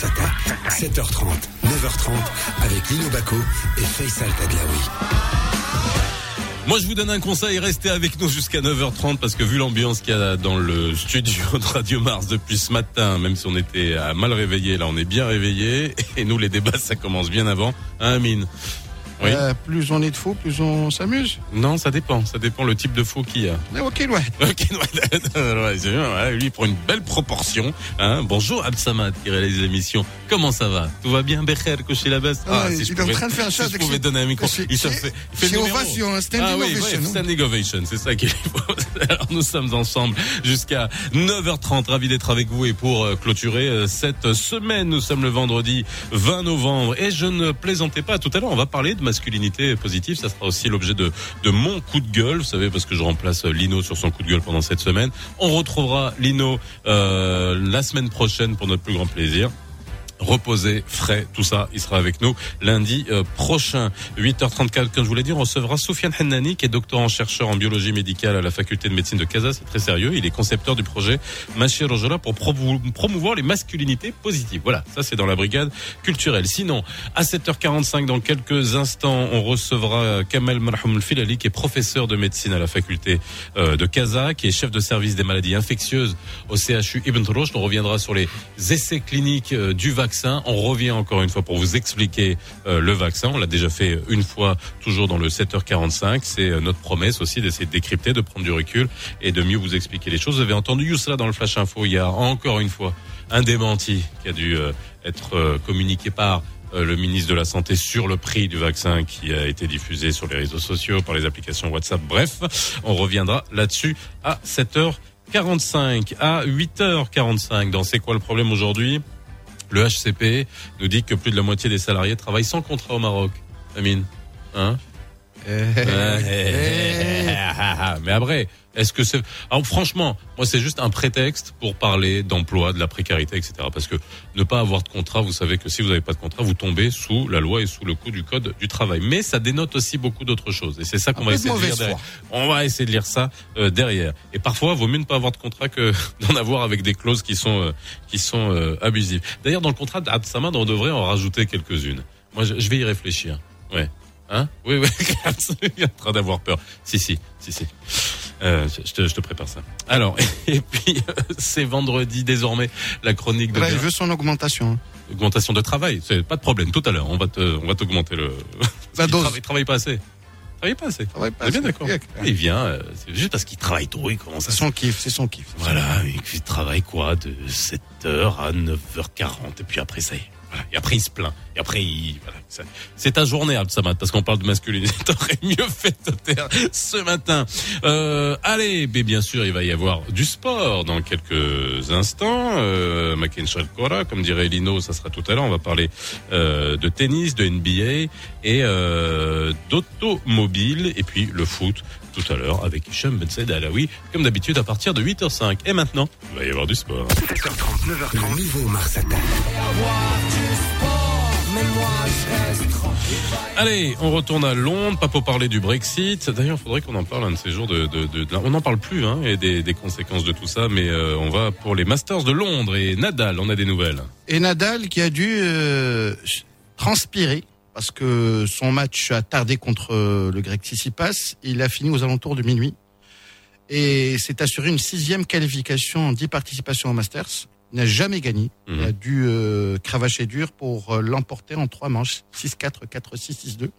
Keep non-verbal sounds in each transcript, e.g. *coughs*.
Mars Attack. 7h30, 9h30 avec Lino Baco et Faisal Taglaoui. Moi, je vous donne un conseil, restez avec nous jusqu'à 9h30 parce que vu l'ambiance qu'il y a dans le studio de Radio Mars depuis ce matin, même si on était mal réveillé, là, on est bien réveillé et nous, les débats, ça commence bien avant. Hein, oui. Euh, plus on est de faux, plus on s'amuse. Non, ça dépend. Ça dépend le type de faux qu'il y a. Ok, ouais. *laughs* Ok, *laughs* ouais. lui pour une belle proportion. Hein. Bonjour Absamad qui réalise l'émission. Comment ça va? Tout va bien, Becher, cocher la baisse ah, ah, si Il est en train de faire un chat. Si je pouvais donner un micro. Il se fait, il fait ovation, un standing ah, oui, ovation. Ouais, standing ovation, c'est ça qu'il faut. *laughs* Alors nous sommes ensemble jusqu'à 9h30. Ravi d'être avec vous et pour euh, clôturer euh, cette semaine, nous sommes le vendredi 20 novembre et je ne plaisantais pas. Tout à l'heure, on va parler de masculinité positive. Ça sera aussi l'objet de, de mon coup de gueule. Vous savez, parce que je remplace Lino sur son coup de gueule pendant cette semaine. On retrouvera Lino euh, la semaine prochaine pour notre plus grand plaisir reposé, frais, tout ça. Il sera avec nous lundi euh, prochain. 8h34, comme je voulais dire, on recevra Soufiane Hennani, qui est doctorant chercheur en biologie médicale à la faculté de médecine de Casa. C'est très sérieux. Il est concepteur du projet Machi Rojola pour promouvoir les masculinités positives. Voilà, ça c'est dans la brigade culturelle. Sinon, à 7h45, dans quelques instants, on recevra Kamel Marhoum Filali, qui est professeur de médecine à la faculté euh, de Casa, qui est chef de service des maladies infectieuses au CHU Ibn Roche. On reviendra sur les essais cliniques euh, du vaccin on revient encore une fois pour vous expliquer euh, le vaccin. On l'a déjà fait une fois, toujours dans le 7h45. C'est euh, notre promesse aussi d'essayer de décrypter, de prendre du recul et de mieux vous expliquer les choses. Vous avez entendu Youssala dans le Flash Info. Il y a encore une fois un démenti qui a dû euh, être communiqué par le ministre de la Santé sur le prix du vaccin qui a été diffusé sur les réseaux sociaux, par les applications WhatsApp. Bref, on reviendra là-dessus à 7h45, à 8h45. Dans C'est quoi le problème aujourd'hui? Le HCP nous dit que plus de la moitié des salariés travaillent sans contrat au Maroc. Amine, hein? *laughs* Mais après, est-ce que c'est Alors franchement, moi c'est juste un prétexte pour parler d'emploi, de la précarité, etc. Parce que ne pas avoir de contrat, vous savez que si vous n'avez pas de contrat, vous tombez sous la loi et sous le coup du code du travail. Mais ça dénote aussi beaucoup d'autres choses. Et c'est ça qu'on va essayer de lire derrière. On va essayer de lire ça euh, derrière. Et parfois, vaut mieux ne pas avoir de contrat que *laughs* d'en avoir avec des clauses qui sont euh, qui sont euh, abusives. D'ailleurs, dans le contrat d'Absamad, on devrait en rajouter quelques-unes. Moi, je, je vais y réfléchir. Ouais. Hein Oui, oui. *laughs* il est en train d'avoir peur. Si, si, si, si. Euh, je, te, je, te, prépare ça. Alors, *laughs* et puis euh, c'est vendredi désormais la chronique de. Là, il veut son augmentation. Augmentation de travail, c'est pas de problème. Tout à l'heure, on va te, on va t'augmenter le. *laughs* La dose. Il travaille, pas assez. Il travaille pas assez. Travaille pas bien d'accord. Il vient, euh, c'est juste parce qu'il travaille trop, il commence à. C'est son kiff, c'est son kiff. Voilà, il travaille quoi de 7h à 9h40 et puis après ça y est. Et après, il se plaint. Et après, il, voilà, c'est ta journée, Absamad, parce qu'on parle de masculinité. *laughs* T'aurais mieux fait de taire ce matin. Euh, allez, mais bien sûr, il va y avoir du sport dans quelques instants. Euh, Kora, comme dirait Lino, ça sera tout à l'heure. On va parler euh, de tennis, de NBA et euh, d'automobile. Et puis le foot tout à l'heure avec Hicham Ben Said Alaoui, comme d'habitude à partir de 8h05. Et maintenant, il va y avoir du sport. 7h30, 9h30, nouveau Mars Allez, on retourne à Londres, pas pour parler du Brexit. D'ailleurs, il faudrait qu'on en parle un de ces jours. De, de, de, on n'en parle plus, hein, et des, des, conséquences de tout ça. Mais euh, on va pour les Masters de Londres et Nadal. On a des nouvelles. Et Nadal qui a dû euh, transpirer parce que son match a tardé contre euh, le Grec Tsitsipas. Il a fini aux alentours de minuit et s'est assuré une sixième qualification en dix participations au Masters. Il n'a jamais gagné. Il mhm. a dû euh, cravacher dur pour euh, l'emporter en trois manches, 6-4, 4-6, 6-2.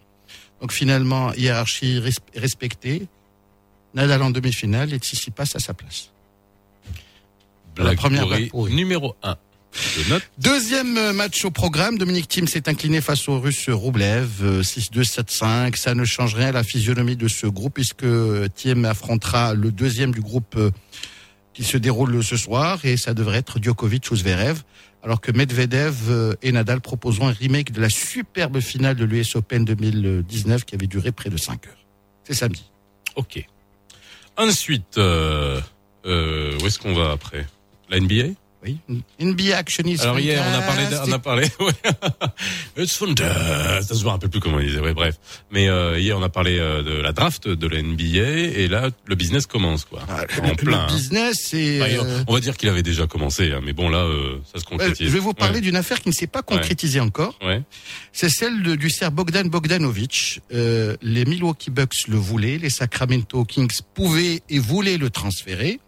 Donc finalement, hiérarchie respectée. Nadal en demi-finale et Tsitsipas à sa place. la première numéro 1. Deuxième match au programme, Dominique Thiem s'est incliné face au Russe Roublev, 6-2, euh, 7-5. Ça ne change rien à la physionomie de ce groupe puisque Thiem affrontera le deuxième du groupe euh, qui se déroule ce soir et ça devrait être Djokovic ou Zverev. Alors que Medvedev euh, et Nadal proposeront un remake de la superbe finale de l'US Open 2019 qui avait duré près de 5 heures. C'est samedi. Ok. Ensuite, euh, où est-ce qu'on va après? La NBA Oui, NBA Action is Alors hier, on a parlé, on a parlé, *laughs* ouais. It's fantastic. Je me rappelle plus comment il disait, ouais, bref. Mais euh, hier, on a parlé euh, de la draft de la NBA et là, le business commence, quoi. Ah, en le, plein. hein. le business, c'est. Enfin, euh, on va dire qu'il avait déjà commencé, hein, mais bon, là, euh, ça se euh, concrétise. je vais vous parler d'une affaire qui ne s'est pas concrétisée encore. Ouais. C'est celle de- du Serbe Bogdan Bogdanovic. Euh, les Milwaukee Bucks le voulaient, les Sacramento Kings pouvaient et voulaient le transférer,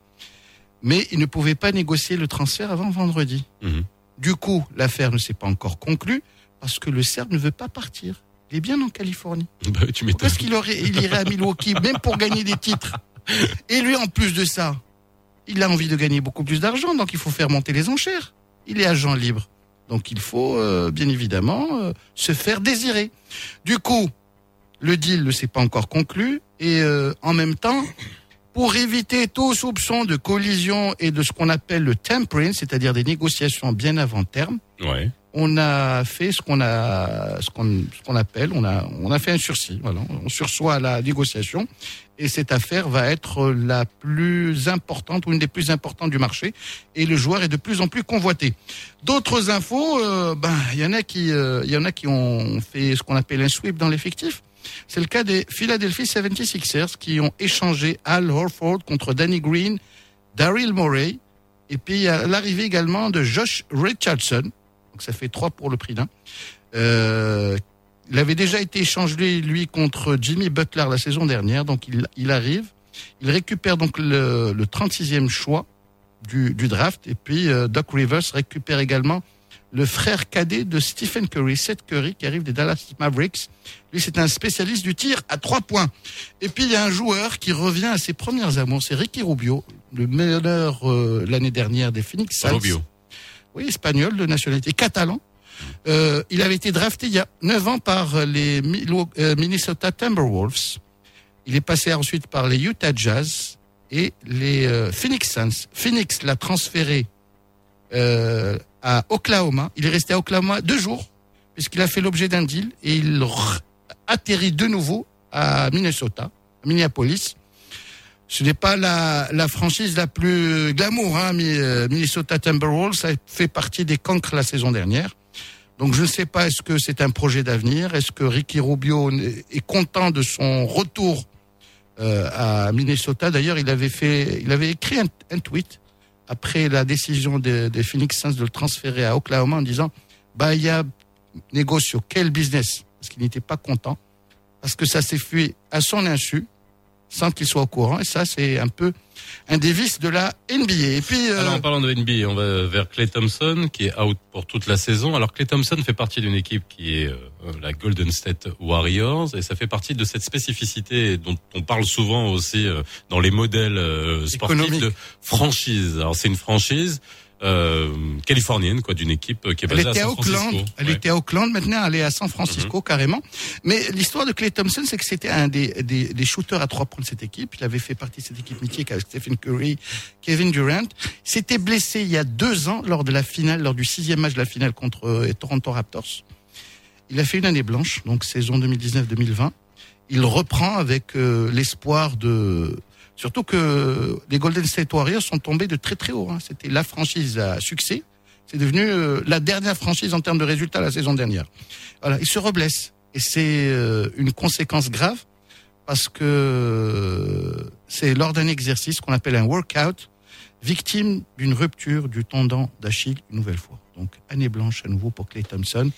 mais ils ne pouvaient pas négocier le transfert avant vendredi. Mhm. Du coup, l'affaire ne s'est pas encore conclue parce que le Serbe ne veut pas partir. Il est bien en Californie. *laughs* Bah, tu. Parce qu'il aurait, il irait à Milwaukee, même pour gagner des titres? Et lui, en plus de ça, il a envie de gagner beaucoup plus d'argent, donc il faut faire monter les enchères. Il est agent libre. Donc il faut, euh, bien évidemment, euh, se faire désirer. Du coup, le deal ne s'est pas encore conclu, et euh, en même temps, pour éviter tout soupçon de collision et de ce qu'on appelle le tempering, c'est-à-dire des négociations bien avant terme, Ouais. on a fait ce qu'on a, ce qu'on, ce qu'on appelle, on a, on a fait un sursis. Voilà, on sursoit à la négociation et cette affaire va être la plus importante ou une des plus importantes du marché et le joueur est de plus en plus convoité. D'autres infos, euh, ben il y en a qui, euh, il y en a qui ont fait ce qu'on appelle un sweep dans l'effectif. C'est le cas des Philadelphia 76ers qui ont échangé Al Horford contre Danny Green, Daryl Morey et puis l'arrivée également de Josh Richardson donc ça fait trois pour le prix d'un. Euh, il avait déjà été échangé lui contre Jimmy Butler la saison dernière, donc il, il arrive. Il récupère donc le, le 36e choix du, du draft et puis euh, Doc Rivers récupère également le frère cadet de Stephen Curry, Seth Curry, qui arrive des Dallas Mavericks. Lui, c'est un spécialiste du tir à trois points. Et puis, il y a un joueur qui revient à ses premières amours, c'est Ricky Rubio, le meneur euh, l'année dernière des Phoenix Suns. Rubio. Oui, espagnol de nationalité, catalan. Euh, il avait été drafté il y a 9 ans par les euh, Minnesota Timberwolves. Il est passé ensuite par les Utah Jazz et les euh, Phoenix Suns. Phoenix l'a transféré euh, à Oklahoma. Il est resté à Oklahoma deux jours puisqu'il a fait l'objet d'un deal et il atterrit de nouveau à Minnesota, à Minneapolis. Ce n'est pas la, la franchise la plus glamour, hein, euh, Minnesota Timberwolves. Ça fait partie des cancres la saison dernière. Donc je ne sais pas, est-ce que c'est un projet d'avenir? Est-ce que Ricky Rubio est content de son retour euh, à Minnesota? D'ailleurs, il avait fait, il avait écrit un tweet après la décision des, des Phoenix Suns de le transférer à Oklahoma en disant bah il y a négocio, quel business? Parce qu'il n'était pas content. Parce que ça s'est fait à son insu sans qu'il soit au courant et ça c'est un peu un des vices de la NBA. Et puis euh, Alors en parlant de NBA, on va vers Clay Thompson qui est out pour toute la saison. Alors Clay Thompson fait partie d'une équipe qui est euh, la Golden State Warriors et ça fait partie de cette spécificité dont on parle souvent aussi euh, dans les modèles euh, sportifs Économique. de franchise. Alors c'est une franchise euh, californienne quoi d'une équipe qui est basée à était à San Auckland. Francisco. Elle Ouais. était à Auckland. Maintenant, elle est à San Francisco carrément. Mais l'histoire de Clay Thompson, c'est que c'était un des, des, des shooters à trois points de cette équipe. Il avait fait partie de cette équipe mythique avec Stephen Curry, Kevin Durant. S'était blessé il y a deux ans lors de la finale, lors du sixième match de la finale contre euh, Toronto Raptors. Il a fait une année blanche, donc saison 2019-2020. Il reprend avec euh, l'espoir de Surtout que les Golden State Warriors sont tombés de très très haut. hein. C'était la franchise à succès. C'est devenu euh, la dernière franchise en termes de résultats la saison dernière. Voilà, il se reblesse. Et c'est euh, une conséquence grave parce que euh, c'est lors d'un exercice qu'on appelle un workout, victime d'une rupture du tendon d'Achille une nouvelle fois. Donc année blanche à nouveau pour Clay Thompson.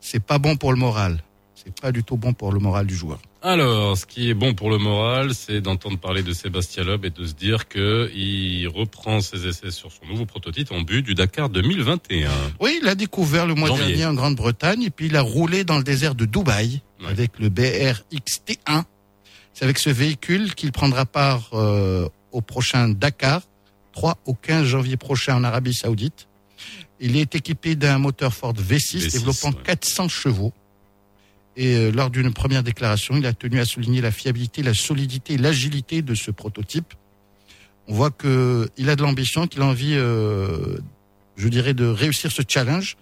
C'est pas bon pour le moral. C'est pas du tout bon pour le moral du joueur. Alors, ce qui est bon pour le moral, c'est d'entendre parler de Sébastien Loeb et de se dire que il reprend ses essais sur son nouveau prototype en but du Dakar 2021. Oui, il a découvert le mois Janvier. dernier en Grande-Bretagne et puis il a roulé dans le désert de Dubaï Ouais. avec le BRXT1. C'est avec ce véhicule qu'il prendra part euh, au prochain Dakar, 3 au 15 janvier prochain en Arabie Saoudite. Il est équipé d'un moteur Ford V6, V6, développant ouais. 400 chevaux. Et euh, lors d'une première déclaration, il a tenu à souligner la fiabilité, la solidité l'agilité de ce prototype. On voit que il a de l'ambition, qu'il a envie, euh, je dirais, de réussir ce challenge.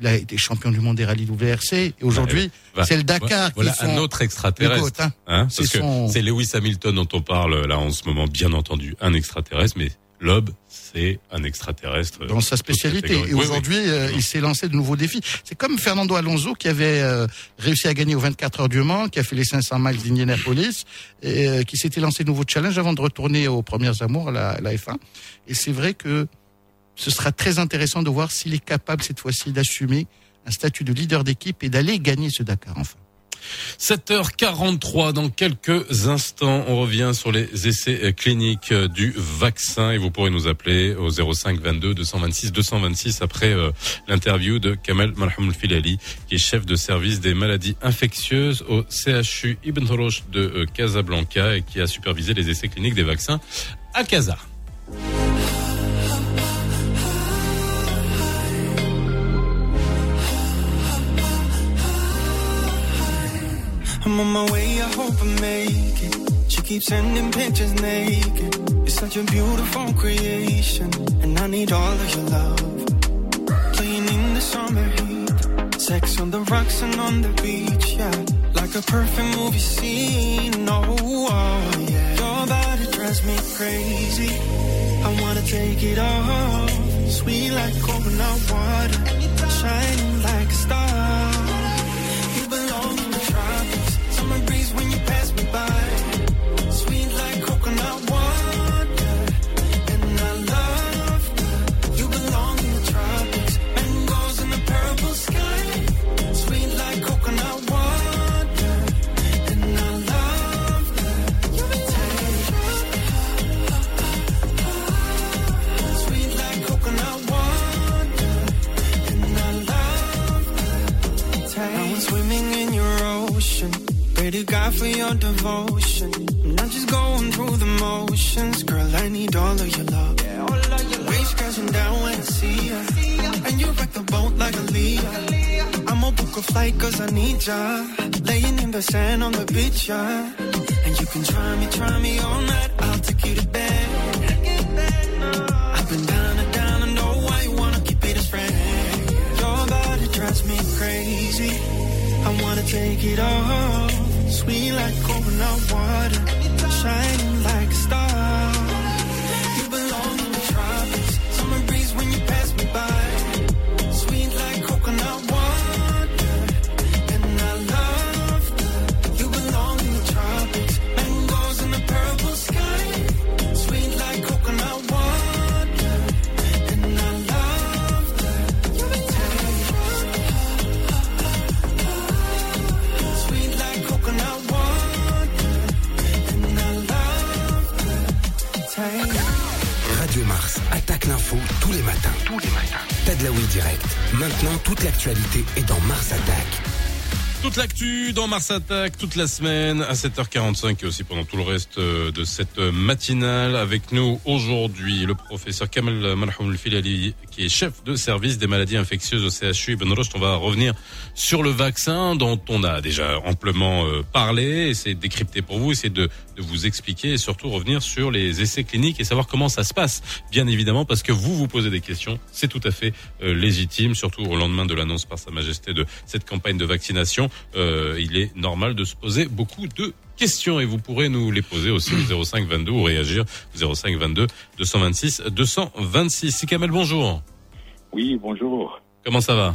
Il a été champion du monde des rallyes WRC et aujourd'hui, Bah, c'est le Dakar Voilà qui sont un autre extraterrestre. Hein. Hein, que c'est Lewis Hamilton dont on parle là en ce moment, bien entendu, un extraterrestre, mais Loeb, c'est un extraterrestre. Dans sa spécialité. Et aujourd'hui, euh, il s'est lancé de nouveaux défis. C'est comme Fernando Alonso qui avait euh, réussi à gagner aux 24 heures du Mans, qui a fait les 500 miles d'Indianapolis, et euh, qui s'était lancé de nouveaux challenges avant de retourner aux premières amours, la, la F1. Et c'est vrai que ce sera très intéressant de voir s'il est capable cette fois-ci d'assumer un statut de leader d'équipe et d'aller gagner ce Dakar enfin. 7h43 dans quelques instants. On revient sur les essais cliniques du vaccin et vous pourrez nous appeler au 05 22 226 226 après euh, l'interview de Kamel Malhamoul Filali qui est chef de service des maladies infectieuses au CHU Ibn Roche de euh, Casablanca et qui a supervisé les essais cliniques des vaccins à Casa. I'm on my way, I hope I make it. She keeps sending pictures naked. You're such a beautiful creation, and I need all of your love. Playing in the summer heat, sex on the rocks and on the beach, yeah. Like a perfect movie scene, oh, oh yeah. Your body drives me crazy. I wanna take it off. Sweet like coconut water, shining like a star. God for your devotion. I'm not just going through the motions. Girl, I need all of your love. Waves crashing down when I see ya. And you rock the boat like a Leah. I'ma book a flight cause I need ya. Laying in the sand on the beach, yeah. And you can try me, try me all night. I'll take you to bed. I've been down and down, I know why you wanna keep it as friend. Your body drives me crazy. I wanna take it off. Sweet like coconut water, shining like a star. L'actualité Attack. Toute l'actu dans Mars Attack toute la semaine à 7h45 et aussi pendant tout le reste euh, de cette matinale. Avec nous aujourd'hui le professeur Kamal Malhoum Filali qui est chef de service des maladies infectieuses au CHU Ibn Rushd. On va revenir sur le vaccin dont on a déjà amplement euh, parlé, essayer de décrypter pour vous, essayer de, de vous expliquer et surtout revenir sur les essais cliniques et savoir comment ça se passe. Bien évidemment parce que vous vous posez des questions, c'est tout à fait euh, légitime, surtout au lendemain de l'annonce par Sa Majesté de cette campagne de vaccination. Euh, il est normal de se poser beaucoup de questions et vous pourrez nous les poser aussi au 05 22 ou réagir au 05 22 226 226. Si Kamel, bonjour. Oui, bonjour. Comment ça va?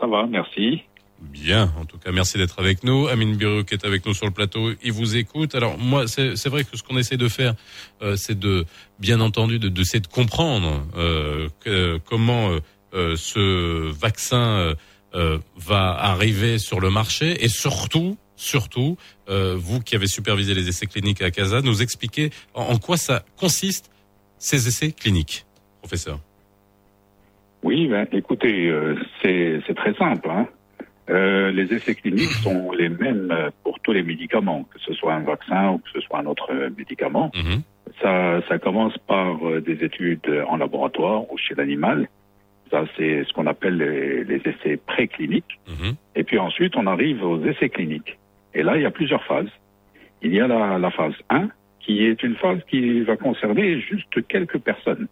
Ça va, merci. Bien, en tout cas, merci d'être avec nous. Amine Biru qui est avec nous sur le plateau, il vous écoute. Alors moi, c'est vrai que ce qu'on essaie de faire, euh, c'est de, bien entendu, de, de, de comprendre euh, que- comment euh, euh, ce vaccin euh, va arriver sur le marché et surtout, surtout, euh, vous qui avez supervisé les essais cliniques à Casa, nous expliquer en, en quoi ça consiste ces essais cliniques, professeur. Oui, ben, écoutez, euh, c'est très simple. Hein. Euh, les essais cliniques sont les mêmes pour tous les médicaments, que ce soit un vaccin ou que ce soit un autre médicament. Mhm. Ça, ça commence par des études en laboratoire ou chez l'animal. Ça, c'est ce qu'on appelle les, les essais précliniques. Mhm. Et puis ensuite, on arrive aux essais cliniques. Et là, il y a plusieurs phases. Il y a la, la phase 1, qui est une phase qui va concerner juste quelques personnes.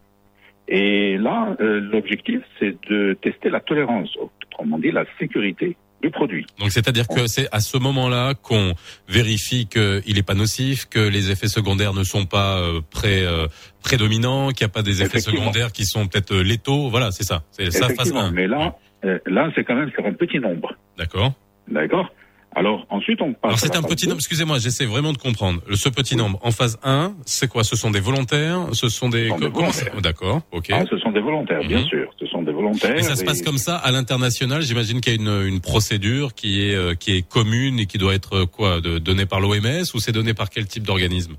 Et là, euh, l'objectif, c'est de tester la tolérance, autrement dit la sécurité du produit. Donc c'est-à-dire que c'est à ce moment-là qu'on vérifie qu'il n'est pas nocif, que les effets secondaires ne sont pas euh, pré, euh, prédominants, qu'il n'y a pas des effets secondaires qui sont peut-être euh, létaux. Voilà, c'est ça. C'est ça phase Effectivement, 1. mais là, euh, là, c'est quand même sur un petit nombre. D'accord. D'accord Alors, ensuite, on passe Alors c'est un petit nombre, excusez-moi, j'essaie vraiment de comprendre. Ce petit nombre, en phase 1, c'est quoi? Ce sont des volontaires? Ce sont des... D'accord, ok. Ah, ce sont des volontaires, bien Mhm. sûr. Ce sont Et ça se passe et- comme ça à l'international. J'imagine qu'il y a une, une procédure qui est euh, qui est commune et qui doit être euh, quoi, de, donnée par l'OMS ou c'est donné par quel type d'organisme?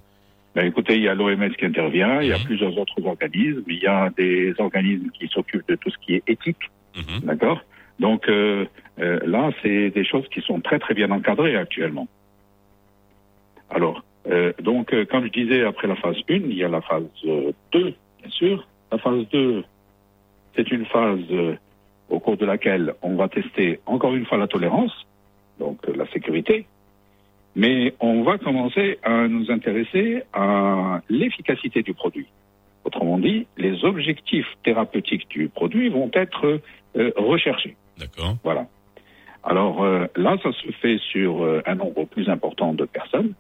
Ben, écoutez, il y a l'OMS qui intervient, il y a Mhm. plusieurs autres organismes, il y a des organismes qui s'occupent de tout ce qui est éthique, Mhm. d'accord? Donc euh, euh, là, c'est des choses qui sont très très bien encadrées actuellement. Alors, euh, donc, comme je disais, après la phase 1, il y a la phase euh, 2, bien sûr. La phase 2, c'est une phase euh, au cours de laquelle on va tester encore une fois la tolérance, donc euh, la sécurité, mais on va commencer à nous intéresser à l'efficacité du produit. Autrement dit, les objectifs thérapeutiques du produit vont être euh, recherchés. D'accord. Voilà. Alors euh, là, ça se fait sur euh, un nombre plus important de personnes.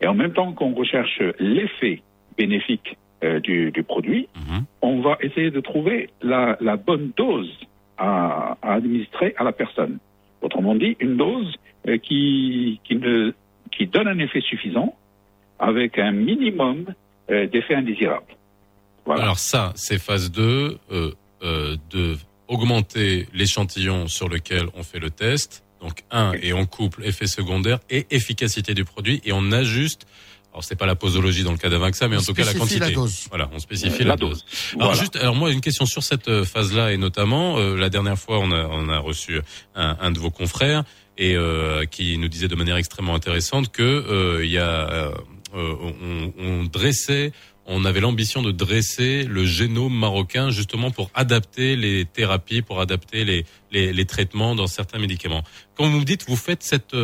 Et en même temps qu'on recherche l'effet bénéfique euh, du, du produit, Mhm. on va essayer de trouver la, la bonne dose à, à administrer à la personne. Autrement dit, une dose euh, qui, qui, ne, qui donne un effet suffisant avec un minimum euh, d'effets indésirables. Voilà. Alors ça, c'est phase 2, euh, euh, de augmenter l'échantillon sur lequel on fait le test. Donc un et on couple effet secondaire et efficacité du produit et on ajuste. Alors c'est pas la posologie dans le cas d'un vaccin, mais en tout cas la spécifie quantité. la dose. Voilà, on spécifie la, la dose. dose. Alors Voilà. juste, alors moi une question sur cette euh, phase-là et notamment euh, la dernière fois on a on a reçu un, un de vos confrères et euh, qui nous disait de manière extrêmement intéressante que euh, il y a euh, euh, on, on dressait on avait l'ambition de dresser le génome marocain justement pour adapter les thérapies, pour adapter les, les, les traitements dans certains médicaments. Quand vous me dites vous faites cette,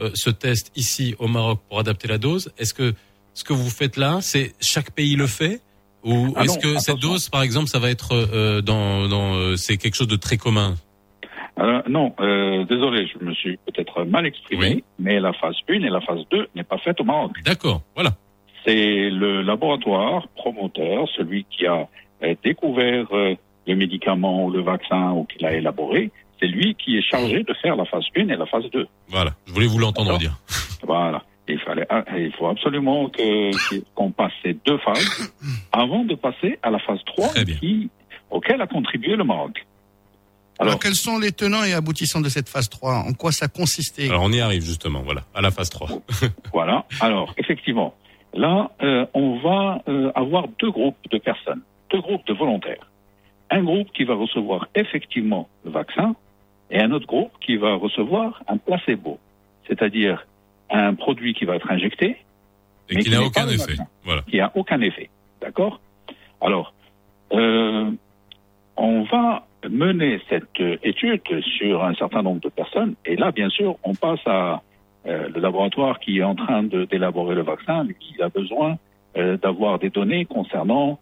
euh, ce test ici au Maroc pour adapter la dose, est-ce que ce que vous faites là, c'est chaque pays le fait? Ou Ah est-ce que cette dose, par exemple, ça va être euh, dans, dans euh, c'est quelque chose de très commun? Euh, non, euh, désolé, je me suis peut-être mal exprimé, Oui. mais la phase 1 et la phase 2 n'est pas faite au Maroc. D'accord, voilà. C'est le laboratoire promoteur, celui qui a euh, découvert le médicament ou le vaccin ou qui l'a élaboré, c'est lui qui est chargé de faire la phase 1 et la phase 2. Voilà, je voulais vous l'entendre dire. *laughs* Voilà. Il fallait, il faut absolument que qu'on passe ces deux phases *coughs* avant de passer à la phase 3 Très bien. qui, auquel a contribué le Maroc. Alors, Alors, quels sont les tenants et aboutissants de cette phase 3 En quoi ça consistait? Alors on y arrive justement, voilà, à la phase 3. *laughs* Voilà. Alors, effectivement, là, euh, on va euh, avoir deux groupes de personnes, deux groupes de volontaires. Un groupe qui va recevoir effectivement le vaccin et un autre groupe qui va recevoir un placebo, c'est-à-dire un produit qui va être injecté, Et Mais qui n'a aucun effet. vaccin. Voilà. qui a aucun effet. D'accord? Alors, euh, on va mener cette euh, étude sur un certain nombre de personnes, et là, bien sûr, on passe à euh, le laboratoire qui est en train d'élaborer le vaccin, lui, il a besoin euh, d'avoir des données concernant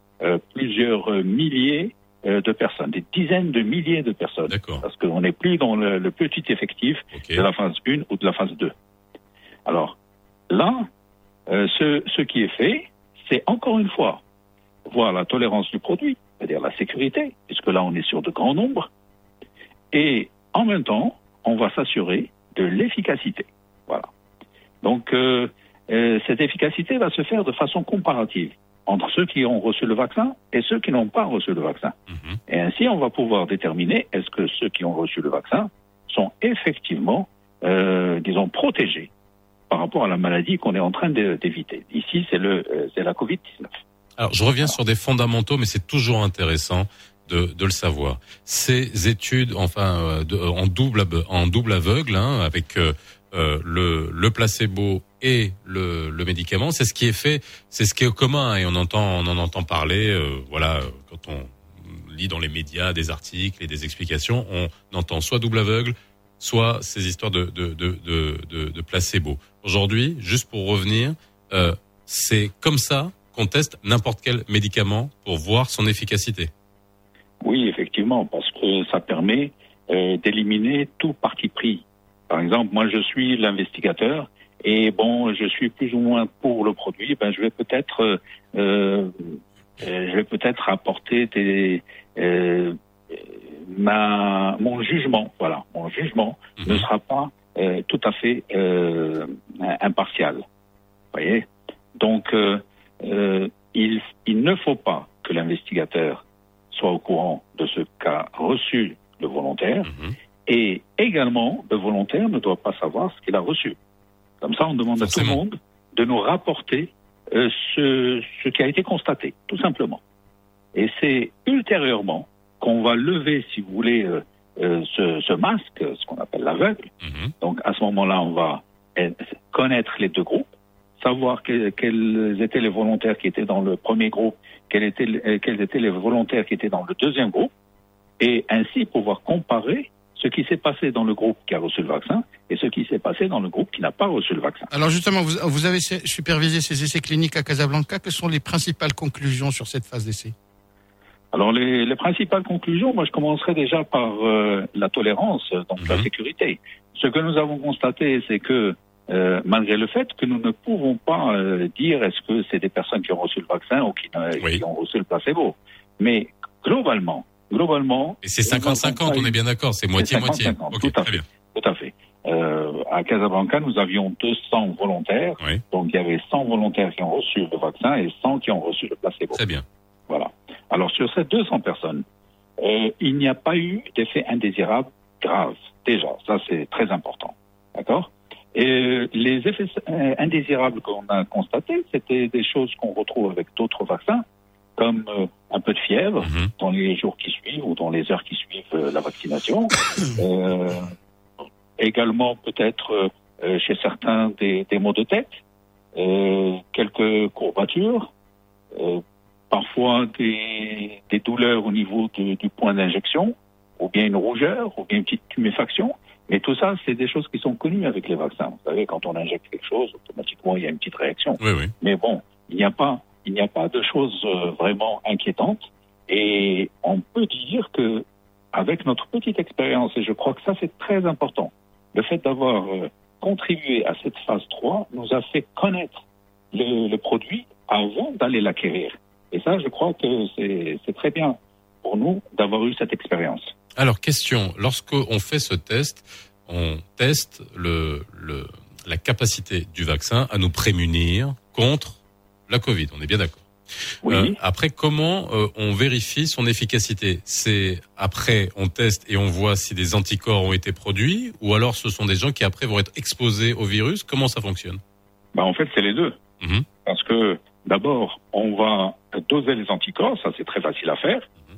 plusieurs milliers de personnes, des dizaines de milliers de personnes, parce qu'on n'est plus dans le, le petit effectif de la phase 1 ou de la phase 2. Alors, là, euh, ce, ce qui est fait, c'est encore une fois voir la tolérance du produit, c'est-à-dire la sécurité, puisque là, on est sur de grands nombres, et en même temps, on va s'assurer de l'efficacité. Voilà. Donc, euh, euh, cette efficacité va se faire de façon comparative entre ceux qui ont reçu le vaccin et ceux qui n'ont pas reçu le vaccin. Mhm. Et ainsi, on va pouvoir déterminer est-ce que ceux qui ont reçu le vaccin sont effectivement, euh, disons, protégés par rapport à la maladie qu'on est en train d'éviter. Ici, c'est le, euh, c'est la Covid-19. Alors, je reviens sur des fondamentaux, mais c'est toujours intéressant de, de le savoir. Ces études, enfin, euh, de- en double en double aveugle, hein, avec euh, le, le placebo et le, médicament, c'est ce qui est fait, c'est ce qui est commun et on entend, on en entend parler. euh, voilà, euh, quand on lit dans les médias des articles et des explications, on entend soit double aveugle, soit ces histoires de placebo. Aujourd'hui, juste pour revenir, euh, c'est comme ça qu'on teste n'importe quel médicament pour voir son efficacité. Oui, effectivement, parce que ça permet d'éliminer tout parti pris. Par exemple, moi je suis l'investigateur et bon, je suis plus ou moins pour le produit. Ben, je vais peut-être, euh, euh, je vais peut-être apporter des, euh, ma, mon jugement. Voilà, mon jugement Mhm. ne sera pas euh, tout à fait euh, impartial. Voyez? Donc, euh, euh, il, il ne faut pas que l'investigateur soit au courant de ce qu'a reçu le volontaire. Mhm. Et également, le volontaire ne doit pas savoir ce qu'il a reçu. Comme ça, on demande à tout le monde de nous rapporter euh, ce, ce qui a été constaté, tout simplement. Et c'est ultérieurement qu'on va lever, si vous voulez, euh, euh, ce, ce masque, ce qu'on appelle l'aveugle. Mhm. Donc à ce moment-là, on va connaître les deux groupes, savoir que- quels étaient les volontaires qui étaient dans le premier groupe, quels étaient, quels étaient les volontaires qui étaient dans le deuxième groupe, et ainsi pouvoir comparer ce qui s'est passé dans le groupe qui a reçu le vaccin et ce qui s'est passé dans le groupe qui n'a pas reçu le vaccin. Alors justement, vous, vous avez sé- supervisé ces essais cliniques à Casablanca. Quelles sont les principales conclusions sur cette phase d'essai? Alors les, les principales conclusions, moi je commencerai déjà par euh, la tolérance, donc la Mhm. sécurité. Ce que nous avons constaté, c'est que euh, malgré le fait que nous ne pouvons pas euh, dire est-ce que c'est des personnes qui ont reçu le vaccin ou qui, Oui. qui ont reçu le placebo, mais globalement, globalement, Et c'est nous n'avons 50-50, pas on est bien d'accord, c'est moitié-moitié. 50-50, Ok, tout à très bien. Tout à fait. Euh, à Casablanca, nous avions 200 volontaires, Oui. donc il y avait 100 volontaires qui ont reçu le vaccin et 100 qui ont reçu le placebo. Très bien. Voilà. Alors sur ces 200 personnes, euh, il n'y a pas eu d'effet indésirable grave. Déjà, ça c'est très important. D'accord? Et les effets euh, indésirables qu'on a constatés, c'était des choses qu'on retrouve avec d'autres vaccins, comme euh, un peu de fièvre Mhm. dans les jours qui suivent ou dans les heures qui suivent euh, la vaccination. *coughs* Euh, également peut-être euh, chez certains des, des maux de tête, euh, quelques courbatures, parfois des, des douleurs au niveau du, du point d'injection, ou bien une rougeur, ou bien une petite tuméfaction. Mais tout ça, c'est des choses qui sont connues avec les vaccins. Vous savez, quand on injecte quelque chose, automatiquement, il y a une petite réaction. Oui, oui. Mais bon, il n'y a pas, il n'y a pas de choses euh, vraiment inquiétantes. Et on peut dire que, avec notre petite expérience, et je crois que ça c'est très important, le fait d'avoir euh, contribué à cette phase 3 nous a fait connaître le, produit avant d'aller l'acquérir. Et ça, je crois que c'est très bien pour nous d'avoir eu cette expérience. Alors, question, lorsqu'on fait ce test, on teste la capacité du vaccin à nous prémunir contre la Covid, on est bien d'accord. Oui. Euh, après, comment euh, on vérifie son efficacité? C'est après, on teste et on voit si des anticorps ont été produits, ou alors ce sont des gens qui après vont être exposés au virus. Comment ça fonctionne? Bah, en fait, c'est les deux. Mhm. Parce que d'abord, on va doser les anticorps, ça c'est très facile à faire. Mhm.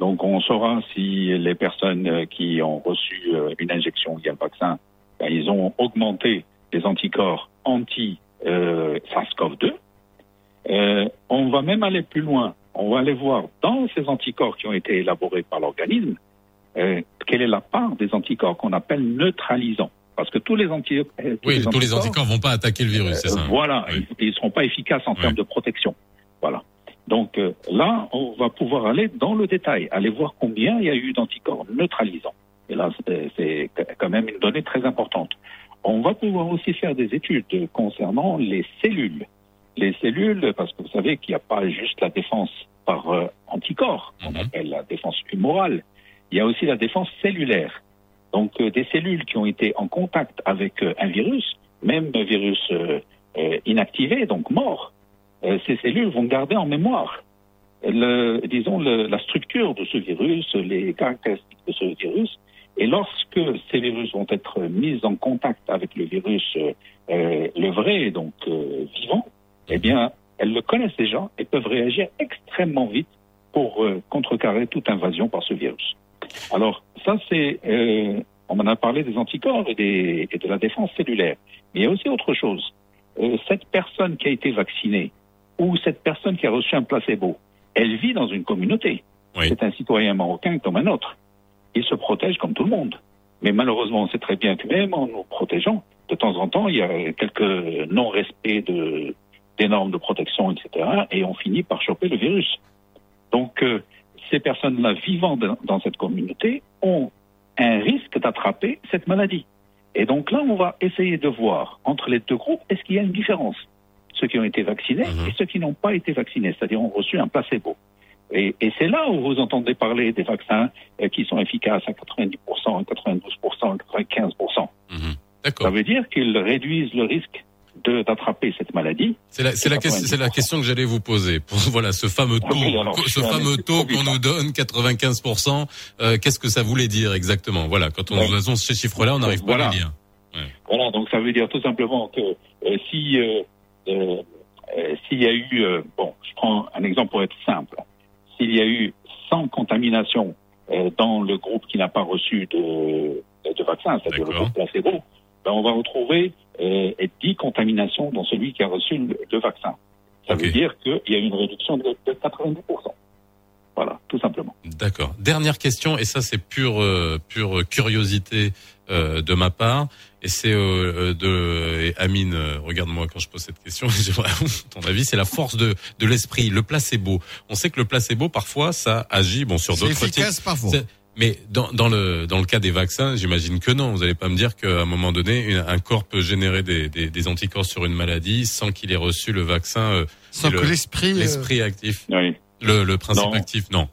Donc on saura si les personnes euh, qui ont reçu une injection via le vaccin, ben, ils ont augmenté les anticorps anti-SARS-CoV-2. Euh, on va même aller plus loin. On va aller voir dans ces anticorps qui ont été élaborés par l'organisme, euh, quelle est la part des anticorps qu'on appelle neutralisants. Parce que tous les, anti euh, tous Oui, les tous les anticorps- anticorps vont pas attaquer le virus, c'est euh, ça Voilà, Oui. ils ne seront pas efficaces en Oui. termes de protection. Voilà. Donc euh, là, on va pouvoir aller dans le détail, aller voir combien il y a eu d'anticorps neutralisants. Et là, c'est quand même une donnée très importante. On va pouvoir aussi faire des études concernant les cellules. Les cellules, parce que vous savez qu'il n'y a pas juste la défense par euh, anticorps, qu'on Mhm. appelle la défense humorale. Il y a aussi la défense cellulaire. Donc euh, des cellules qui ont été en contact avec euh, un virus, même un virus inactivé, donc mort, ces cellules vont garder en mémoire, le, disons, le- la structure de ce virus, les caractéristiques de ce virus. Et lorsque ces virus vont être mis en contact avec le virus, euh, le vrai, donc euh, vivant, eh bien, elles le connaissent déjà et peuvent réagir extrêmement vite pour euh, contrecarrer toute invasion par ce virus. Alors, ça, c'est. euh, on en a parlé des anticorps et, des- et de la défense cellulaire. Mais il y a aussi autre chose. Euh, cette personne qui a été vaccinée ou cette personne qui a reçu un placebo, elle vit dans une communauté. Oui. C'est un citoyen marocain comme un autre. Il se protège comme tout le monde. Mais malheureusement, on sait très bien que même en nous protégeant, de temps en temps, il y a quelques non-respects de, des normes de protection, etc. Et on finit par choper le virus. Donc, euh, ces personnes-là vivant dans, dans cette communauté ont un risque d'attraper cette maladie. Et donc là, on va essayer de voir entre les deux groupes, est-ce qu'il y a une différence? Ceux qui ont été vaccinés Mhm. et ceux qui n'ont pas été vaccinés, c'est-à-dire ont reçu un placebo. Et, et c'est là où vous entendez parler des vaccins euh, qui sont efficaces à 90%, à 92%, à 95%. Mhm. Ça veut dire qu'ils réduisent le risque d'attraper cette maladie. C'est la, c'est la, c'est la question que j'allais vous poser. Pour, *laughs* voilà, ce fameux taux, Oui, alors, ce fameux taux qu'on nous donne, 95%, euh, qu'est-ce que ça voulait dire exactement? Voilà, quand on Ouais. nous annonce ces chiffres-là, on n'arrive pas Voilà. à les lire. Voilà, donc ça veut dire tout simplement que euh, si euh, euh, euh, s'il y a eu, euh, bon, je prends un exemple pour être simple, s'il y a eu 100 contaminations euh, dans le groupe qui n'a pas reçu de, de vaccin, c'est-à-dire le groupe placebo, ben on va retrouver euh, 10 contaminations dans celui qui a reçu le, le vaccin. Ça veut dire qu'il y a une réduction de, de 90%. Voilà, tout simplement. D'accord. Dernière question, et ça c'est pure euh, pure curiosité euh, de ma part, et c'est euh, euh, de et Amine. euh, Regarde-moi quand je pose cette question. *laughs* J'aimerais ton avis. C'est la force de de l'esprit, le placebo. On sait que le placebo parfois ça agit bon sur C'est d'autres types. efficace parfois. Mais dans, dans le dans le cas des vaccins, j'imagine que non. Vous allez pas me dire qu'à un moment donné, une- un corps peut générer des, des, des anticorps sur une maladie sans qu'il ait reçu le vaccin, euh, Sans le- que l'esprit. euh, l'esprit actif, Oui. le, le principe Non. actif. Non.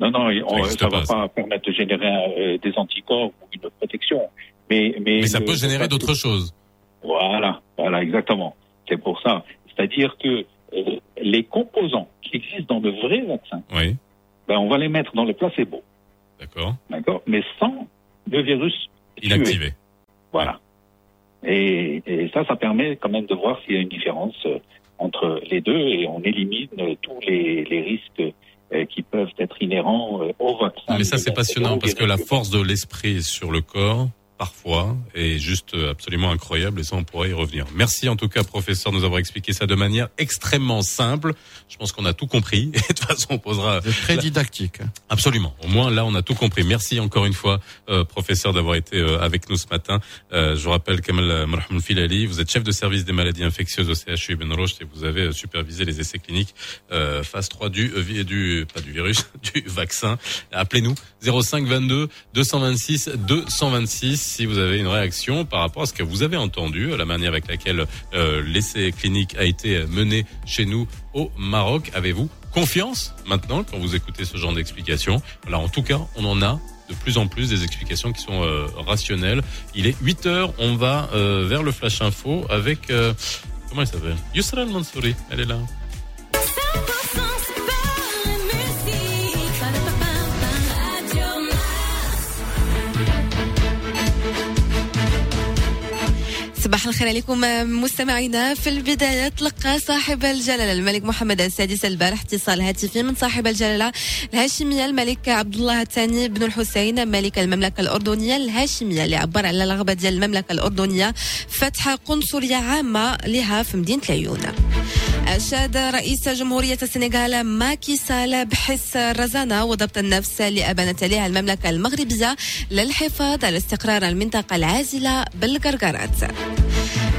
Non, non, on- existe ça ne va pas, pas permettre de générer euh, des anticorps ou une protection. Mais, mais, Mais ça le- peut générer d'autres choses. Voilà, voilà, exactement. C'est pour ça. C'est-à-dire que euh, les composants qui existent dans le vrai vaccin, Oui. ben, on va les mettre dans le placebo, D'accord. d'accord Mais sans le virus tué. Inactivé. Voilà. Et, et ça, ça permet quand même de voir s'il y a une différence euh, entre les deux et on élimine tous les, les risques euh, qui peuvent être inhérents euh, au vaccin. Mais ça, c'est passionnant parce que la force de l'esprit sur le corps, parfois, est juste euh, absolument incroyable et ça, on pourrait y revenir. Merci en tout cas, professeur, de nous avoir expliqué ça de manière extrêmement simple. Je pense qu'on a tout compris *laughs* et de toute façon, on posera très didactique. absolument. Au moins, là, on a tout compris. Merci encore une fois, euh, professeur, d'avoir été euh, avec nous ce matin. Euh, je vous rappelle Kamal Marhamoun Filali, vous êtes chef de service des maladies infectieuses au CHU Ibn Rushd et vous avez euh, supervisé les essais cliniques euh, phase 3 du, euh, du pas du virus, *laughs* du vaccin. Appelez-nous 05 22 226 226 si vous avez une réaction par rapport à ce que vous avez entendu, à la manière avec laquelle euh, l'essai clinique a été mené chez nous au Maroc. Avez-vous confiance maintenant quand vous écoutez ce genre d'explications Voilà, en tout cas, on en a de plus en plus des explications qui sont euh, rationnelles. Il est 8 heures, on va euh, vers le Flash Info avec... comment elle s'appelle? Yusra Al-Mansouri, elle est là. صباح الخير عليكم مستمعينا. في البداية تلقى صاحب الجلالة الملك محمد السادس البارح اتصال هاتفي من صاحب الجلالة الهاشمية الملك عبد الله الثاني بن الحسين ملك المملكة الأردنية الهاشمية اللي عبر على الرغبة ديال المملكة الأردنية فتح قنصلية عامة لها في مدينة العيون أشاد رئيس جمهورية السنغال ماكي سال بحس الرزانة وضبط النفس لأبان تليها المملكة المغربية للحفاظ على استقرار المنطقة العازلة بالقرقرات.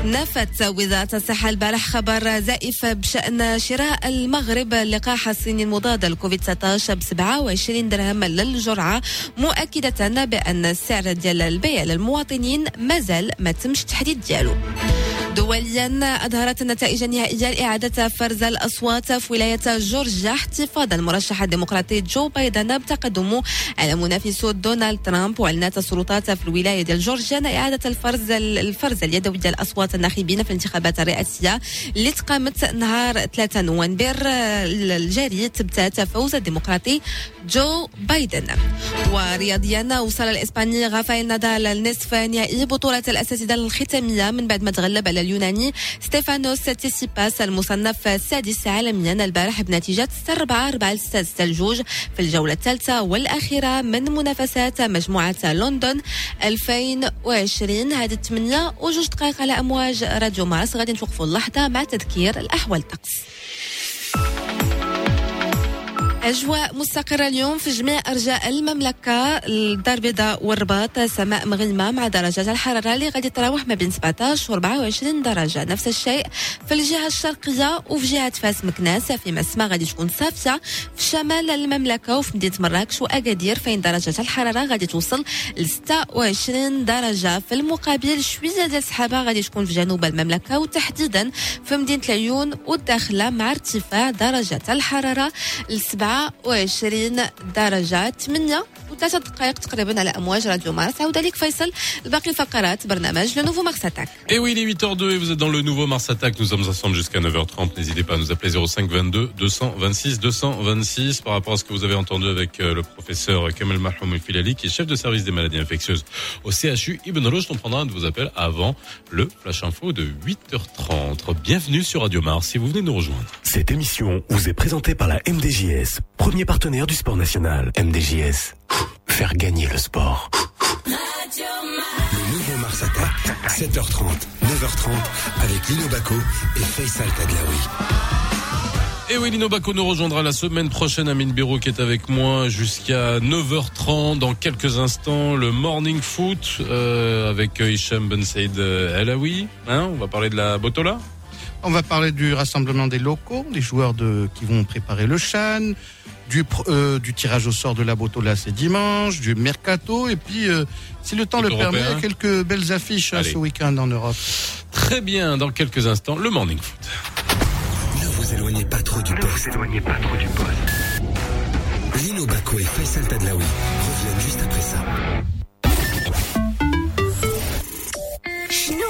نفت وزارة الصحة البارح خبر زائف بشأن شراء المغرب لقاح الصيني المضاد لكوفيد 19 ب 27 درهم للجرعة مؤكدة بأن السعر ديال البيع للمواطنين مازال ما تمش التحديد ديالو. دوليا أظهرت النتائج النهائية لإعادة فرز الأصوات في ولاية جورجيا احتفاظ المرشح الديمقراطي جو بايدن بتقدمه على منافسه دونالد ترامب وأعلنت السلطات في الولاية ديال جورجيا إعادة الفرز الفرز اليدوي ديال أصوات الناخبين في الانتخابات الرئاسية اللي تقامت نهار 3 نوفمبر الجاري تبتات فوز الديمقراطي جو بايدن. ورياضيا وصل الإسباني غافايل نادال للنصف نهائي بطولة الأساتذة الختامية من بعد ما تغلب على اليوناني ستيفانوس تيسيباس المصنف السادس عالميا البارح بنتيجة 4 4 6 6 الجوج في الجولة الثالثة والأخيرة من منافسات مجموعة لندن 2020 هذه الثمانية وجوج دقائق على أمواج راديو مارس. غادي نتوقفوا اللحظة مع تذكير الأحوال الطقس أجواء مستقرة اليوم في جميع أرجاء المملكة. الدار البيضاء والرباط سماء مغيمة مع درجات الحرارة اللي غادي تراوح ما بين 17 و 24 درجة. نفس الشيء في الجهة الشرقية وفي جهة فاس مكناس. في مسمى غادي تكون صافية. في شمال المملكة وفي مدينة مراكش وأكادير فين درجات الحرارة غادي توصل ل 26 درجة. في المقابل شوية ديال السحابة غادي تكون في جنوب المملكة وتحديدا في مدينة العيون والداخلة مع ارتفاع درجات الحرارة ل 27 درجة 8 وثلاثة دقائق تقريبا على أمواج راديو مارس عودة لك فيصل الباقي فقرات برنامج لو نوفو مارس اتاك Et oui, il est 8h02 et vous êtes dans le nouveau Mars Attack. Nous sommes ensemble jusqu'à 9h30. N'hésitez pas à nous appeler 05 22 226 226 par rapport à ce que vous avez entendu avec euh, le professeur Kamel Mahmoud El Filali, qui est chef de service des maladies infectieuses au CHU Ibn Roche. On prendra un de vos appels avant le Flash Info de 8h30. Bienvenue sur Radio Mars si vous venez nous rejoindre. Cette émission vous est présentée par la MDJS, premier partenaire du sport national. MDJS, faire gagner le sport. Le nouveau Mars Attack, 7h30, 9h30, avec Lino Baco et Faisal Tadlaoui. Et oui, Lino Baco nous rejoindra la semaine prochaine. Amine Biro qui est avec moi jusqu'à 9h30. Dans quelques instants, le morning foot euh, avec Hicham Ben Said euh, Elaoui. Hein, on va parler de la Botola. On va parler du rassemblement des locaux, des joueurs de, qui vont préparer le Chan, du, euh, du tirage au sort de la Botola c'est dimanche, du mercato, et puis, euh, si le temps le permet, quelques belles affiches hein, ce week-end en Europe. Très bien, dans quelques instants, le morning foot. Ne vous éloignez pas trop du poste. Ne vous éloignez pas trop du poste. Lino Baco et Faisal Tadlaoui reviennent juste après ça.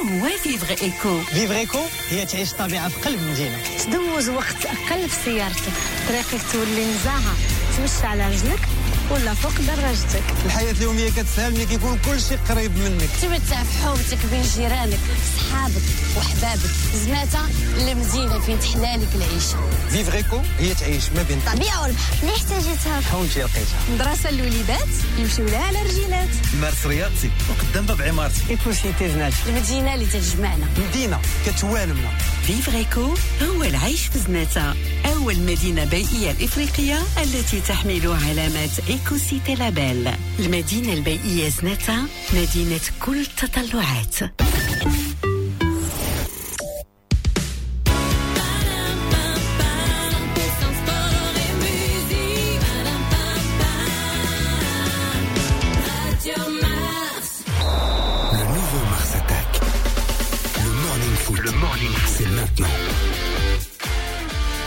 شنو هو فيفغ ايكو هي تعيش طبيعة في قلب مدينة تدوز وقت أقل في سيارتك. طريقك تولي نزاهة. تمشي على رجلك ولا فوق دراجتك. الحياة اليومية كتسهل ملي كيكون كل شيء قريب منك. تمتع في حومتك بين جيرانك صحابك وحبابك زناتة المدينة فين تحلالك العيشة. فيفريكو هي تعيش ما بين طبيعة. والبحر اللي احتاجتها حومتي لقيتها. مدرسة الوليدات يمشيو لها على رجيلات. مارس رياضتي وقدام باب عمارتي. ايكو سيتي زناتي المدينة اللي تجمعنا. مدينة كتوالمنا. فيفريكو هو العيش في زناتة أول مدينة بيئية الإفريقية التي تحمل علامات إيكو سيتي لابيل المدينة البيئية زناتة مدينة كل التطلعات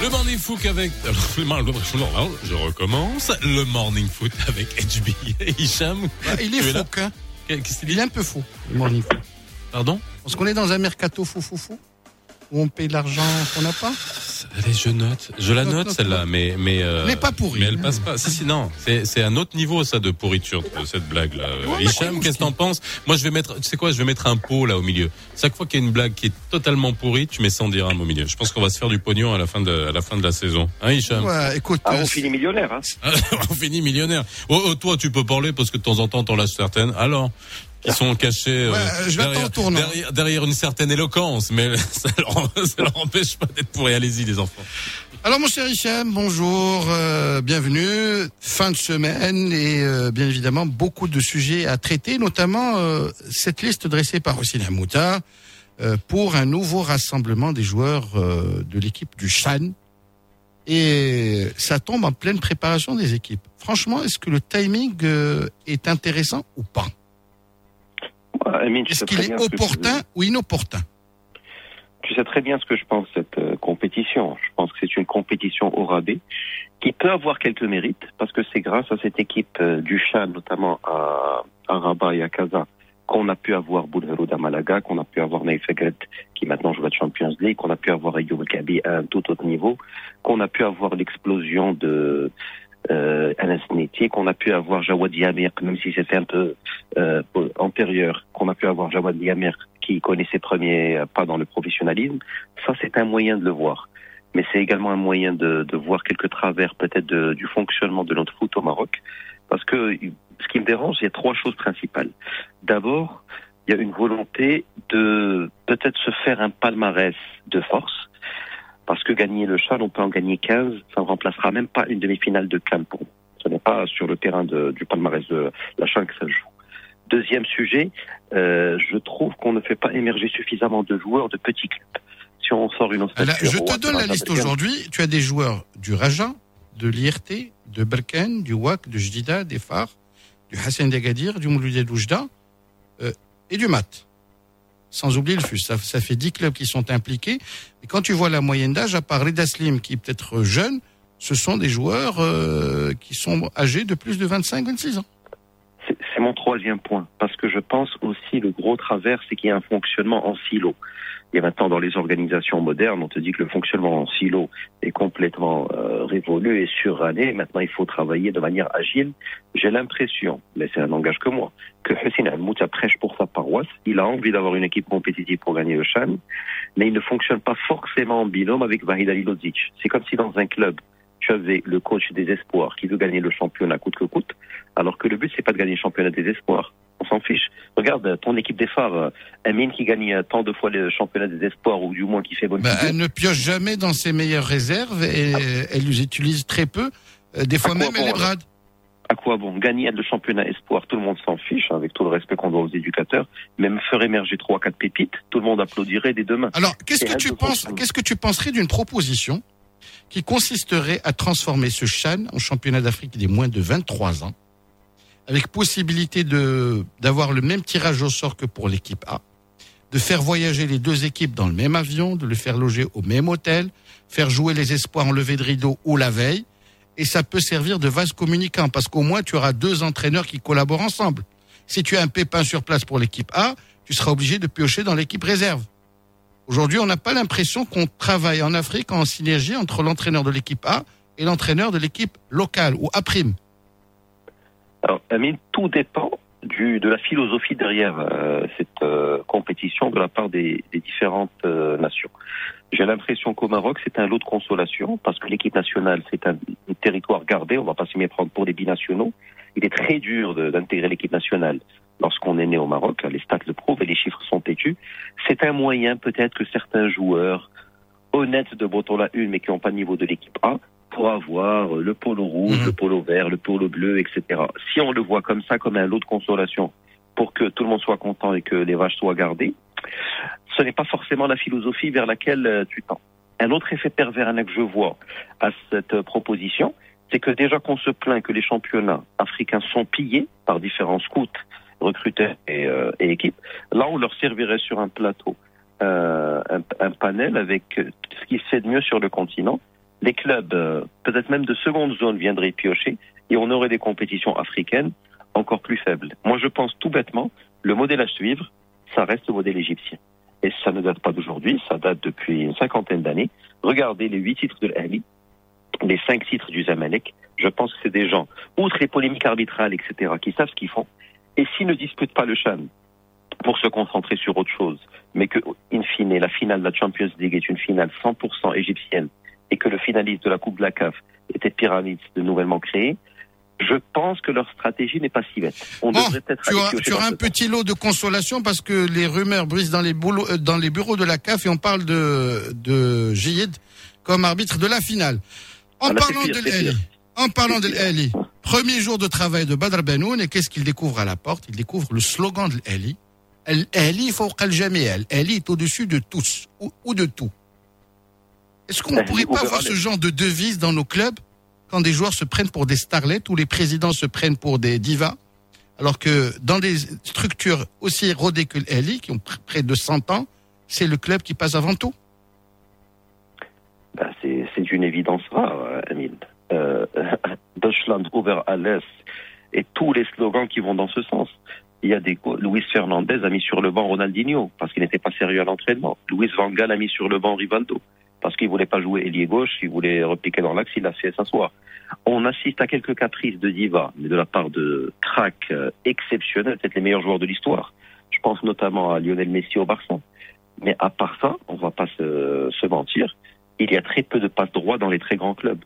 Le morning foot avec. *laughs* Je recommence. Le morning foot avec HB et Hicham. Ah, il est fou, hein. Qu'est-ce qu'il Il est un peu fou, le morning foot. Pardon? Parce qu'on est dans un mercato fou fou fou, où on paye l'argent qu'on n'a pas. Allez, je note. Je la Note, note note, celle-là, mais mais euh, est pas pourrie. Mais elle passe pas. Si si non, c'est c'est un autre niveau ça de pourriture de cette blague là. mais Hicham, qu'est-ce que t'en penses? Moi, je vais mettre. Tu sais quoi Je vais mettre un pot là au milieu. Chaque fois qu'il y a une blague qui est totalement pourrie, tu mets 100 dirhams au milieu. Je pense qu'on va se faire du pognon à la fin de à la fin de la saison. Hein, Hicham? Ouais, écoute, Ah, euh, on finit millionnaire, hein *laughs* On finit millionnaire. Oh, oh, toi, tu peux parler parce que de temps en temps, t'en lâches certaines. Alors qui sont cachés euh, je vais derrière, une certaine éloquence, mais *laughs* ça leur, ça leur empêche pas d'être pourris. Allez-y, les enfants. Alors mon cher Hicham, bonjour, euh, bienvenue. Fin de semaine et euh, bien évidemment beaucoup de sujets à traiter, notamment euh, cette liste dressée par Ossina Mouta euh, pour un nouveau rassemblement des joueurs euh, de l'équipe du Chan. Et ça tombe en pleine préparation des équipes. Franchement, est-ce que le timing euh, est intéressant ou pas? Est-ce sais qu'il est que opportun ou inopportun? Tu sais très bien ce que je pense de cette euh, compétition. Je pense que c'est une compétition au rabais qui peut avoir quelques mérites parce que c'est grâce à cette équipe euh, du Chan, notamment à, à Rabat et à Casa, qu'on a pu avoir Boulheroud à Malaga, qu'on a pu avoir Naïf Fegret qui maintenant joue la Champions League, qu'on a pu avoir Ayoub Kabi à un tout autre niveau, qu'on a pu avoir l'explosion de euh, Anas Neti, qu'on a pu avoir Jawad Yamir, même si c'était un peu euh, antérieur, qu'on a pu avoir Jawad Yamir qui connaît ses premiers pas dans le professionnalisme, ça c'est un moyen de le voir. Mais c'est également un moyen de, de voir quelques travers peut-être du fonctionnement de notre au Maroc. Parce que ce qui me dérange, il y a trois choses principales. D'abord, il y a une volonté de peut-être se faire un palmarès de force. Parce que gagner le Chan, on peut en gagner 15, ça ne remplacera même pas une demi-finale de Cannes pour moi. Ce n'est pas sur le terrain de, du palmarès de la Chan que ça se joue. Deuxième sujet, euh, je trouve qu'on ne fait pas émerger suffisamment de joueurs de petits clubs. Si on sort une Alors, je te donne la liste aujourd'hui. Tu as des joueurs du Raja, de l'IRT, de Berken, du WAC, de Jdida, des Phares, du Hassan Dagadir, du Mouloudé Doujda euh, et du MAT. Sans oublier le FUS. Ça, fait 10 clubs qui sont impliqués. Et quand tu vois la moyenne d'âge, à part Reda Slim, qui est peut-être jeune, ce sont des joueurs euh, qui sont âgés de plus de 25-26 ans. C'est c'est mon troisième point, parce que je pense aussi le gros travers, c'est qu'il y a un fonctionnement en silo. A maintenant dans les organisations modernes, on te dit que le fonctionnement en silo est complètement euh, révolu et suranné. Maintenant, il faut travailler de manière agile. J'ai l'impression, mais c'est un langage que moi, que Hussein Al-Mouta prêche pour sa paroisse. Il a envie d'avoir une équipe compétitive pour gagner le Chan, mais il ne fonctionne pas forcément en binôme avec Vahid. C'est comme si dans un club, tu avais le coach des espoirs qui veut gagner le championnat coûte que coûte, alors que le but, c'est pas de gagner le championnat des espoirs. On s'en fiche. Regarde, ton équipe des phares, euh, Amine qui gagne euh, tant de fois le championnat des espoirs, ou du moins qui fait bonne figure. elle ne pioche jamais dans ses meilleures réserves et elle les utilise très peu. Euh, Des fois même, elle les brade. À quoi bon Gagner le championnat espoir, tout le monde s'en fiche, hein, avec tout le respect qu'on doit aux éducateurs. Même faire émerger trois, quatre pépites, tout le monde applaudirait des deux mains. Alors, qu'est-ce que tu penses, qu'est-ce que tu penserais d'une proposition qui consisterait à transformer ce Chan en championnat d'Afrique des moins de 23 ans, avec possibilité de, d'avoir le même tirage au sort que pour l'équipe A, de faire voyager les deux équipes dans le même avion, de le faire loger au même hôtel, faire jouer les espoirs en levée de rideau ou la veille, et ça peut servir de vase communicant, parce qu'au moins tu auras deux entraîneurs qui collaborent ensemble. Si tu as un pépin sur place pour l'équipe A, tu seras obligé de piocher dans l'équipe réserve. Aujourd'hui, on n'a pas l'impression qu'on travaille en Afrique en synergie entre l'entraîneur de l'équipe A et l'entraîneur de l'équipe locale ou A prime. Alors, Amine, tout dépend du, de la philosophie derrière euh, cette euh, compétition de la part des, des différentes euh, nations. J'ai l'impression qu'au Maroc, c'est un lot de consolation parce que l'équipe nationale, c'est un, territoire gardé. On va pas s'y méprendre pour des binationaux. Il est très dur d'intégrer l'équipe nationale lorsqu'on est né au Maroc. Les stats le prouvent et les chiffres sont têtus. C'est un moyen peut-être que certains joueurs honnêtes de Botola 1 mais qui n'ont pas le niveau de l'équipe A pour avoir le polo rouge, Mhm. le polo vert, le polo bleu, etc. Si on le voit comme ça, comme un lot de consolation, pour que tout le monde soit content et que les vaches soient gardées, ce n'est pas forcément la philosophie vers laquelle euh, tu tends. Un autre effet pervers que je vois à cette euh, proposition, c'est que déjà qu'on se plaint que les championnats africains sont pillés par différents scouts, recruteurs et, euh, et équipes, là on leur servirait sur un plateau euh, un, un panel avec euh, ce qui se fait de mieux sur le continent. Les clubs, euh, peut-être même de seconde zone, viendraient piocher et on aurait des compétitions africaines encore plus faibles. Moi, je pense tout bêtement, le modèle à suivre, ça reste le modèle égyptien. Et ça ne date pas d'aujourd'hui, ça date depuis une cinquantaine d'années. Regardez les huit titres de l'Ali, les cinq titres du Zamalek. Je pense que c'est des gens, outre les polémiques arbitrales, etc., qui savent ce qu'ils font. Et s'ils ne disputent pas le Chan pour se concentrer sur autre chose, mais que, in fine, la finale de la Champions League est une finale 100% égyptienne et que le finaliste de la Coupe de la CAF était Pyramides de nouvellement créé, je pense que leur stratégie n'est pas si bête. On Bon, devrait peut-être tu tu auras un petit lot de consolation parce que les rumeurs brisent dans les, boulots, euh, dans les bureaux de la CAF et on parle de, de Giyed comme arbitre de la finale. En Ah, là, parlant pire, de pire. en parlant de l'Ali, premier jour de travail de Badr Benoun et qu'est-ce qu'il découvre à la porte? Il découvre le slogan de l'Ali. l'Ali, il faut jamais l'Ali est au-dessus de tous ou, ou de tout. Est-ce qu'on ne pourrait pas avoir ce genre de devise dans nos clubs quand des joueurs se prennent pour des starlets ou les présidents se prennent pour des divas alors que dans des structures aussi rodées que l'Ali, qui ont pr- près de 100 ans, c'est le club qui passe avant tout? Ben, c'est une évidence rare, euh, Amine. Euh, *laughs* Deutschland over alles et tous les slogans qui vont dans ce sens. Il y a des Luis Fernandez a mis sur le banc Ronaldinho parce qu'il n'était pas sérieux à l'entraînement. Luis Van Gaal a mis sur le banc Rivaldo parce qu'il voulait pas jouer ailier gauche, il voulait repiquer dans l'axe, il a fait s'asseoir. On assiste à quelques caprices de diva, mais de la part de cracks euh, exceptionnels, peut-être les meilleurs joueurs de l'histoire. Je pense notamment à Lionel Messi au Barça. Mais à part ça, on va pas se, mentir, il y a très peu de passes droits dans les très grands clubs.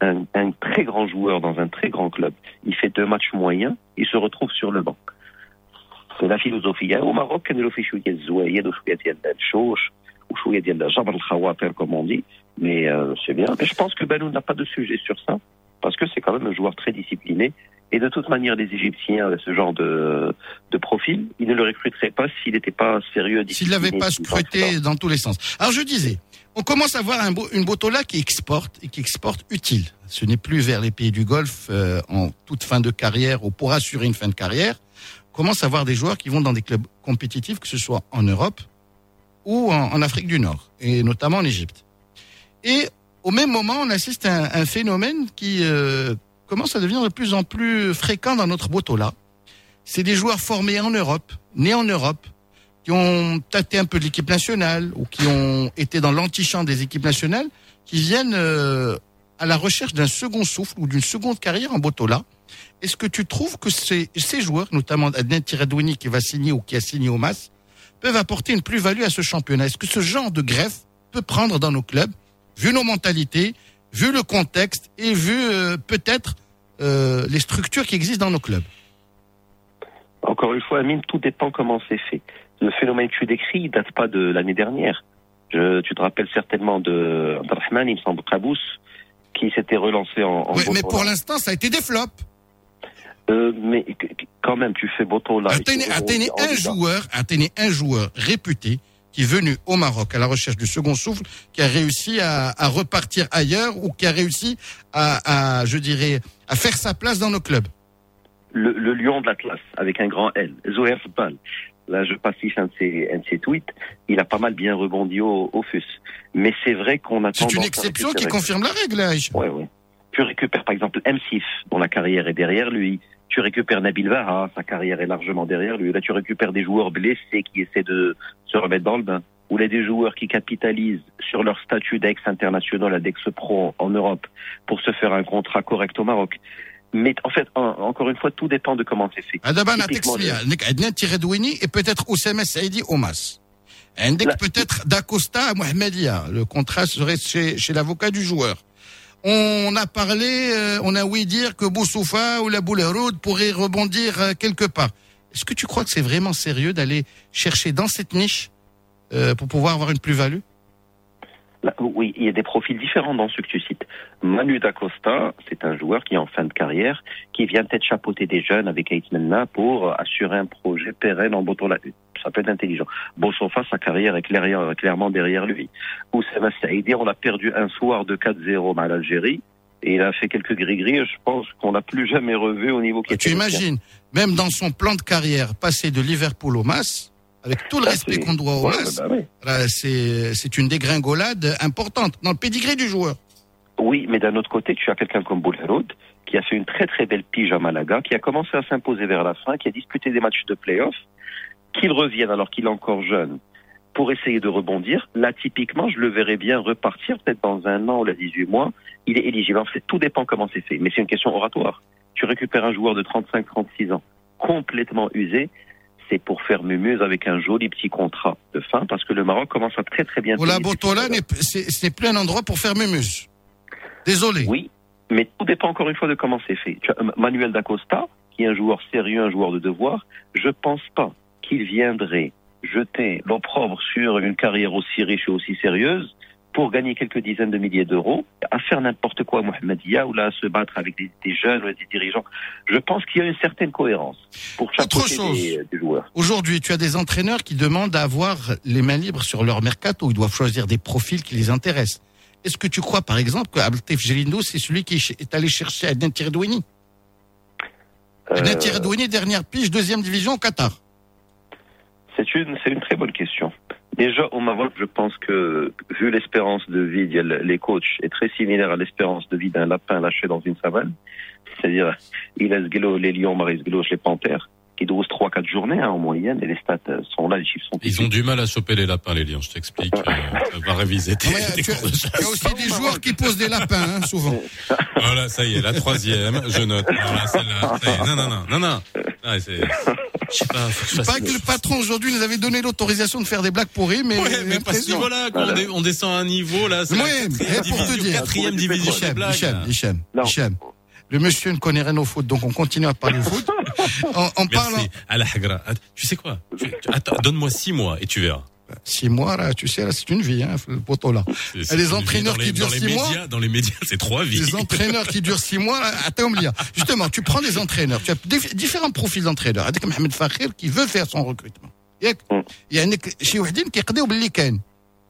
Un, très grand joueur dans un très grand club, il fait deux matchs moyens, il se retrouve sur le banc. C'est la philosophie. Au Maroc, il y a الزوايد وشوية ديال الشوش ou شويه ديال جبر الخواطر comme on dit mais euh, c'est bien mais je pense que Benoît n'a pas de sujet sur ça parce que c'est quand même un joueur très discipliné et de toute manière, les Égyptiens, ce genre de, de profil, ils ne le recruteraient pas s'il n'était pas sérieux. S'il n'avait pas scruté dans tous les sens. Alors je disais, on commence à voir un, une Botola qui exporte et qui exporte utile. Ce n'est plus vers les pays du Golfe euh, en toute fin de carrière ou pour assurer une fin de carrière. On commence à voir des joueurs qui vont dans des clubs compétitifs, que ce soit en Europe ou en, Afrique du Nord, et notamment en Égypte. Et au même moment, on assiste à un, phénomène qui euh, commence à devenir de plus en plus fréquent dans notre Botola. C'est des joueurs formés en Europe, nés en Europe, qui ont tâté un peu de l'équipe nationale ou qui ont été dans l'antichamp des équipes nationales, qui viennent euh, à la recherche d'un second souffle ou d'une seconde carrière en Botola. Est-ce que tu trouves que ces, ces joueurs, notamment Adnan Tiradouini qui va signer ou qui a signé au MAS, peuvent apporter une plus-value à ce championnat Est-ce que ce genre de greffe peut prendre dans nos clubs, vu nos mentalités, vu le contexte et vu euh, peut-être euh, les structures qui existent dans nos clubs? Encore une fois, Amine, tout dépend comment c'est fait. Le phénomène que tu décris ne date pas de l'année dernière. Je, tu te rappelles certainement de Abdelrahman, il me semble, Kabous, qui s'était relancé en, en Oui, mais pour l'instant, ça a été des flops. Euh, mais quand même, tu fais. Atteignez, et tu- atteignez un joueur, atteignez un joueur réputé qui est venu au Maroc à la recherche du second souffle, qui a réussi à, à repartir ailleurs ou qui a réussi à, à, je dirais, à faire sa place dans nos clubs. le, le lion de l'Atlas, avec un grand L, Zoher Bal. Là, je pastiche un de ses, un de ses tweets. Il a pas mal bien rebondi au, au FUS. Mais c'est vrai qu'on a C'est une exception qui confirme la règle, Aïcha. Ouais, ouais. Tu récupères par exemple Msif, dont la carrière est derrière lui tu récupères Nabil Vara, hein, sa carrière est largement derrière lui. Là, tu récupères des joueurs blessés qui essaient de se remettre dans le bain. Ou là, des joueurs qui capitalisent sur leur statut d'ex-international, d'ex-pro en Europe, pour se faire un contrat correct au Maroc. Mais en fait, encore une fois, tout dépend de comment c'est fait. et peut-être Oussama Omas. Peut-être Dacosta Mohamedia. Le contrat serait chez l'avocat du joueur. On a parlé, euh, on a ouï dire que Boussoufa ou la Bouleroud pourraient rebondir euh, quelque part. Est-ce que tu crois que c'est vraiment sérieux d'aller chercher dans cette niche euh, pour pouvoir avoir une plus-value? Là, oui, il y a des profils différents dans ceux que tu cites. Manu Dacosta, c'est un joueur qui est en fin de carrière, qui vient peut-être chapeauter des jeunes avec Aitmenna pour assurer un projet pérenne en Botola. Ça peut être intelligent. Bossofa, sa carrière est clairement, clairement derrière lui. Oussama Saïdi, on a perdu un soir de 4-0 à l'Algérie. Et il a fait quelques gris-gris, je pense qu'on n'a plus jamais revu au niveau qui était Tu imagines, même dans son plan de carrière, passer de Liverpool au MAS, avec tout le Ça, respect qu'on doit au Ouais, bah oui. Là, c'est c'est une dégringolade importante dans le pédigré du joueur. Oui, mais d'un autre côté, tu as quelqu'un comme Boulerod qui a fait une très très belle pige à Malaga, qui a commencé à s'imposer vers la fin, qui a disputé des matchs de play-off, qu'il revienne alors qu'il est encore jeune pour essayer de rebondir. Là, typiquement, je le verrais bien repartir peut-être dans un an ou là 18 mois. Il est éligible. En fait, tout dépend comment c'est fait. Mais c'est une question oratoire. Tu récupères un joueur de 35-36 ans, complètement usé, c'est pour faire mumuse avec un joli petit contrat de fin, parce que le Maroc commence à très très bien payer ses Botola, c'est plus un endroit pour faire mémuse. Désolé. Oui, mais tout dépend encore une fois de comment c'est fait. Euh, Manuel Dacosta, qui est un joueur sérieux, un joueur de devoir, je pense pas qu'il viendrait jeter l'opprobre sur une carrière aussi riche et aussi sérieuse pour gagner quelques dizaines de milliers d'euros, à faire n'importe quoi à Mohamedia ou là à se battre avec des, des jeunes ou des dirigeants. Je pense qu'il y a une certaine cohérence pour chapeauter chose. des, des joueurs. Aujourd'hui, tu as des entraîneurs qui demandent à avoir les mains libres sur leur mercato. Ils doivent choisir des profils qui les intéressent. Est-ce que tu crois, par exemple, que Abdeltef Gelindo, c'est celui qui est allé chercher Adnan Tiredouini Adnan Euh, Tiredouini, dernière pige, deuxième division au Qatar. C'est une, c'est une très bonne question. Déjà, au Maroc, je pense que, vu l'espérance de vie, il y a le- les coachs est très similaire à l'espérance de vie d'un lapin lâché dans une savane. C'est-à-dire, il laisse guélo les lions, maris les panthères, qui dosent 3-4 journées, hein, en moyenne, et les stats euh, sont là, les chiffres sont Ils ont du mal à choper les lapins, les lions, je t'explique. Euh, va réviser tes, *laughs* Ouais, tes tu, cours de tu chasse. as aussi des joueurs qui posent des lapins, hein, souvent. Voilà, ça y est, la troisième, je note. Voilà, celle-là. ça y est. Non, non, non, non, non. Ah, c'est, *laughs* je sais pas, faut que je fasse- paraît que le patron aujourd'hui nous avait donné l'autorisation de faire des blagues pourries, mais, Ouais, mais parce que impressionnant. voilà, quand on, dé- on descend à un niveau, là, c'est Oui, la mais quatrième pour te division, dire, quatrième pour- division des Hicham, blagues. Hicham, Non. Hicham. Le monsieur ne connaît rien au foot, donc on continue à parler foot. *laughs* En, en parlant, Merci. À la Hagra. Att- Tu sais quoi? Tu- tu- Attends, donne-moi six mois et tu verras. Six mois, là, tu sais, là, c'est une vie, hein, le poteau là. Les entraîneurs qui durent six mois. Dans les médias, c'est trois vies. Les entraîneurs qui durent six mois, à Taomlia. Justement, tu prends les entraîneurs, tu as différents profils d'entraîneurs. Avec Mohamed Fakhir qui veut faire son recrutement. Il y a mm. chez Wahdin qui est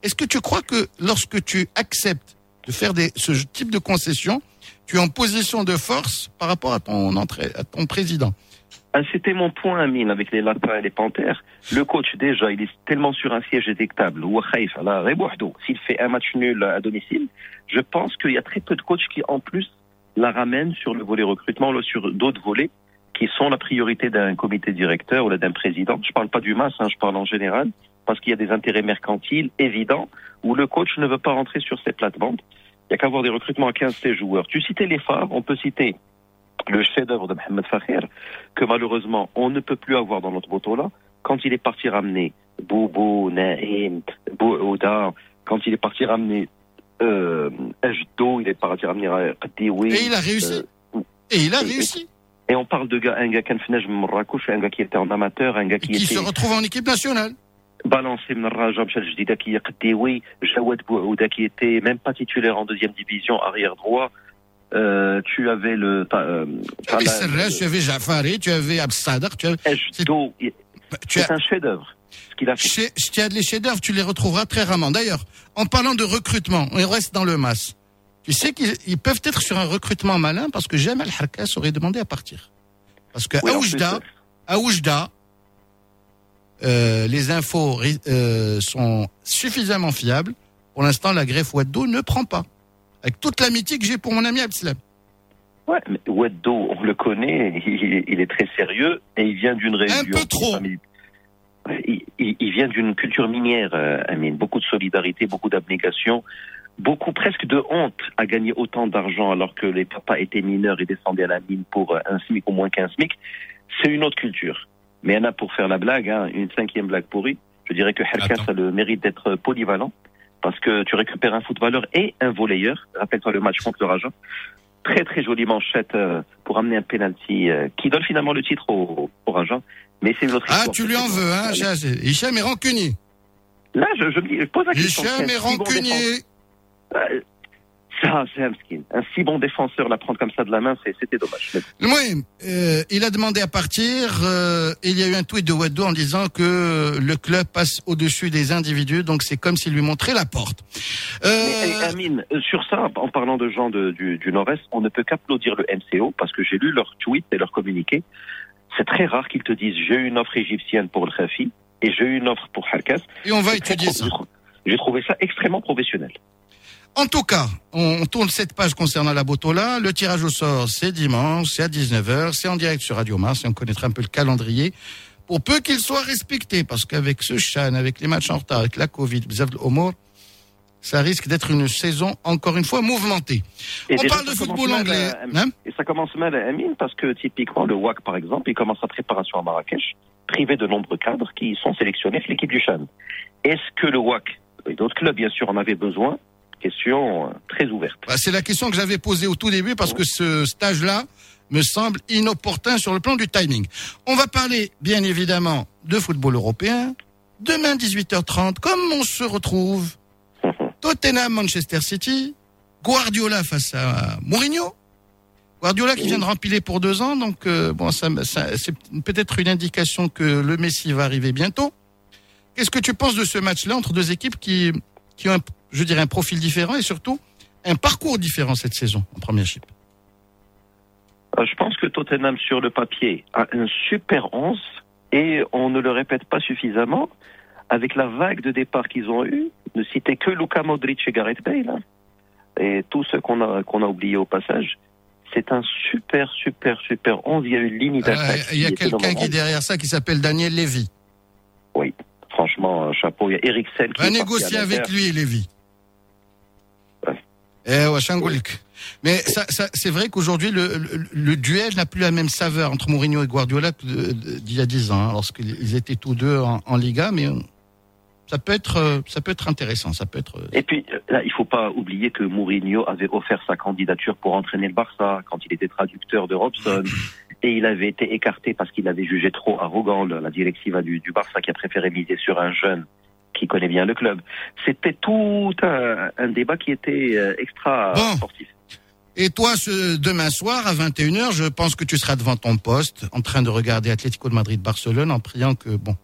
Est-ce que tu crois que lorsque tu acceptes de faire ce type de concession, tu es en position de force par rapport à ton, à ton président? C'était mon point, Amine, avec les lapins et les panthères. Le coach, déjà, il est tellement sur un siège éjectable. S'il fait un match nul à domicile, je pense qu'il y a très peu de coachs qui, en plus, la ramènent sur le volet recrutement, sur d'autres volets, qui sont la priorité d'un comité directeur ou d'un président. Je parle pas du MAS, hein, je parle en général, parce qu'il y a des intérêts mercantiles évidents où le coach ne veut pas rentrer sur ses plates-bandes. Il y a qu'à avoir des recrutements à 15 ces joueurs. Tu citais les phares, on peut citer le chef-d'œuvre de Mohamed Fakhir, que malheureusement on ne peut plus avoir dans notre moto-là, quand il est parti ramener Boubou, Naïm, Bououda, quand il est parti ramener euh, Ajdo, il est parti ramener euh, Qadioui. Et il a réussi. euh, Et il a et- réussi. Et on parle de gars, un gars qui a Marrakech, un gars qui était en amateur, un gars qui, Qui était se retrouve en équipe nationale. balancé من الراجة مشى الجديدة qui est Qadioui, Jawad Bououda qui était même pas titulaire en deuxième division, arrière droit. euh, tu avais le ta- euh, Tu avais tu avais Jafari, tu avais Absadar, tu avais... C'est un chef-d'œuvre. Ce qu'il a fait. Chez, chez les chefs-d'œuvre, tu les retrouveras très rarement. D'ailleurs, en parlant de recrutement, on reste dans le MAS. Tu sais qu'ils ils peuvent être sur un recrutement malin parce que Jamal Harkas aurait demandé à partir. Parce que Oui, à Oujda, à Oujda, euh, les infos euh, sont suffisamment fiables. Pour l'instant, la greffe Waddo ne prend pas. Avec toute l'amitié que j'ai pour mon ami Abslam. Ouais, mais Weddo, on le connaît, il, il est très sérieux et il vient d'une région. peu trop. Il, il- il vient d'une culture minière, euh, Amine. Beaucoup de solidarité, beaucoup d'abnégation, beaucoup presque de honte à gagner autant d'argent alors que les papas étaient mineurs et descendaient à la mine pour euh, un SMIC ou moins qu'un SMIC. C'est une autre culture. Mais il y en a pour faire la blague, hein, une cinquième blague pourrie. Je dirais que Herkas a le mérite d'être polyvalent parce que tu récupères un footballeur et un volleyeur. Rappelle-toi le match contre le Raja. Très très jolie manchette euh, pour amener un penalty euh, qui donne finalement le titre au, au Raja. Mais c'est une autre Ah, tu lui en veux, hein, Hicham est rancunier. Là, je, je, pose la question. Hicham est bon rancunier. Ça, c'est un skin. Un si bon défenseur, la prendre comme ça de la main, c'était dommage. Oui, euh, il a demandé à partir. euh, il y a eu un tweet de Waddo en disant que le club passe au-dessus des individus, donc c'est comme s'il lui montrait la porte. Euh, Mais, eh, Amine, euh, sur ça, en parlant de gens de- du, du Nord-Est, on ne peut qu'applaudir le MCO parce que j'ai lu leur tweet et leur communiqué. C'est très rare qu'ils te disent j'ai eu une offre égyptienne pour le Khafi et j'ai eu une offre pour Harkas. Et on va étudier ça. J'ai trouvé ça extrêmement professionnel. En tout cas, on, tourne cette page concernant la Botola. Le tirage au sort, c'est dimanche, c'est à 19h, c'est en direct sur Radio Mars et on connaîtra un peu le calendrier. Pour peu qu'il soit respecté, parce qu'avec ce chan, avec les matchs en retard, avec la Covid, ça risque d'être une saison encore une fois mouvementée. Et on parle de football anglais. euh, hein Et ça commence mal à Amine parce que typiquement le WAC par exemple, il commence sa préparation à Marrakech, privé de nombreux cadres qui sont sélectionnés avec l'équipe du Chan. Est-ce que le WAC et d'autres clubs bien sûr en avaient besoin Question euh, très ouverte. Bah, c'est la question que j'avais posée au tout début parce que ce stage-là me semble inopportun sur le plan du timing. On va parler bien évidemment de football européen. Demain 18h30, comme on se retrouve, *laughs* Tottenham Manchester City, Guardiola face à Mourinho. Guardiola qui vient de rempiler pour deux ans, donc euh, bon, ça, ça- c'est peut-être une indication que le Messi va arriver bientôt. Qu'est-ce que tu penses de ce match-là entre deux équipes qui, qui ont, un, je dirais, un profil différent et surtout un parcours différent cette saison en premiership Euh, Je pense que Tottenham sur le papier a un super 11 et on ne le répète pas suffisamment. Avec la vague de départ qu'ils ont eue, ne citer que Luka Modric et Gareth Bale hein, et tous ceux qu'on a qu'on a oubliés au passage. C'est un super, super, super 11. Il y a une ligne Euh, d'attaque. Il y a quelqu'un qui est derrière ça qui s'appelle Daniel Levy. Oui, franchement, un chapeau. Il y a Eriksen qui Va négocier avec lui, Levy. Eh ouais, Changolik. Mais ça, ça, c'est vrai qu'aujourd'hui, le, le, le duel n'a plus la même saveur entre Mourinho et Guardiola d'il y a 10 ans, hein, lorsqu'ils étaient tous deux en, en Liga. Mais euh, ça peut être, euh, ça peut être intéressant. Ça peut être. euh, Et puis, là, il faut pas oublier que Mourinho avait offert sa candidature pour entraîner le Barça quand il était traducteur de Robson. *laughs* Et il avait été écarté parce qu'il avait jugé trop arrogant la directive du, du Barça qui a préféré miser sur un jeune qui connaît bien le club. C'était tout un, un débat qui était euh, extra Bon. sportif. Et toi, ce demain soir à 21h, je pense que tu seras devant ton poste, en train de regarder Atlético de Madrid-Barcelone, en priant que bon.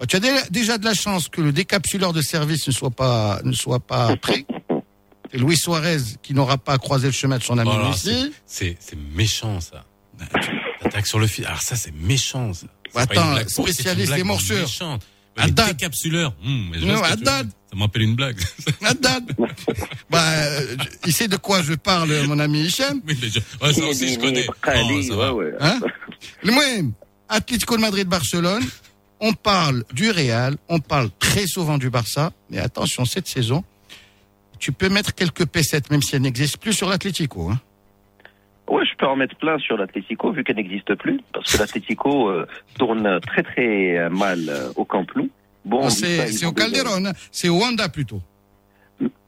Bah, Tu as dé- déjà de la chance que le décapsuleur de service ne soit pas ne soit pas prêt. *laughs* C'est Luis Suarez qui n'aura pas croisé le chemin de son ami Oh Messi. C'est c'est méchant ça. Attaque sur le fil. Alors ça c'est méchant ça. Attends, pas une blague. Pour- c'est une spécialiste des morsures. Haddad. décapsuleurs. Mais je Non, Haddad. Ça m'appelle une blague. Haddad. *laughs* bah, euh, il sait de quoi je parle, mon ami Hichem. Oui, je- ouais, ça aussi je connais. Oh, ça va. Hein? Le moins, Atlético de Madrid-Barcelone, on parle du Real, on parle très souvent du Barça, mais attention, cette saison, tu peux mettre quelques pesettes, même si elles n'existent plus sur l'Atlético. Hein. Ouais, je peux en mettre plein sur l'Atlético vu qu'elle n'existe plus, parce que l'Atlético euh, tourne très très euh, mal euh, au Camp Nou. Bon, ça, c'est au Calderon, hein. c'est au Wanda plutôt.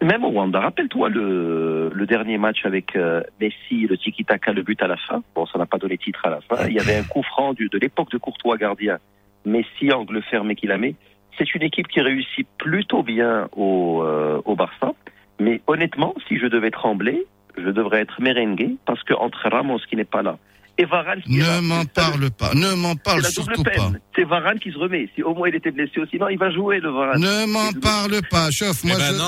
Même au Wanda, rappelle-toi le, le dernier match avec euh, Messi, le tiki-taka, le but à la fin. Bon, ça n'a pas donné titre à la fin. Il y avait un coup franc du, de l'époque de Courtois gardien. Messi, angle fermé qu'il a mis. C'est une équipe qui réussit plutôt bien au, euh, au Barça. Mais honnêtement, si je devais trembler, je devrais être merengue parce que entre Ramos qui n'est pas là et Varane qui Ne m'en parle pas, ne m'en c'est parle la double surtout pas. peine. C'est Varane qui se remet. Si au moins il était blessé aussi, non, il va jouer le Varane. Ne m'en parle pas, chauffe. Eh Moi, ben, je, je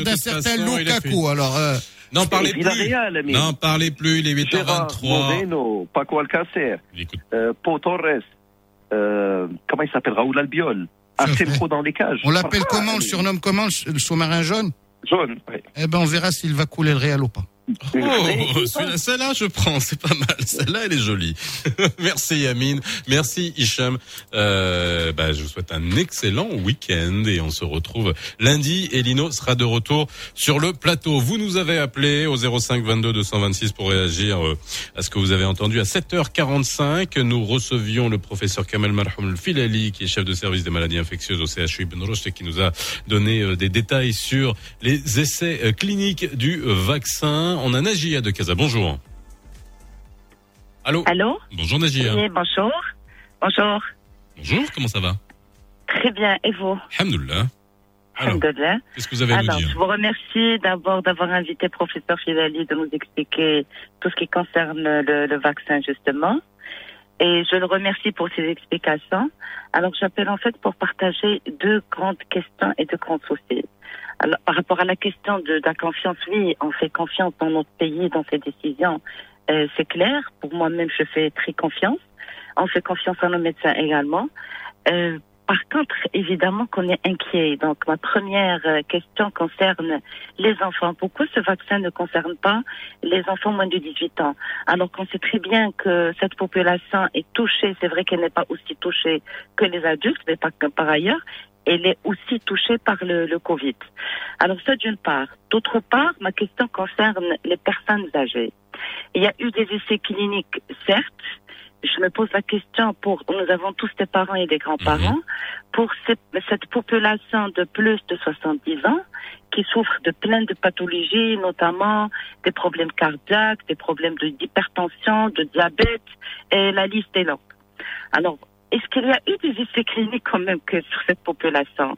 de d'un certain façon, il a fait- Lukaku. Alors, euh, N'en parlez plus. N'en parlez plus. Il est Gérard 8h23. Moreno, Paco Alcacer, euh, Pau Torres, euh, comment il s'appelle, Raoul Albiol, Arsenio dans les cages. on l'appelle Ah, comment, on le surnomme comment, le sous-marin jaune? Eh ben, on verra s'il va couler le Real ou pas. *laughs* Oh, celle-là, je prends, c'est pas mal. Celle-là, elle est jolie. *laughs* Merci Yamine, merci Hicham. Euh, bah, je vous souhaite un excellent week-end et on se retrouve lundi. Et Lino sera de retour sur le plateau. Vous nous avez appelé au 05 22 226 pour réagir euh, à ce que vous avez entendu. À 7h45, nous recevions le professeur Kamal Marhoum Filali, qui est chef de service des maladies infectieuses au CHU Ibn Rushd et qui nous a donné euh, des détails sur les essais euh, cliniques du vaccin. On a Nagia de Casa. Bonjour. Allô Allô Bonjour Nagia. Oui, bonjour. Bonjour. Bonjour, comment ça va Très bien. Et vous Alhamdoulilah. Qu'est-ce que vous avez à nous Alors, dire je vous remercie d'abord d'avoir invité professeur Filali de nous expliquer tout ce qui concerne le, le vaccin, justement. Et je le remercie pour ses explications. Alors, j'appelle en fait pour partager deux grandes questions et deux grands soucis. Alors, par rapport à la question de, la confiance, oui, on fait confiance dans notre pays, dans ses décisions. Euh, c'est clair. Pour moi-même, je fais très confiance. On fait confiance à nos médecins également. Euh, par contre, évidemment qu'on est inquiet. Donc, ma première euh, question concerne les enfants. Pourquoi ce vaccin ne concerne pas les enfants moins de 18 ans? Alors qu'on sait très bien que cette population est touchée, c'est vrai qu'elle n'est pas aussi touchée que les adultes, mais pas que par ailleurs, elle est aussi touchée par le, le Covid. Alors ça d'une part. D'autre part, ma question concerne les personnes âgées. Il y a eu des essais cliniques, certes, je me pose la question pour, nous avons tous des parents et des grands-parents, pour cette, cette population de plus de 70 ans qui souffre de plein de pathologies, notamment des problèmes cardiaques, des problèmes de- d'hypertension, de diabète, et la liste est longue. Alors, est-ce qu'il y a eu des essais cliniques quand même que sur cette population?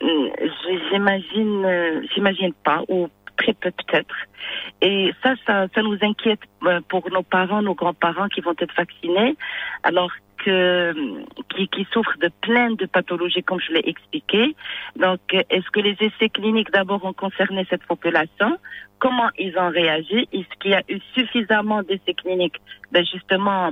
Hum, J'imagine, euh, j'imagine pas, ou très peu peut-être. Et ça, ça, ça nous inquiète euh, pour nos parents, nos grands-parents qui vont être vaccinés, alors que qui, qui souffrent de plein de pathologies, comme je l'ai expliqué. Donc, euh, est-ce que les essais cliniques d'abord ont concerné cette population? Comment ils ont réagi? Est-ce qu'il y a eu suffisamment d'essais cliniques ben Justement,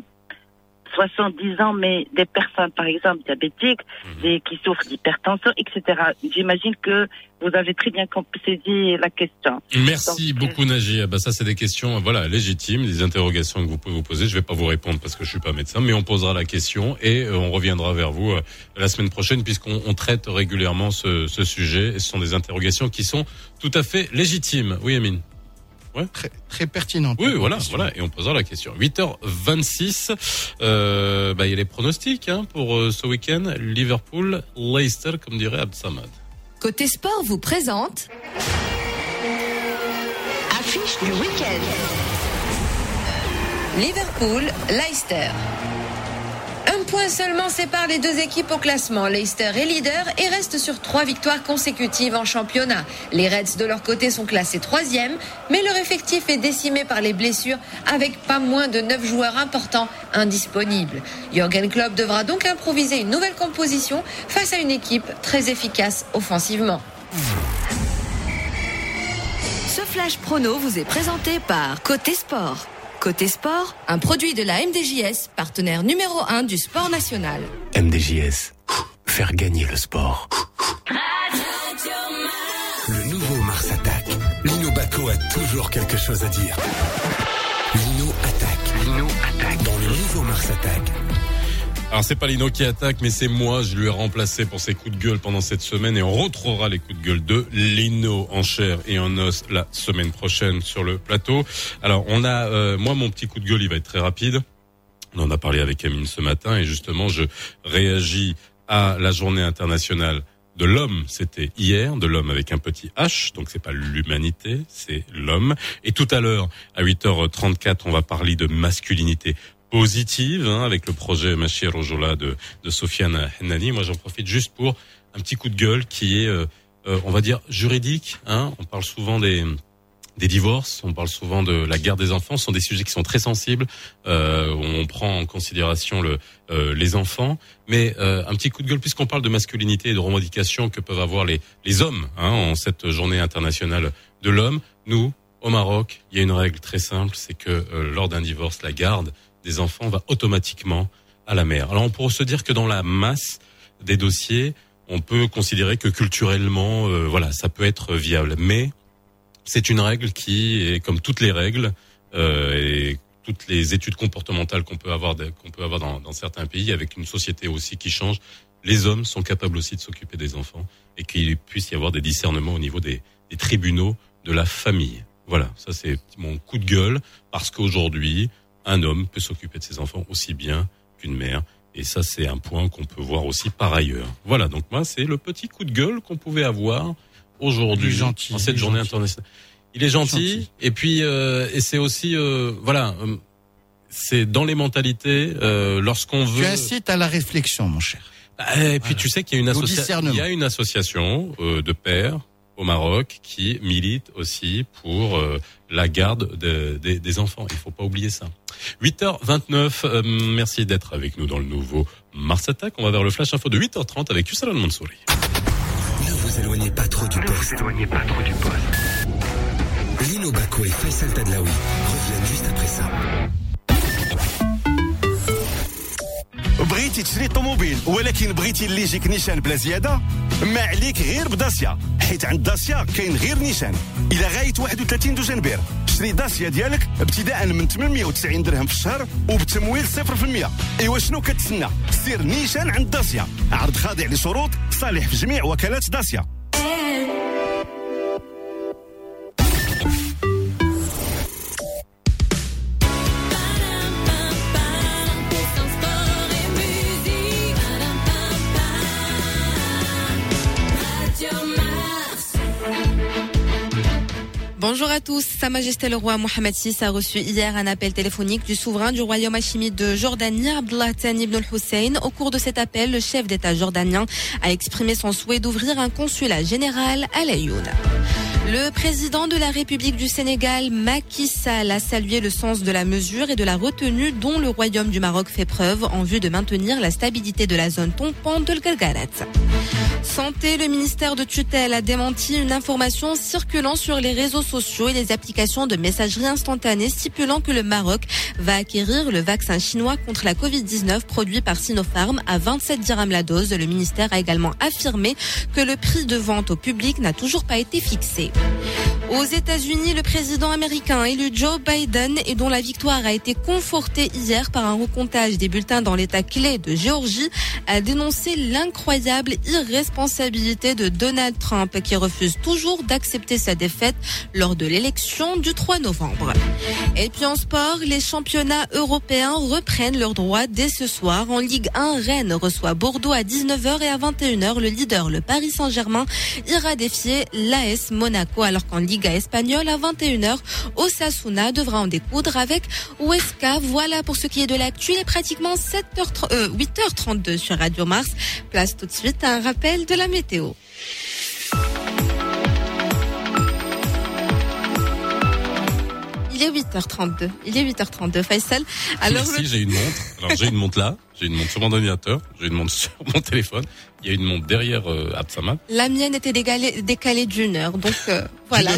70 ans, mais des personnes, par exemple, diabétiques, des, qui souffrent d'hypertension, etc. J'imagine que vous avez très bien compris saisi la question. Merci beaucoup Nagia. Bah ça c'est des questions voilà légitimes, des interrogations que vous pouvez vous poser. Je vais pas vous répondre parce que je suis pas médecin, mais on posera la question et euh, on reviendra vers vous euh, la semaine prochaine puisqu'on on traite régulièrement ce, ce sujet. Et ce sont des interrogations qui sont tout à fait légitimes. Oui Amine. Ouais. Très, très pertinente. Oui, voilà, voilà, et on posera la question. 8h26, euh, bah, il y a les pronostics hein, pour euh, ce week-end. Liverpool, Leicester, comme dirait Absamad. Côté sport vous présente Affiche du week-end. Liverpool, Leicester. Point seulement sépare les deux équipes au classement. Leicester est leader et reste sur trois victoires consécutives en championnat. Les Reds de leur côté sont classés troisième, mais leur effectif est décimé par les blessures avec pas moins de neuf joueurs importants indisponibles. Jürgen Klopp devra donc improviser une nouvelle composition face à une équipe très efficace offensivement. Ce flash prono vous est présenté par Côté Sport. Côté Sport, un produit de la MDJS, partenaire numéro 1 du sport national. MDJS, faire gagner le sport. Le nouveau Mars Attack. Lino Baco a toujours quelque chose à dire. Lino attaque. Lino attaque. Dans le nouveau Mars Attack. Alors c'est pas Lino qui attaque, mais c'est moi. Je lui ai remplacé pour ses coups de gueule pendant cette semaine et on retrouvera les coups de gueule de Lino en chair et en os la semaine prochaine sur le plateau. Alors on a, euh, moi mon petit coup de gueule, il va être très rapide. On en a parlé avec Amine ce matin et justement je réagis à la journée internationale de l'homme, c'était hier, de l'homme avec un petit H, donc c'est pas l'humanité, c'est l'homme. Et tout à l'heure, à 8h34, on va parler de masculinité positive hein, avec le projet Machir Rojola de, de Sofiane Hennani. Moi, j'en profite juste pour un petit coup de gueule qui est, euh, euh, on va dire, juridique. Hein. On parle souvent des des divorces, on parle souvent de la garde des enfants, ce sont des sujets qui sont très sensibles, euh, on prend en considération le, euh, les enfants, mais euh, un petit coup de gueule puisqu'on parle de masculinité et de revendication que peuvent avoir les, les hommes hein, en cette journée internationale de l'homme. Nous, au Maroc, il y a une règle très simple, c'est que euh, lors d'un divorce, la garde des enfants va automatiquement à la mère. Alors on pourrait se dire que dans la masse des dossiers, on peut considérer que culturellement, euh, voilà, ça peut être viable, mais c'est une règle qui est comme toutes les règles euh, et toutes les études comportementales qu'on peut avoir qu'on peut avoir dans, certains pays, avec une société aussi qui change. Les hommes sont capables aussi de s'occuper des enfants et qu'il puisse y avoir des discernements au niveau des tribunaux de la famille. Voilà, ça c'est mon coup de gueule parce qu'aujourd'hui, un homme peut s'occuper de ses enfants aussi bien qu'une mère. Et ça, c'est un point qu'on peut voir aussi par ailleurs. Voilà, donc moi, c'est le petit coup de gueule qu'on pouvait avoir aujourd'hui Il est gentil, en cette journée gentil. internationale. Il est gentil, et puis euh, et c'est aussi euh, voilà, euh, c'est dans les mentalités euh, lorsqu'on veut. Tu incites à la réflexion, mon cher. Ah, Et puis tu sais qu'il y a une Au association, discernement. il y a une association euh, de pères au Maroc qui milite aussi pour euh, la garde de- des- des enfants. Il faut pas oublier ça. 8h29, euh, merci d'être avec nous dans le nouveau Mars Attack. On va vers le flash info de 8h30 avec Youssal Mansouri. Ne vous éloignez pas trop du poste. Ne vous éloignez pas trop du poste. Lino Baco et Faisal Tadlaoui reviennent juste après ça. بغيتي تشري طوموبيل ولكن بغيتي اللي يجيك نيشان بلا زيادة؟ ما عليك غير بداسيا حيت عند داسيا كاين غير نيشان. إلى غايه 31 دجنبير شري داسيا ديالك ابتداء من 890 درهم في الشهر وبتمويل 0% إيوا شنو كتسنى؟ سير نيشان عند داسيا. عرض خاضع لشروط صالح في جميع وكالات داسيا. Bonjour à tous. Sa Majesté le roi Mohamed VI a reçu hier un appel téléphonique du souverain du royaume hachimite de Jordanie, Abdullah ibn al-Hussein. Au cours de cet appel, le chef d'État jordanien a exprimé son souhait d'ouvrir un consulat général à Laayoune. Le président de la République du Sénégal, Macky Sall, a salué le sens de la mesure et de la retenue dont le Royaume du Maroc fait preuve en vue de maintenir la stabilité de la zone tombante de Galgarat. Santé, le ministère de tutelle a démenti une information circulant sur les réseaux sociaux et les applications de messagerie instantanée stipulant que le Maroc va acquérir le vaccin chinois contre la Covid-19 produit par Sinopharm à 27 dirhams la dose. Le ministère a également affirmé que le prix de vente au public n'a toujours pas été fixé. Aux États-Unis, le président américain élu Joe Biden et dont la victoire a été confortée hier par un recomptage des bulletins dans l'État clé de Géorgie a dénoncé l'incroyable irresponsabilité de Donald Trump qui refuse toujours d'accepter sa défaite lors de l'élection du 3 novembre. Et puis en sport, les championnats européens reprennent leurs droits dès ce soir. En Ligue 1, Rennes reçoit Bordeaux à 19h et à 21h, le leader, le Paris Saint-Germain, ira défier l'AS Monaco alors qu'en Ligue Liga espagnole à 21h. Osasuna devra en découdre avec Huesca. Voilà pour ce qui est de l'actu. Il est pratiquement 7h, 8h32 sur Radio Mars. Place tout de suite à un rappel de la météo. Il est 8h32. Il est 8h32. Faisal. Alors Merci, j'ai une montre. Alors j'ai une montre là, j'ai une montre sur mon ordinateur, j'ai une montre sur mon téléphone. Il y a une montre derrière euh, Absaman. La mienne était décalée, décalée d'une heure, donc euh, voilà.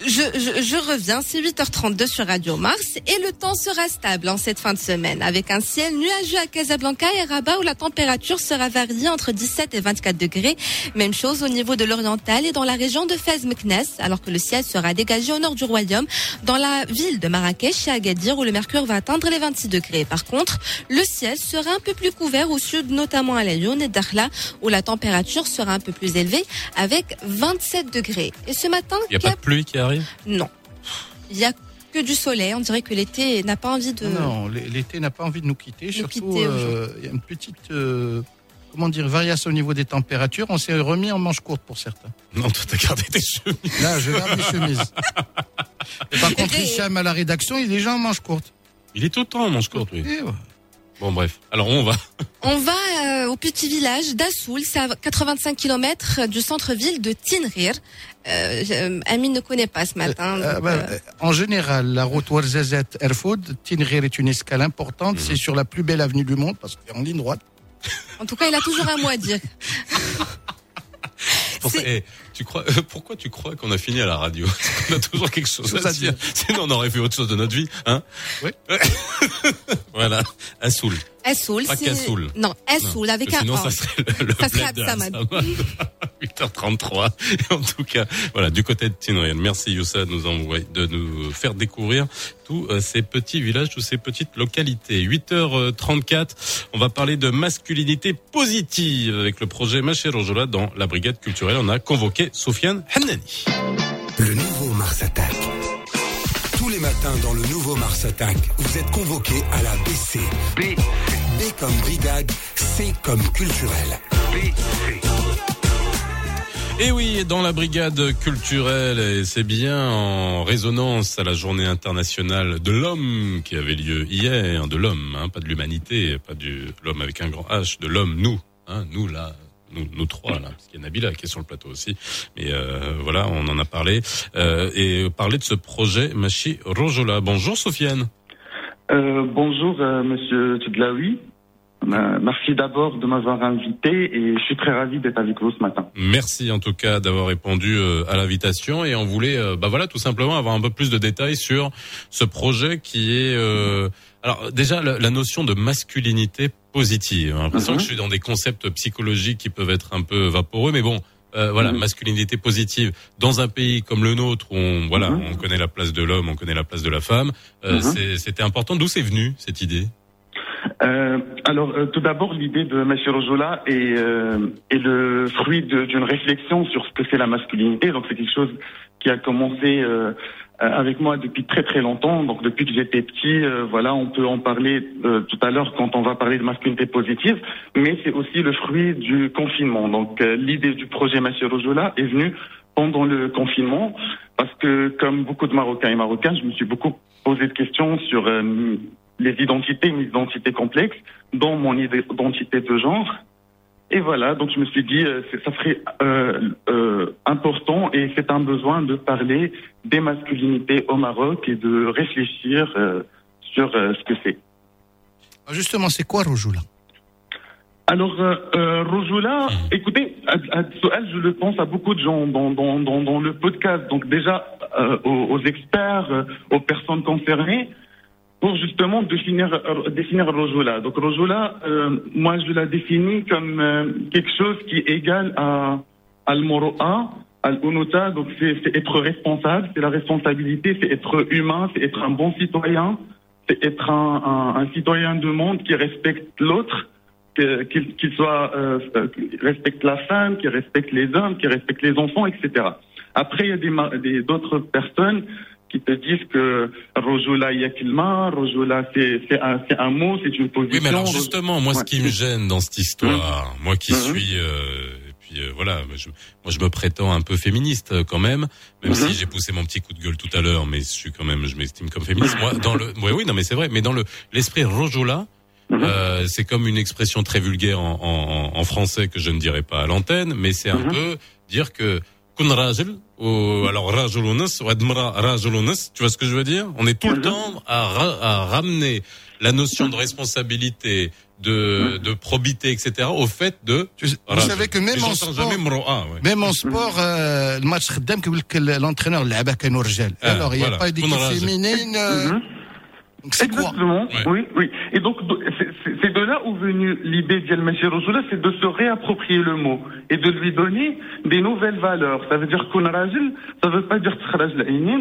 Je, je, reviens, c'est 8h32 sur Radio Mars et le temps sera stable en cette fin de semaine avec un ciel nuageux à Casablanca et Rabat où la température sera variée entre 17 et 24 degrés. Même chose au niveau de l'oriental et dans la région de Fez-Meknes alors que le ciel sera dégagé au nord du royaume dans la ville de Marrakech et Agadir où le mercure va atteindre les 26 degrés. Par contre, le ciel sera un peu plus couvert au sud, notamment à Lyon et Dakhla où la température sera un peu plus élevée avec 27 degrés. Et ce matin, il n'y a pas de pluie qui arrive non. Il y a que du soleil. On dirait que l'été n'a pas envie de. Non, l'été n'a pas envie de nous quitter. Surtout, euh, il y a une petite. Euh, comment dire, variation au niveau des températures. On s'est remis en manche courte pour certains. Non, toi, t'as gardé tes chemises. Là, je garde mes chemises. *laughs* Et par contre, Hicham à la rédaction, il est déjà en manche courte. Il est tout le temps en manche courte, oui. Bon, bref. Alors, on va. *laughs* On va euh, au petit village d'Assoul. C'est à 85 km du centre-ville de Tinrir. Euh, euh, Amine ne connaît pas ce matin. Euh, bah, en général, la route Ouarzazat Erfoud, Tinrir est une escale importante. Mhm. C'est sur la plus belle avenue du monde parce qu'elle est en ligne droite. En tout cas, il a toujours un mot à dire. *laughs* Eh, tu crois, pourquoi tu crois qu'on a fini à la radio? *laughs* On a toujours quelque chose à, dire. Sinon, on aurait fait autre chose de notre vie, hein? Oui. *laughs* voilà, Assoul. Assoul, Pas Cassoul. Non, Assoul avec un Sinon, ça serait le, le ça serait Absamad. 8h33. *laughs* En tout cas, voilà, du côté de Tinriel. Merci Youssa de nous envoyer, de nous faire découvrir tous euh, ces petits villages, toutes ces petites localités. 8h34. On va parler de masculinité positive avec le projet Maché Rojola dans la brigade culturelle. On a convoqué Sofiane Hannani. Le nouveau Mars Attack. Matins dans le nouveau Mars Attack, vous êtes convoqué à la BC. B. B comme brigade, C comme culturel. BC. Et oui, dans la brigade culturelle, et c'est bien en résonance à la journée internationale de l'homme qui avait lieu hier, de l'homme, hein, pas de l'humanité, pas de l'homme avec un grand H, de l'homme, nous, hein, nous là, nous, nous trois là, parce qu'il y a Nabila qui est sur le plateau aussi. Mais euh, voilà, on en a parlé euh, et parler de ce projet Machi Rojola. Bonjour Sofiane. Euh, bonjour Monsieur Tudlaoui. Merci d'abord de m'avoir invité et je suis très ravi d'être avec vous ce matin. Merci en tout cas d'avoir répondu à l'invitation et on voulait, bah voilà, tout simplement avoir un peu plus de détails sur ce projet qui est, euh, alors déjà la notion de masculinité positive. J'ai l'impression Mhm. que je suis dans des concepts psychologiques qui peuvent être un peu vaporeux, mais bon. euh, voilà, Mhm. masculinité positive dans un pays comme le nôtre où on, voilà, Mhm. on connaît la place de l'homme, on connaît la place de la femme. euh, Mhm. C'était important. D'où c'est venu cette idée? Euh, alors, tout d'abord, l'idée de M. Rojola est, est le fruit d'une réflexion sur ce que c'est la masculinité. Donc, c'est quelque chose qui a commencé avec moi depuis très très longtemps. Donc, depuis que j'étais petit, euh, voilà, on peut en parler euh, tout à l'heure quand on va parler de masculinité positive. Mais c'est aussi le fruit du confinement. Donc, euh, l'idée du projet M. Rojola est venue pendant le confinement parce que, comme beaucoup de Marocains et Marocaines, je me suis beaucoup posé de questions sur euh, les identités, mes identités complexes, dont mon identité de genre. Et voilà, donc je me suis dit, euh, ça serait euh, euh, important et c'est un besoin de parler des masculinités au Maroc et de réfléchir euh, sur ce que c'est. Ah, Justement, c'est quoi Rojoula Alors, euh, Rojoula, écoutez, à, à Soal, je le pense à beaucoup de gens dans, dans, dans, dans le podcast. Donc déjà, aux, aux experts, aux personnes concernées, pour justement définir, euh, définir Rojoula. Donc Rojoula, euh, moi je la définis comme euh, quelque chose qui est égal à Al-Moro'a, Al-Unuta, donc c'est être responsable, c'est la responsabilité, c'est être humain, c'est être un bon citoyen, c'est être un, un, un citoyen du monde qui respecte l'autre, qu'il qu'il soit euh, qui respecte la femme, qui respecte les hommes, qui respecte les enfants, etc. Après, il y a des ma- des- d'autres personnes qui te disent que Rojoula yakilma, Rojoula c'est c'est un, un mot, c'est une position. Oui, mais alors justement, moi, ce qui me gêne dans cette histoire, moi qui Mhm. suis, euh, et puis euh, voilà, je, moi je me prétends un peu féministe euh, quand même, même si Mhm. j'ai poussé mon petit coup de gueule tout à l'heure, mais je suis quand même, je m'estime comme féministe. Moi, dans le, ouais, oui, non, mais c'est vrai, mais dans le l'esprit Rojola, euh, c'est comme une expression très vulgaire en, en, en français que je ne dirais pas à l'antenne, mais c'est un peu dire que alors Rajel tu vois ce que je veux dire? On est tout le mhm. temps à, à ramener la notion de responsabilité, de, mhm. de probité, etc. au fait de. Vous savez que même en, sport, même en mhm. sport, euh, le match que l'entraîneur ah, Alors il n'y a voilà. pas d'équipe féminine. Euh, c'est quoi Exactement, oui, oui. Et donc, do- c'est- de là où venue l'idée d'Yel Rojoula, c'est de se réapproprier le mot et de lui donner des nouvelles valeurs. Ça veut dire qu'on ça veut pas dire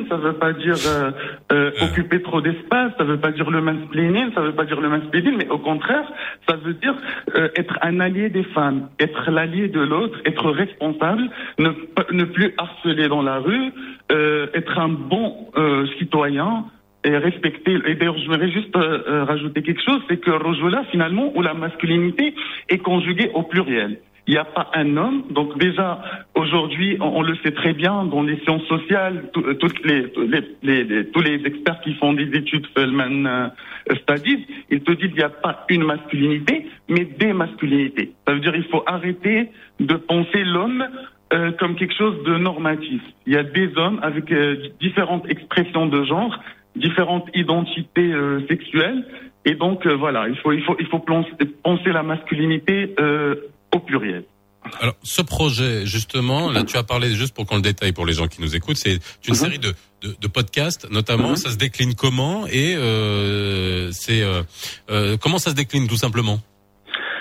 ça veut pas dire euh, euh, occuper trop d'espace, ça veut pas dire le mansplaining, ça veut pas dire le mansplaining, mais au contraire, ça veut dire euh, être un allié des femmes, être l'allié de l'autre, être responsable, ne, pas- ne plus harceler dans la rue, euh, être un bon euh, citoyen, et respecter. Et d'ailleurs, je voudrais juste euh, euh, rajouter quelque chose, c'est que Rojola, finalement, où la masculinité est conjuguée au pluriel. Il n'y a pas un homme. Donc déjà, aujourd'hui, on, le sait très bien, dans les sciences sociales, tout- euh, toutes les, les, les- tous les experts qui font des études Feldman euh, ils te disent qu'il n'y a pas une masculinité, mais des masculinités. Ça veut dire qu'il faut arrêter de penser l'homme euh, comme quelque chose de normatif. Il y a des hommes avec euh, différentes expressions de genre, différentes identités euh, sexuelles, et donc euh, voilà, il faut il faut il faut penser, la masculinité euh, au pluriel. Alors, ce projet, justement, là, tu as parlé juste pour qu'on le détaille pour les gens qui nous écoutent, c'est une Mhm. série de, de, de podcasts, notamment. Ça se décline comment et euh, c'est euh, euh, comment ça se décline tout simplement?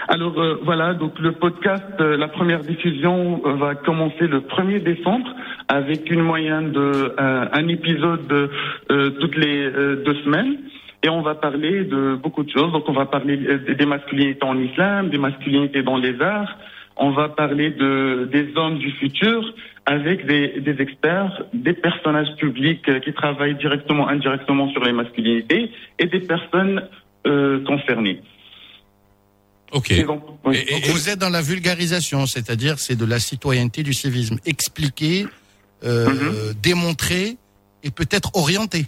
Alors euh, voilà, donc le podcast, euh, la première diffusion euh, va commencer le 1er décembre avec une moyenne de un épisode toutes les deux semaines. Et on va parler de beaucoup de choses. Donc on va parler des masculinités en islam, des masculinités dans les arts. On va parler de des hommes du futur avec des, des experts, des personnages publics qui travaillent directement, indirectement sur les masculinités et des personnes concernées. Ok. Donc, vous êtes dans la vulgarisation, c'est-à-dire c'est de la citoyenneté, du civisme. Expliquer, euh, Mhm. démontrer et peut-être orienter.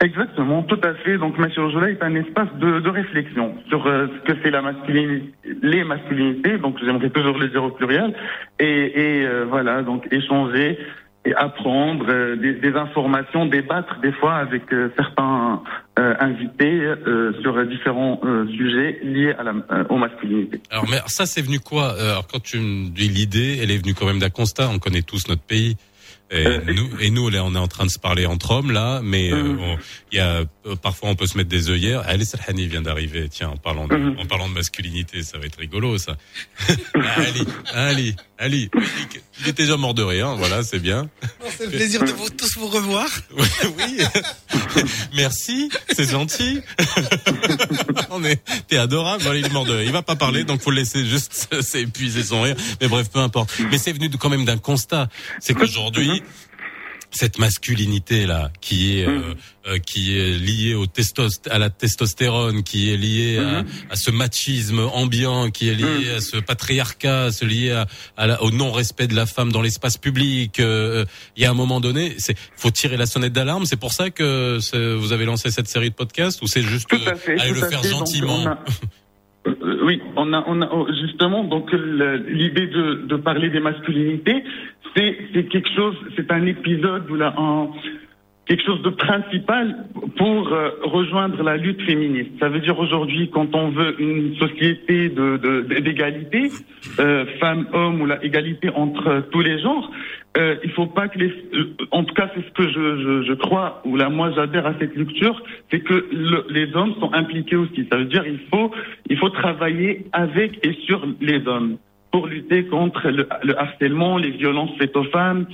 Exactement, tout à fait. Donc, Monsieur Rojola est un espace de, de réflexion sur euh, ce que c'est la masculinité, les masculinités. Donc, j'aimerais toujours le dire au pluriel. Et, et, euh, voilà, donc échanger et apprendre euh, des, informations, débattre des fois avec euh, certains euh, invités sur différents sujets liés à la, aux masculinités. Alors, ça, c'est venu quoi? Alors, quand tu me dis l'idée, elle est venue quand même d'un constat. On connaît tous notre pays. Et Euh, nous, et nous, là, on est en train de se parler entre hommes, là, mais euh, Mhm. on- il y a euh, parfois on peut se mettre des œillères. Ali Serhani vient d'arriver. Tiens, en parlant de, Mhm. en parlant de masculinité, ça va être rigolo, ça. *laughs* Ali, Ali, Ali, il est déjà mort de rire. Voilà, c'est bien. C'est le plaisir de vous tous vous revoir. *laughs* oui. *laughs* Merci, c'est gentil. On est, t'es adorable. Voilà, il est mort de rire. Il va pas parler, donc faut le laisser juste s'épuiser son rire. Mais bref, peu importe. Mais c'est venu de- quand même d'un constat. C'est qu'aujourd'hui, cette masculinité là qui est euh, euh, qui est liée au testos à la testostérone qui est liée à, à ce machisme ambiant qui est lié à ce patriarcat se lié à, à la- au non respect de la femme dans l'espace public euh, il y a un moment donné c'est faut tirer la sonnette d'alarme. C'est pour ça que vous avez lancé cette série de podcasts ou c'est juste euh, fait, aller le faire fait. Gentiment *laughs* Euh, oui, on a, on a oh, justement donc l'idée de, de parler des masculinités, c'est quelque chose, c'est un épisode ou là quelque chose de principal pour euh, rejoindre la lutte féministe. Ça veut dire aujourd'hui, quand on veut une société de de- d'égalité, euh, femmes-hommes ou la égalité entre tous les genres, euh, il faut pas que les, euh, en tout cas c'est ce que je, je, je crois ou là moi j'adhère à cette lecture, c'est que le- les hommes sont impliqués aussi. Ça veut dire il faut il faut travailler avec et sur les hommes pour lutter contre le, le harcèlement, les violences faites aux femmes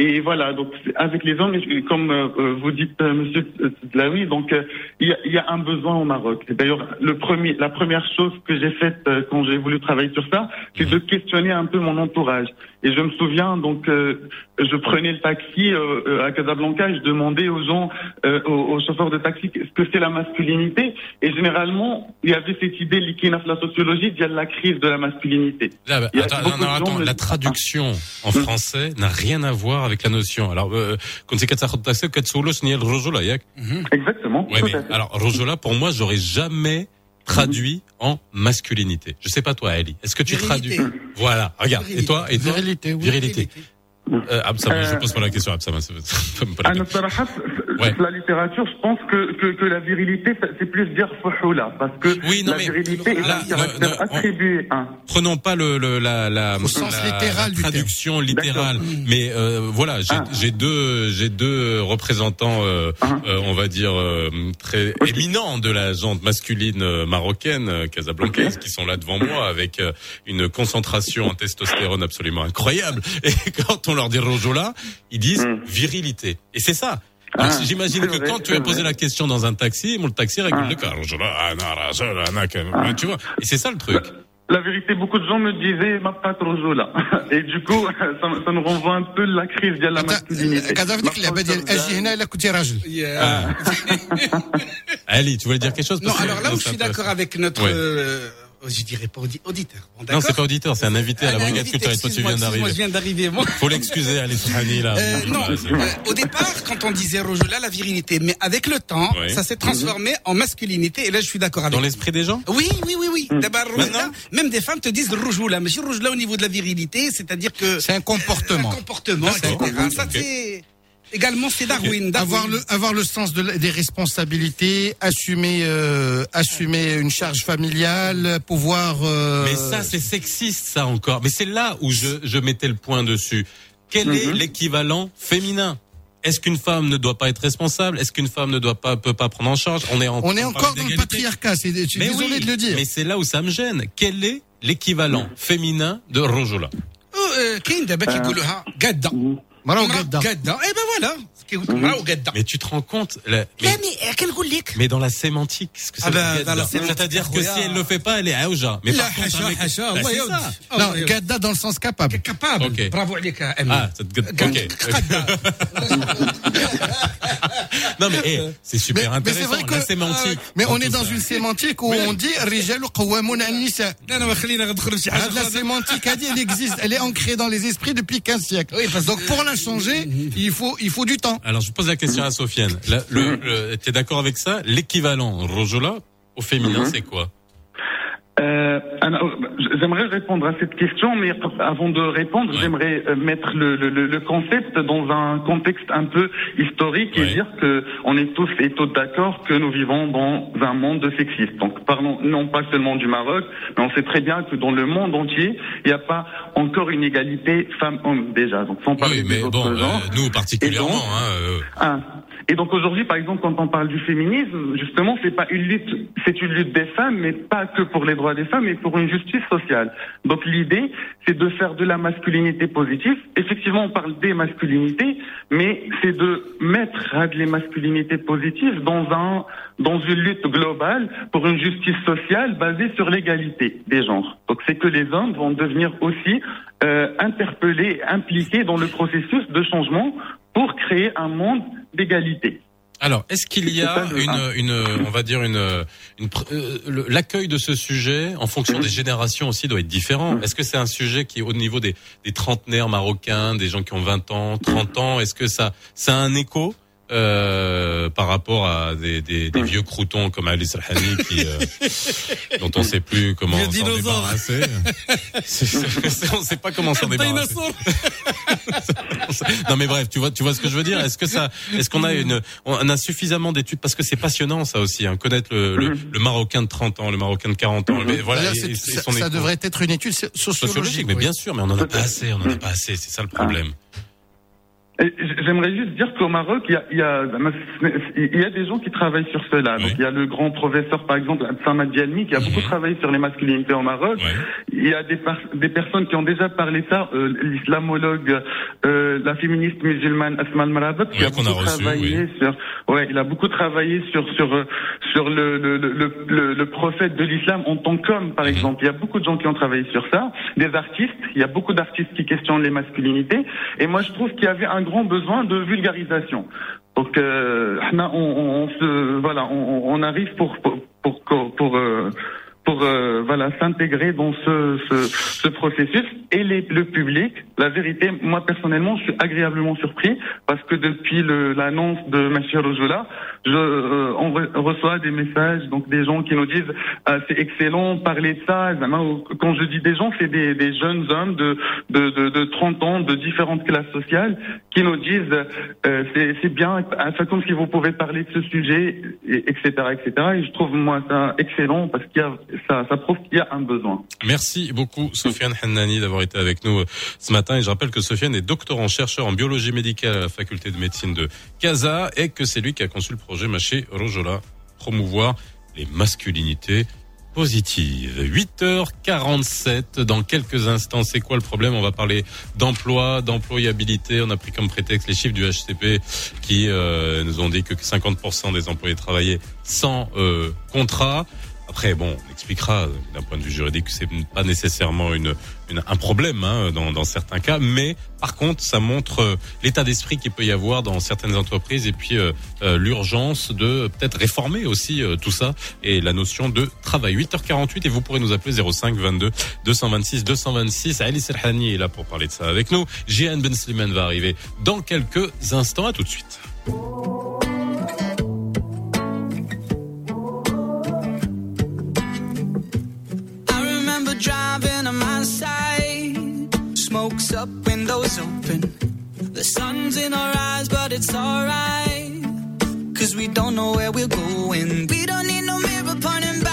Et voilà, donc avec les hommes, comme euh, euh, vous dites, euh, Monsieur Tlaoui, donc euh, il y, y a un besoin au Maroc. D'ailleurs, le premier, la première chose que j'ai faite quand j'ai voulu travailler sur ça, c'est de questionner un peu mon entourage. Et je me souviens, donc, euh, je prenais le taxi euh, à Casablanca et je demandais aux gens, euh, aux, chauffeurs de taxi, ce que c'est la masculinité. Et généralement, il y avait cette idée liée à la sociologie, il y a la crise de la masculinité. Là, bah, attends, la traduction en français n'a rien à voir avec la notion. Alors, quand c'est Exactement. Ouais, mais, alors, Rojola, pour moi, j'aurais jamais traduit en masculinité. Je sais pas toi, Ali. Est-ce que tu Virilité. traduis Voilà. Regarde. Et toi, et toi Virilité, oui. Virilité. Euh, Absam, je pose pas la question, Absam. ça- ça- ça me pas la Ah, Ouais. La littérature, je pense que, que, que la virilité, c'est plus dire fouhoula, parce que Oui, non, la mais virilité est là, un caractère non, non, on- attribué à. Prenons pas le, le la, la, Au sens la- littéral la traduction littérale, mais euh, voilà, j'ai Ah. deux j'ai deux représentants, euh, euh, on va dire euh, très éminents de la gente masculine euh, marocaine, euh, casablancaise, qui sont là devant moi avec euh, une concentration en testostérone absolument incroyable. *laughs* Et quand on traduction lors des Rojola, ils disent hmm. virilité. Et c'est ça. Ah. J'imagine que quand tu as posé la question dans un taxi, le taxi régule ah. le ah, ah. Tu vois, et c'est ça le truc. La, vérité, beaucoup de gens me disaient ma patte rojola. *laughs* Et du coup, *laughs* ça, ça nous renvoie un peu la crise de la masculinité. *laughs* Ali, tu voulais dire quelque chose? Non, alors là où je suis d'accord avec notre. Euh, je dirais pas audi- auditeur. Bon, Non, c'est pas auditeur, c'est un invité à la brigade culturelle. Toi, tu viens d'arriver. je viens d'arriver, moi. Faut l'excuser, Ali Souhani, là. Euh, non, euh, au départ, quand on disait Rojola, la virilité, mais avec le temps, ça s'est transformé en masculinité, et là je suis d'accord avec Dans l'esprit des gens Oui, oui, oui, oui. D'abord, Maintenant Rojola, même des femmes te disent Rojola, mais Rojola au niveau de la virilité, c'est-à-dire que... C'est un comportement. Un comportement, etc. Ça, c'est... Également, c'est Darwin. Darwin. avoir le avoir le sens de, des responsabilités, assumer euh, assumer une charge familiale, pouvoir. euh, Mais ça, c'est sexiste, ça encore. Mais c'est là où je, je mettais le point dessus. Quel est l'équivalent féminin? Est-ce qu'une femme ne doit pas être responsable? Est-ce qu'une femme ne doit pas peut pas prendre en charge? On est en on est on encore dans le patriarcat. C'est je suis Mais désolé oui, de le dire. Mais c'est là où ça me gêne. Quel est l'équivalent féminin de Rojola Oh, euh, كاين دابا كيقولوها قاده مرا مرا وقاده. قاده اي ben voilà كيقول مرا وقاده Mais tu te rends compte la- لا mais, مي كنقول لك mais dans la sémantique, ce que ça Ah veut ben, dire, dans la là. sémantique, c'est-à-dire que si خويا. elle le fait pas, elle est aouja. Mais لا par contre, un حاشا mec- حاشا Bah, الله c'est يودي ça. Non, gada dans le sens capable. capable Ok. برافو عليك يا امين Ah, ça te *laughs* ok. *laughs* Non, mais hey, c'est super intéressant. Mais c'est vrai que, la sémantique. Ah mais on est dans une sémantique où on dit Rijal Qawamun al-Nisa. Ah, la sémantique, elle existe. Elle est ancrée dans les esprits depuis 15 siècles. Oui, parce Donc pour la changer, il faut, il faut du temps. Alors je pose la question à Sofiane. Le, le, T'es d'accord avec ça? L'équivalent Rojola au féminin, mhm. c'est quoi? Euh, j'aimerais répondre à cette question, mais avant de répondre, j'aimerais euh, mettre le, le, le- concept dans un contexte un peu historique et dire que on est tous et toutes d'accord que nous vivons dans un monde sexiste. Donc, parlons non pas seulement du Maroc, mais on sait très bien que dans le monde entier, il n'y a pas encore une égalité femmes-hommes déjà. Donc, sans parler Oui, des mais autres bon, genres. euh, nous particulièrement. hein, euh. Et donc aujourd'hui, par exemple, quand on parle du féminisme, justement, c'est pas une lutte, c'est une lutte des femmes, mais pas que pour les droits des femmes, mais pour une justice sociale. Donc l'idée, c'est de faire de la masculinité positive. Effectivement, on parle des masculinités, mais c'est de mettre hein, les masculinités positives dans un dans une lutte globale pour une justice sociale basée sur l'égalité des genres. Donc c'est que les hommes vont devenir aussi euh, interpellés, impliqués dans le processus de changement pour créer un monde d'égalité. Alors, est-ce qu'il y a une, une, on va dire une, euh, l'accueil de ce sujet en fonction des générations aussi doit être différent. Est-ce que c'est un sujet qui, au niveau des, des trentenaires marocains, des gens qui ont 20 ans, 30 ans, est-ce que ça, ça a un écho euh, par rapport à des, des, des vieux croutons comme Ali Salhani qui, euh, *laughs* dont on sait plus comment s'en débarrasser? *laughs* C'est- c'est- on sait pas comment s'en débarrasser. *laughs* *laughs* Non mais bref, tu vois, tu vois ce que je veux dire? Est-ce que ça, est-ce qu'on a une, on a suffisamment d'études? Parce que c'est passionnant ça aussi, hein, connaître le, le, le Marocain de 30 ans, le Marocain de 40 ans. Mais voilà, et- et ça, devrait être une étude so- sociologique. sociologique, mais oui. bien sûr, mais on en a pas assez, on en a pas assez, c'est ça le problème. J- J'aimerais juste dire qu'au Maroc, il y a, il y, a, il y a des gens qui travaillent sur cela. Donc, il y a le grand professeur, par exemple, Samad Dialmi, qui a beaucoup travaillé sur les masculinités au Maroc. Il il y a des, personnes qui ont déjà parlé de ça, euh, l'islamologue, euh, la féministe musulmane Asma Al-Marabat, qui Oui, a beaucoup reçu, travaillé sur, ouais, il a beaucoup travaillé sur sur euh, sur le le, le, le, le- prophète de l'islam en tant qu'homme, par exemple. Il y a beaucoup de gens qui ont travaillé sur ça, des artistes. Il y a beaucoup d'artistes qui questionnent les masculinités. Et moi, je trouve qu'il y avait un grand besoin de vulgarisation. Donc, euh, on, se, voilà, on, arrive pour pour pour, pour, euh, euh, voilà s'intégrer dans ce, ce, ce processus et le public. La vérité, moi personnellement, je suis agréablement surpris parce que depuis l'annonce de Monsieur Rojola, je, euh, on re- reçoit des messages, donc des gens qui nous disent Ah, c'est excellent, parler de ça. Ou- Quand je dis des gens, c'est des, jeunes hommes de, de, de, de 30 ans, de différentes classes sociales, qui nous disent euh, c'est bien, c'est comme si vous pouvez parler de ce sujet, et- etc., etc. Et je trouve moi ça excellent parce qu'il y a ça, ça prouve qu'il y a un besoin. Merci beaucoup Sofiane Hannani d'avoir été avec nous euh, ce matin. Et je rappelle que Sofiane est doctorant chercheur en biologie médicale à la faculté de médecine de Casa et que c'est lui qui a conçu le projet Maché Rojola, promouvoir les masculinités positives. 8h47 dans quelques instants. C'est quoi le problème? On va parler d'emploi, d'employabilité. On a pris comme prétexte les chiffres du HCP qui euh, nous ont dit que 50% des employés travaillaient sans euh, contrat. Après, bon, on expliquera euh, d'un point de vue juridique que c'est pas nécessairement une, une- un problème hein, dans, dans certains cas, mais par contre, ça montre euh, l'état d'esprit qu'il peut y avoir dans certaines entreprises et puis euh, euh, l'urgence de peut-être réformer aussi tout ça et la notion de travail. 8h48 et vous pourrez nous appeler 05 22 226 226. Ali Serhani est là pour parler de ça avec nous. Jihan Ben Slimane va arriver dans quelques instants. À tout de suite. Driving on my side, smokes up, windows open. The sun's in our eyes, but it's alright. Cause we don't know where we're going. We don't need no mirror pointing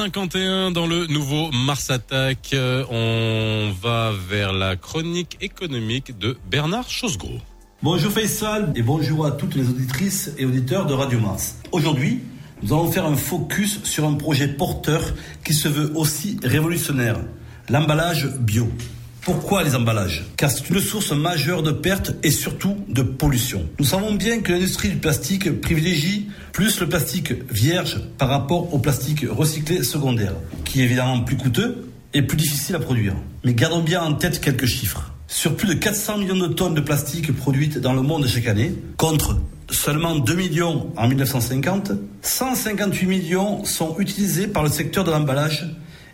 8h51 dans le nouveau Mars Attack. Euh, On va vers la chronique économique de Bernard Chosgros. Bonjour Faisal et bonjour à toutes les auditrices et auditeurs de Radio Mars. Aujourd'hui, nous allons faire un focus sur un projet porteur qui se veut aussi révolutionnaire, l'emballage bio. Pourquoi les emballages Car c'est une source majeure de pertes et surtout de pollution. Nous savons bien que l'industrie du plastique privilégie plus le plastique vierge par rapport au plastique recyclé secondaire, qui est évidemment plus coûteux et plus difficile à produire. Mais gardons bien en tête quelques chiffres. Sur plus de 400 millions de tonnes de plastique produites dans le monde chaque année, contre seulement 2 millions en 1950, 158 millions sont utilisés par le secteur de l'emballage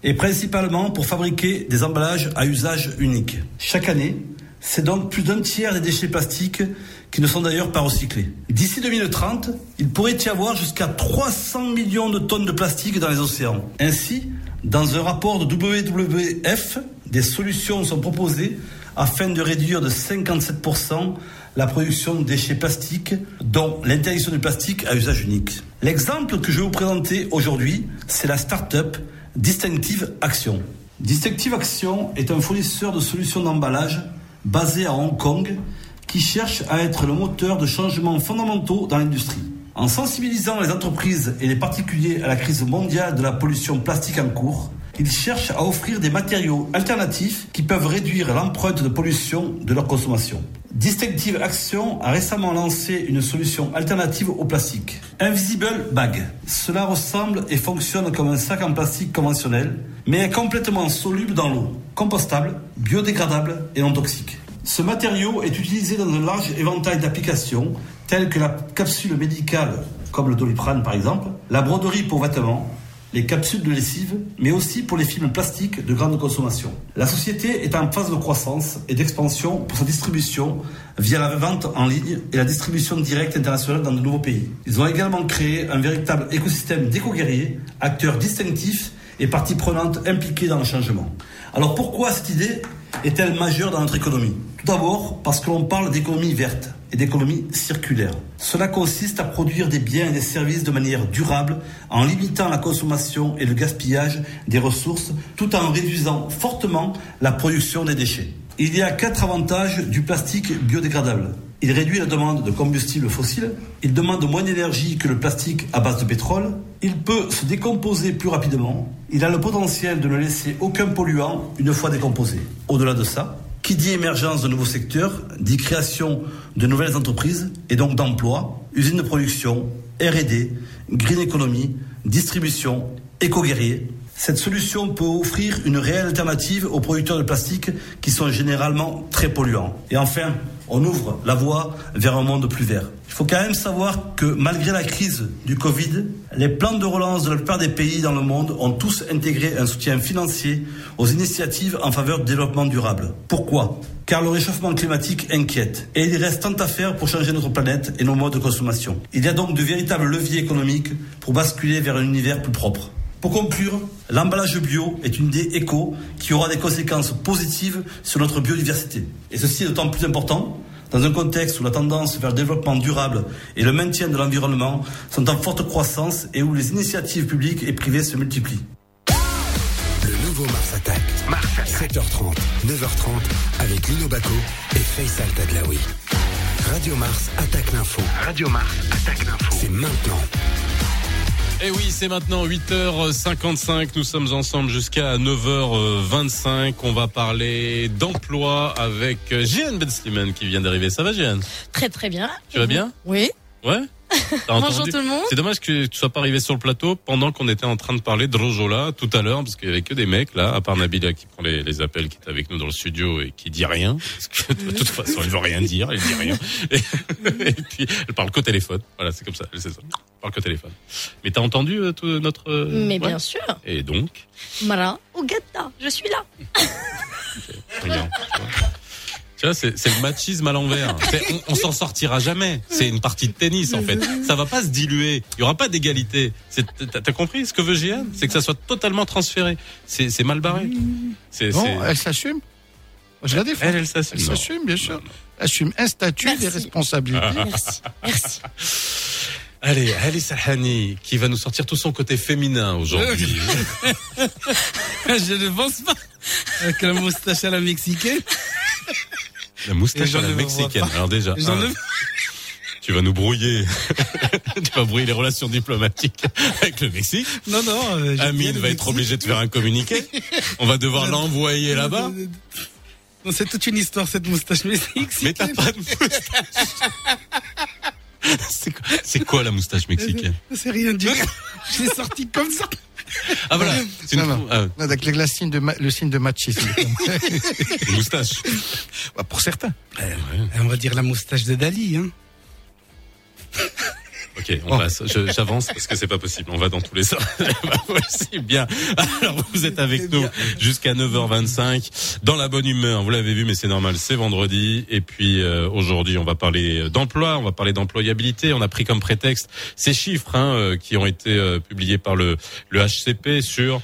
et principalement pour fabriquer des emballages à usage unique. Chaque année, c'est donc plus d'un tiers des déchets plastiques qui ne sont d'ailleurs pas recyclés. D'ici 2030, il pourrait y avoir jusqu'à 300 millions de tonnes de plastique dans les océans. Ainsi, dans un rapport de WWF, des solutions sont proposées afin de réduire de 57% la production de déchets plastiques, dont l'interdiction du plastique à usage unique. L'exemple que je vais vous présenter aujourd'hui, c'est la start-up Distinctive Action. Distinctive Action est un fournisseur de solutions d'emballage basé à Hong Kong qui cherche à être le moteur de changements fondamentaux dans l'industrie. En sensibilisant les entreprises et les particuliers à la crise mondiale de la pollution plastique en cours, il cherche à offrir des matériaux alternatifs qui peuvent réduire l'empreinte de pollution de leur consommation. Distinctive Action a récemment lancé une solution alternative au plastique. Invisible Bag. Cela ressemble et fonctionne comme un sac en plastique conventionnel, mais est complètement soluble dans l'eau, compostable, biodégradable et non toxique. Ce matériau est utilisé dans un large éventail d'applications telles que la capsule médicale, comme le doliprane par exemple, la broderie pour vêtements, les capsules de lessive, mais aussi pour les films plastiques de grande consommation. La société est en phase de croissance et d'expansion pour sa distribution via la vente en ligne et la distribution directe internationale dans de nouveaux pays. Ils ont également créé un véritable écosystème d'éco-guerriers, acteurs distinctifs et parties prenantes impliquées dans le changement. Alors pourquoi cette idée est-elle majeure dans notre économie? Tout d'abord parce que l'on parle d'économie verte d'économie circulaire. Cela consiste à produire des biens et des services de manière durable en limitant la consommation et le gaspillage des ressources tout en réduisant fortement la production des déchets. Il y a quatre avantages du plastique biodégradable. Il réduit la demande de combustibles fossiles, il demande moins d'énergie que le plastique à base de pétrole, il peut se décomposer plus rapidement, il a le potentiel de ne laisser aucun polluant une fois décomposé. Au-delà de ça, qui dit émergence de nouveaux secteurs, dit création de nouvelles entreprises et donc d'emplois, usines de production, R&D, green economy, distribution, éco-guerrier. Cette solution peut offrir une réelle alternative aux producteurs de plastique qui sont généralement très polluants. Et enfin, on ouvre la voie vers un monde plus vert. Il faut quand même savoir que malgré la crise du Covid, les plans de relance de la plupart des pays dans le monde ont tous intégré un soutien financier aux initiatives en faveur du développement durable. Pourquoi? Car le réchauffement climatique inquiète et il reste tant à faire pour changer notre planète et nos modes de consommation. Il y a donc de véritables leviers économiques pour basculer vers un univers plus propre. Pour conclure, l'emballage bio est une idée éco qui aura des conséquences positives sur notre biodiversité. Et ceci est d'autant plus important dans un contexte où la tendance vers le développement durable et le maintien de l'environnement sont en forte croissance et où les initiatives publiques et privées se multiplient. Le nouveau Mars Attack. Mars 7h30, 9h30 avec Lino Baco et Faisal Tadlaoui. Radio Mars attaque l'info. Radio Mars attaque l'info. C'est maintenant. Et oui, c'est maintenant 8h55. Nous sommes ensemble jusqu'à 9h25. On va parler d'emploi avec Jeanne Ben Slimane qui vient d'arriver. Ça va, Jeanne? Très très bien. Tu vas bien? Oui. Ouais? Bonjour tout le monde. C'est dommage que tu sois pas arrivé sur le plateau pendant qu'on était en train de parler de Rojola tout à l'heure, parce qu'il y avait que des mecs là, à part Nabila qui prend les, les, appels, qui est avec nous dans le studio et qui dit rien, parce que de toute façon elle veut rien dire, elle dit rien. Et, et puis elle parle qu'au téléphone. Voilà, c'est comme ça, c'est ça. Elle parle qu'au téléphone. Mais t'as entendu euh, tout notre euh, Mais ouais bien sûr. Et donc Mara Ogata, je suis là. Regarde, tu vois. C'est c'est le machisme à l'envers. C'est- On, on s'en sortira jamais. C'est une partie de tennis en fait. Ça va pas se diluer. Il y aura pas d'égalité. C'est- T'as t'as compris ce que veut Gian C'est que ça soit totalement transféré. C'est c'est mal barré. C'est- elle s'assume. Je la défends. Elle, elle s'assume. Elle s'assume, bien sûr. Elle assume un statut des responsabilités. Merci. Merci. Allez, Ali Salhani qui va nous sortir tout son côté féminin aujourd'hui. *laughs* Je ne pense pas. Avec la moustache à la mexicaine. La moustache à la mexicaine. Alors déjà, un, ne- tu vas nous brouiller. *laughs* tu vas brouiller les relations diplomatiques avec le Mexique. Non, non. euh, Amine va être obligé de faire un communiqué. On va devoir l'envoyer là-bas. Non, c'est toute une histoire cette moustache mexicaine. Mais t'as pas de moustache. *laughs* C'est quoi, quoi la moustache mexicaine? C'est rien du tout. Je l'ai sorti comme ça. Ah voilà, c'est une, Non, non. ah, Non, Avec le, la signe de ma- le signe de machisme. *laughs* moustache. Bah, pour certains. On va dire la moustache de Dali. Hein. Ok, on passe. Je- J'avance parce que c'est pas possible. On va dans tous les sens. *laughs* Possible. Bien. Alors vous êtes avec nous jusqu'à 9h25 dans la bonne humeur. Vous l'avez vu, mais c'est normal. C'est vendredi. Et puis euh, aujourd'hui, on va parler d'emploi. On va parler d'employabilité. On a pris comme prétexte ces chiffres hein, euh, qui ont été euh, publiés par le le HCP sur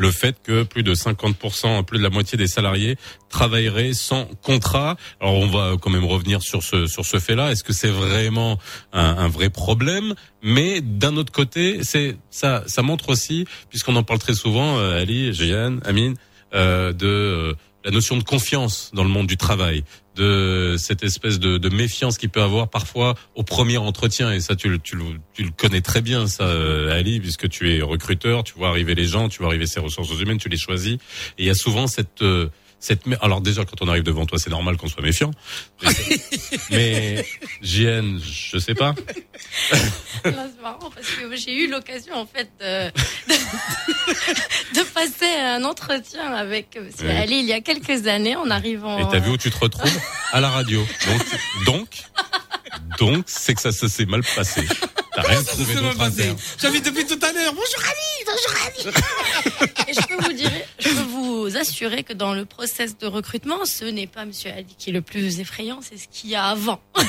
le fait que plus de 50%, plus de la moitié des salariés travailleraient sans contrat. Alors on va quand même revenir sur ce sur ce fait-là. Est-ce que c'est vraiment un, un vrai problème? Mais d'un autre côté, c'est ça ça montre aussi, puisqu'on en parle très souvent, euh, Ali, Jeanne, Amine, euh, de euh, la notion de confiance dans le monde du travail, de cette espèce de, de méfiance qu'il peut avoir parfois au premier entretien. Et ça, tu, le- tu, le, tu le connais très bien, ça, euh, Ali, puisque tu es recruteur, tu vois arriver les gens, tu vois arriver ces ressources humaines, tu les choisis. Et il y a souvent cette... euh, cette alors déjà quand on arrive devant toi c'est normal qu'on soit méfiant mais JN je sais pas c'est marrant parce que j'ai eu l'occasion en fait de, de, *laughs* de passer un entretien avec Monsieur. Ali il y a quelques années en arrivant. et t'as vu où tu te retrouves? À la radio donc donc donc c'est que ça, ça s'est mal passé t'as rien trouvé d'autre à passé. faire J'avais depuis tout à l'heure. Bonjour Ali, bonjour Ali. *laughs* Et je peux vous dire, je peux vous assurer que dans le process de recrutement, ce n'est pas Monsieur Ali qui est le plus effrayant, c'est ce qu'il y a avant. *laughs*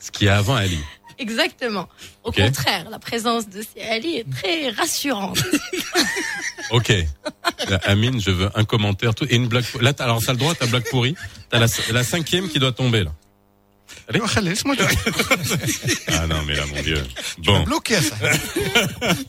ce qu'il y a avant Ali Exactement. Au contraire, la présence de ces Ali est très rassurante. *laughs* Ok. Amine, je veux un commentaire tout et une blague. Là, t'as- alors t'as le droit, ta blague pourrie. T'as la, la cinquième qui doit tomber là. Allez. laisse-moi *laughs* Ah non, mais là, mon Dieu. Bon. bloqué à ça. *laughs*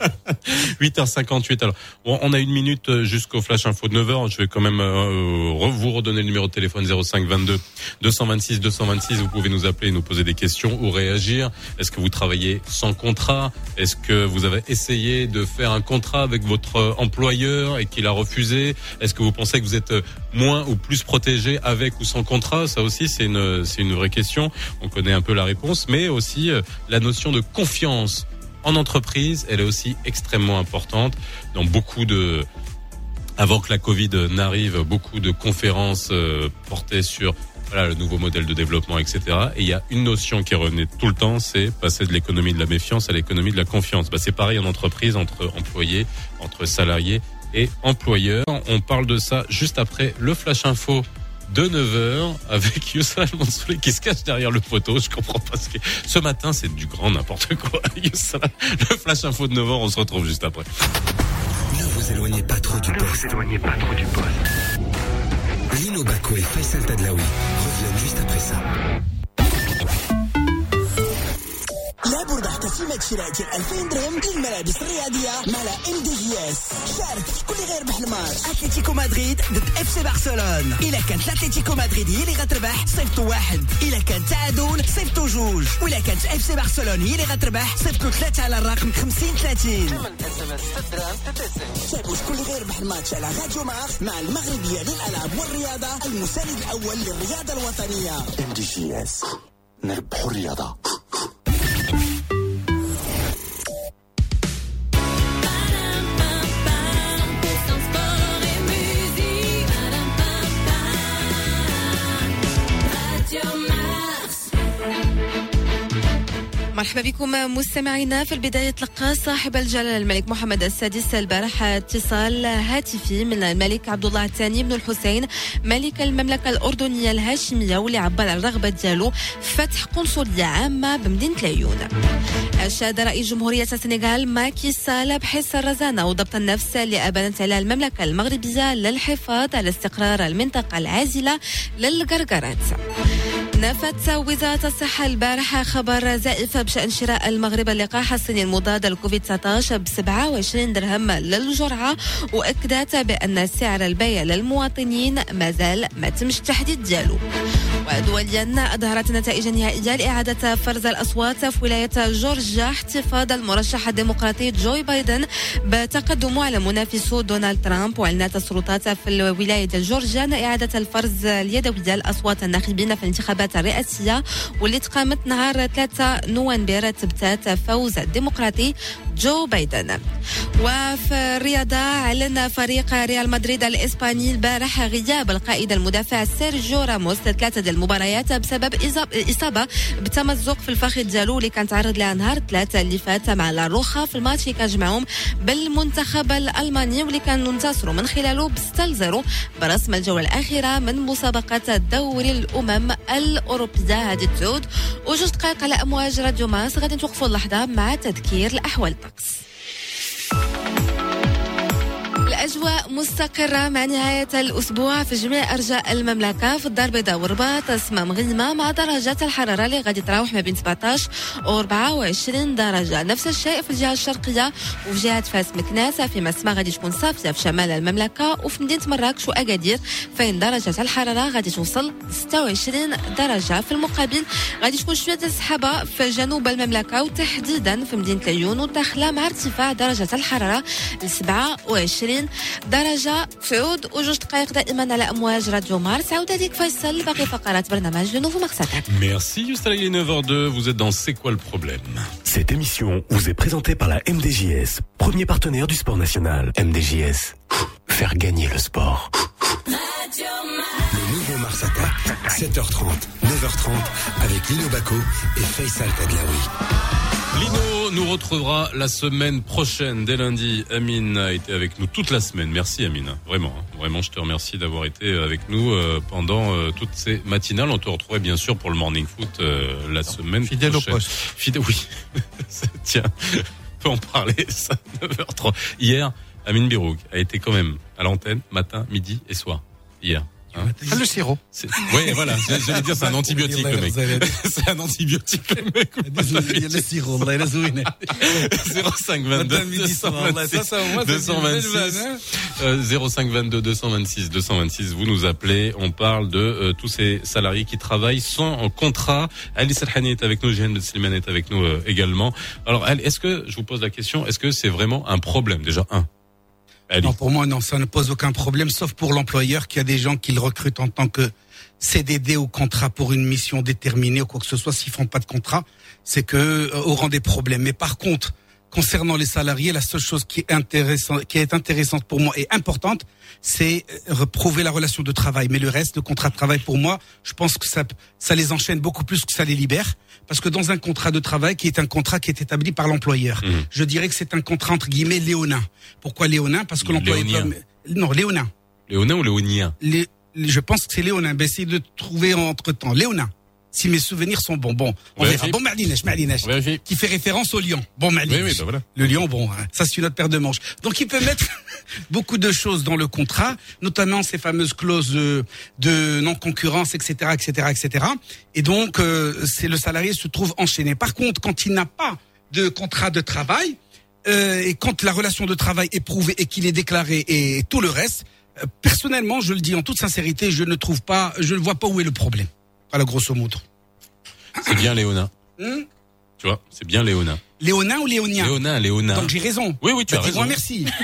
8h58. Alors, bon, on a une minute euh, jusqu'au flash info de 9h. Je vais quand même euh, vous redonner le numéro de téléphone 05 22 226 226. Vous pouvez nous appeler, et nous poser des questions ou réagir. Est-ce que vous travaillez sans contrat? Est-ce que vous avez essayé de faire un contrat avec votre euh, employeur et qu'il a refusé? Est-ce que vous pensez que vous êtes euh, moins ou plus protégé avec ou sans contrat? Ça aussi, c'est une c'est une vraie question. On connaît un peu la réponse, mais aussi euh, la notion de confiance en entreprise, elle est aussi extrêmement importante dans beaucoup de avant que la Covid n'arrive, beaucoup de conférences euh, portaient sur le nouveau modèle de développement, etc. Et il y a une notion qui revenait tout le temps, c'est passer de l'économie de la méfiance à l'économie de la confiance. Bah, c'est pareil en entreprise, entre employés, entre salariés et employeurs. On parle de ça juste après le Flash Info de 9h avec Youssal Mansouli qui se cache derrière le poteau. Je comprends pas ce que... Ce matin, c'est du grand n'importe quoi. *laughs* Youssal, le Flash Info de 9h, on se retrouve juste après. Ne vous éloignez pas trop du poste. Ne vous éloignez pas trop du poste. Lino Baco et Faisal Tadlaoui reviennent juste après ça. لابد تسليمة شراء 2000 درهم للملابس الرياضية مع إم دي جي إس. شارك في كل غير الماتش أتلتيكو مدريد ضد إف سي برشلون إلا كانت أتلتيكو مدريد هي اللي غتربح صيفطوا واحد. إلا كان تعادل صيفطوا جوج. ولا كانت إف سي برشلون هي اللي غتربح صيفطوا ثلاثة على الرقم 50 30 شاركوا في كل غير ربح الماتش على راديو ماخ مع المغربية للألعاب والرياضة المساند الأول للرياضة الوطنية. إم دي جي إس. نربحوا الرياضة. مرحبا بكم مستمعينا. في البداية تلقى صاحب الجلالة الملك محمد السادس البارح اتصال هاتفي من الملك عبد الله الثاني بن الحسين ملك المملكة الأردنية الهاشمية واللي عبر عن الرغبة ديالو فتح قنصلية عامة بمدينة العيون أشاد رئيس جمهورية السنغال ماكي سال بحس الرزانة وضبط النفس اللي أبانت على المملكة المغربية للحفاظ على استقرار المنطقة العازلة للقرقرات نفت وزارة الصحة البارحة خبر زائف بشأن شراء المغرب اللقاح الصيني المضاد للكوفيد 19 ب 27 درهم للجرعة وأكدت بأن سعر البيع للمواطنين ما زال ما تمش التحديد ديالو ودوليا أظهرت النتائج النهائية لإعادة فرز الأصوات في ولاية جورجيا احتفاظ المرشح الديمقراطي جو بايدن بتقدمه على منافسه دونالد ترامب وأعلنت السلطات في الولاية جورجيا إعادة الفرز اليدوية لأصوات الناخبين في الانتخابات الرئاسية واللي تقامت نهار 3 نوفمبر تبتات فوز الديمقراطي جو بايدن. وفي الرياضة أعلن فريق ريال مدريد الإسباني البارح غياب القائد المدافع سيرجيو راموس ثلاثة ديال المباريات بسبب إصاب- إصابة بتمزق في الفخذ ديالو اللي كان تعرض لها نهار ثلاثة اللي فات مع لاروخا في الماتش اللي كان جمعهم بالمنتخب الألماني واللي كانوا انتصروا من خلاله ب 6 0 برسم الجولة الأخيرة من مسابقة دوري الأمم الأوروبية. هذه تعود وجوج دقائق على أمواج راديو ماس. غادي نتوقفوا اللحظة مع تذكير الأحوال. sucks. الأجواء مستقرة مع نهاية الأسبوع. في جميع أرجاء المملكة في الدار البيضاء والرباط أسماء مغيمة مع درجات الحرارة اللي غادي تراوح ما بين 17 و 24 درجة. نفس الشيء في الجهة الشرقية وفي جهة فاس مكناس في مسمى غادي تكون صافية في شمال المملكة وفي مدينة مراكش وأكادير. فين درجة الحرارة غادي توصل 26 درجة. في المقابل غادي تكون شوية السحابة في جنوب المملكة وتحديدا في مدينة العيون وداخلة مع ارتفاع درجة الحرارة ل 27 درجة تعود وجوج دقائق دائما على أمواج راديو مارس عودة ديك فيصل باقي فقرات برنامج لو نوفو مقصدك Merci, Justin, il est 9h02. Vous êtes dans C'est quoi le problème Cette émission vous est présentée par la MDJS, premier partenaire du sport national. MDJS, faire gagner le sport. Le nouveau Mars Attack, 7h30, 9h30, avec Lino Baco et Faisal Tadlaoui. Lino nous retrouvera la semaine prochaine, dès lundi. Amine a été avec nous toute la semaine. Merci Amine, vraiment. hein. Vraiment, je te remercie d'avoir été avec nous euh, pendant euh, toutes ces matinales. On te retrouverait bien sûr pour le Morning Foot euh, la semaine Fidèle au prochaine. poste. Fidèle, oui. *laughs* Tiens, *laughs* on peut en parler, *laughs* ça, 9h03. Hier, Amine Birouk a été quand même à l'antenne, matin, midi et soir. Hier. Hein. Ah, le sirop. Oui, voilà, j'allais dire *laughs* c'est un antibiotique le mec. C'est un antibiotique le mec. le sirop, Allah, il a zouiné. 05 22 Matin, midi, soir, Allah, ça, ça, au moins, ça, c'est une belle 226 vanne, hein. euh, 05 22 226 226 vous nous appelez on parle de euh, tous ces salariés qui travaillent sans contrat Ali Salhani est avec nous Jeanne Ben Slimane est avec nous euh, également alors est-ce que je vous pose la question est-ce que c'est vraiment un problème déjà un? Non, pour moi, non, ça ne pose aucun problème, sauf pour l'employeur qui a des gens qu'il recrute en tant que CDD ou contrat pour une mission déterminée ou quoi que ce soit. S'ils font pas de contrat, c'est que euh, auront des problèmes. Mais par contre, concernant les salariés, la seule chose qui est intéressante, qui est intéressante pour moi et importante, c'est euh, reprouver la relation de travail. Mais le reste, le contrat de travail, pour moi, je pense que ça, ça les enchaîne beaucoup plus que ça les libère. Parce que dans un contrat de travail qui est un contrat qui est établi par l'employeur, Mhm. je dirais que c'est un contrat entre guillemets léonin. Pourquoi léonin? Parce que l'employeur... Non, léonin. Léonin ou Léonien? Lé- je pense que c'est léonin. Ben, essayez de trouver entre temps. Léonin. Si mes souvenirs sont bons. Bon, on verra. Bon. Vérifie. Qui fait référence au lion. Bon, Marlinèche. Oui, oui, bah voilà. Le lion, bon, hein, ça c'est une autre paire de manches. Donc il peut mettre *laughs* beaucoup de choses dans le contrat, notamment ces fameuses clauses de, de non-concurrence, etc., etc., etc. Et donc, euh, c'est le salarié se trouve enchaîné. Par contre, quand il n'a pas de contrat de travail, euh, et quand la relation de travail est prouvée et qu'il est déclaré et tout le reste, euh, personnellement, je le dis en toute sincérité, je ne trouve pas, je ne vois pas où est le problème. Voilà, grosso modo. c'est bien Léonin Hmm tu vois c'est bien Léonin Léonin ou Léonien Léonin Léonin Donc j'ai raison. oui oui tu Bah, as raison merci. *laughs*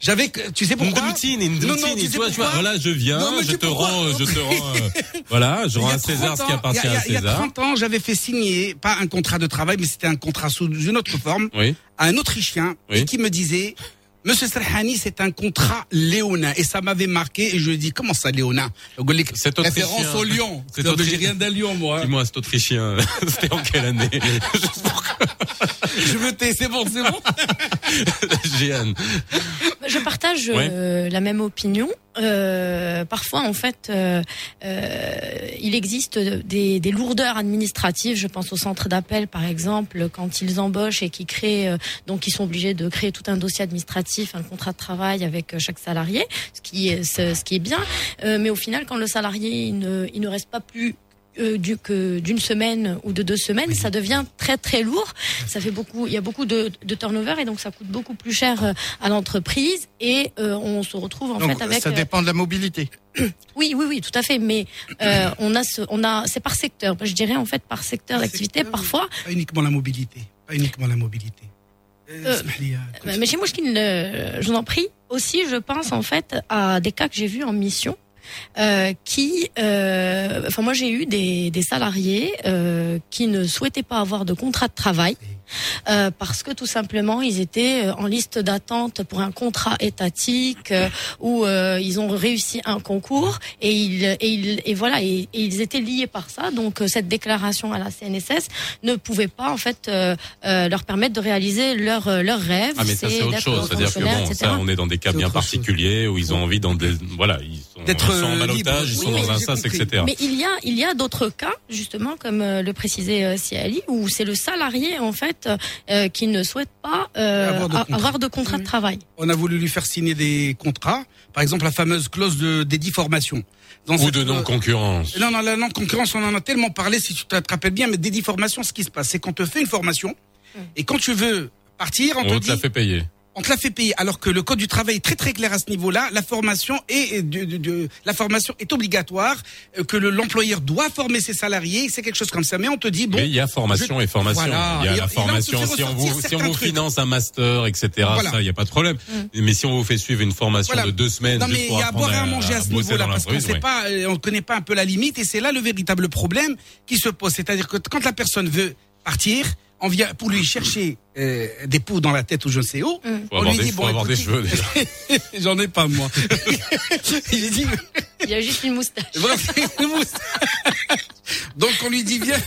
J'avais, tu sais pourquoi Ndoutine, Non, non, Ndoutine, tu sais tu vois, tu vois, voilà, je viens, Non, je te rends, je te rends, euh, *laughs* voilà, je Il y rends à César 30 ce qui ans, appartient il y a- à il y a César. 30 ans, j'avais fait signer, pas un contrat de travail, mais c'était un contrat sous une autre forme, Oui. à un Autrichien, Oui. et qui me disait, Monsieur Serhani, c'est un contrat léonin. Et ça m'avait marqué, et je lui ai dit, comment ça, léonin Cet Référence au lion. J'ai rien d'un lion, moi. Dis-moi, cet Autrichien, *laughs* c'était en quelle année? *laughs* Je me tais, c'est bon, c'est bon. *laughs* Jeanne. Je partage Ouais. euh, la même opinion. Euh, parfois, en fait, euh, euh, il existe des, des lourdeurs administratives. Je pense au centre d'appel, par exemple, quand ils embauchent et qui créent, euh, donc ils sont obligés de créer tout un dossier administratif, un contrat de travail avec chaque salarié, ce qui est ce, ce qui est bien. Euh, mais au final, quand le salarié il ne, il ne reste pas plus euh, du, d'une semaine ou de deux semaines, ça devient très très lourd. Ça fait beaucoup, il y a beaucoup de, de turnover et donc ça coûte beaucoup plus cher euh, à l'entreprise et euh, on se retrouve en fait avec. Ça dépend de la mobilité. *clears throat* Oui, oui, oui, tout à fait. Mais on a, on a, c'est par secteur. Je dirais en fait par secteur d'activité parfois. Pas uniquement la mobilité. Pas uniquement la mobilité. Mais chez moi, je vous en prie. Aussi, je pense en fait à des cas que j'ai vus en mission euh, qui, euh, enfin moi j'ai eu des, des salariés euh, qui ne souhaitaient pas avoir de contrat de travail euh, parce que tout simplement ils étaient euh, en liste d'attente pour un contrat étatique euh, où euh, ils ont réussi un concours et ils et, ils, et voilà et, et ils étaient liés par ça. Donc euh, cette déclaration à la CNSS ne pouvait pas en fait euh, euh, leur permettre de réaliser leur euh, leur rêve. Ah mais ça c'est autre chose, c'est-à-dire que bon, etc. ça on est dans des cas bien particuliers où ils ont envie dans des voilà, ils sont, D'être, ils sont en euh, balotage, ils sont Oui, dans un sas, etc. Mais il y a, il y a d'autres cas, justement, comme euh, le précisait euh, Siali, où c'est le salarié, en fait, euh, qui ne souhaite pas euh, Avoir de a- contrat. avoir de contrat de travail. On a voulu lui faire signer des contrats, par exemple la fameuse clause de dédit formation. Dans Ou cette- de non-concurrence. Non, non, la non-concurrence, on en a tellement parlé, si tu te rappelles bien, mais dédit formation, ce qui se passe, c'est qu'on te fait une formation, et quand tu veux partir, on, On te te la dit, fait payer. On te la fait payer, alors que le code du travail est très très clair à ce niveau-là. La formation est de, de- de- la formation est obligatoire, euh, que le- l'employeur doit former ses salariés, c'est quelque chose comme ça. Mais on te dit bon. Mais il y a formation je- et formation. Voilà. Il y a Et- là, la on formation. Si on vous, si on certains vous trucs. finance un master, etc., Voilà. ça, il n'y a pas de problème. Mais si on vous fait suivre une formation Voilà. de deux semaines Non juste mais il pour y a à apprendre boire et à manger à ce niveau-là parce qu'on l'entreprise, sait ouais. pas, euh, on ne connaît pas un peu la limite et c'est là le véritable problème qui se pose. C'est-à-dire que quand la personne veut partir, on vient pour lui chercher euh, des poux dans la tête ou je ne sais où. Faut On lui dit bon, avoir des écoutez- cheveux, déjà. *laughs* J'en ai pas moi. *laughs* J'ai dit Il y a juste une moustache. Bref, une moustache. Donc on lui dit viens,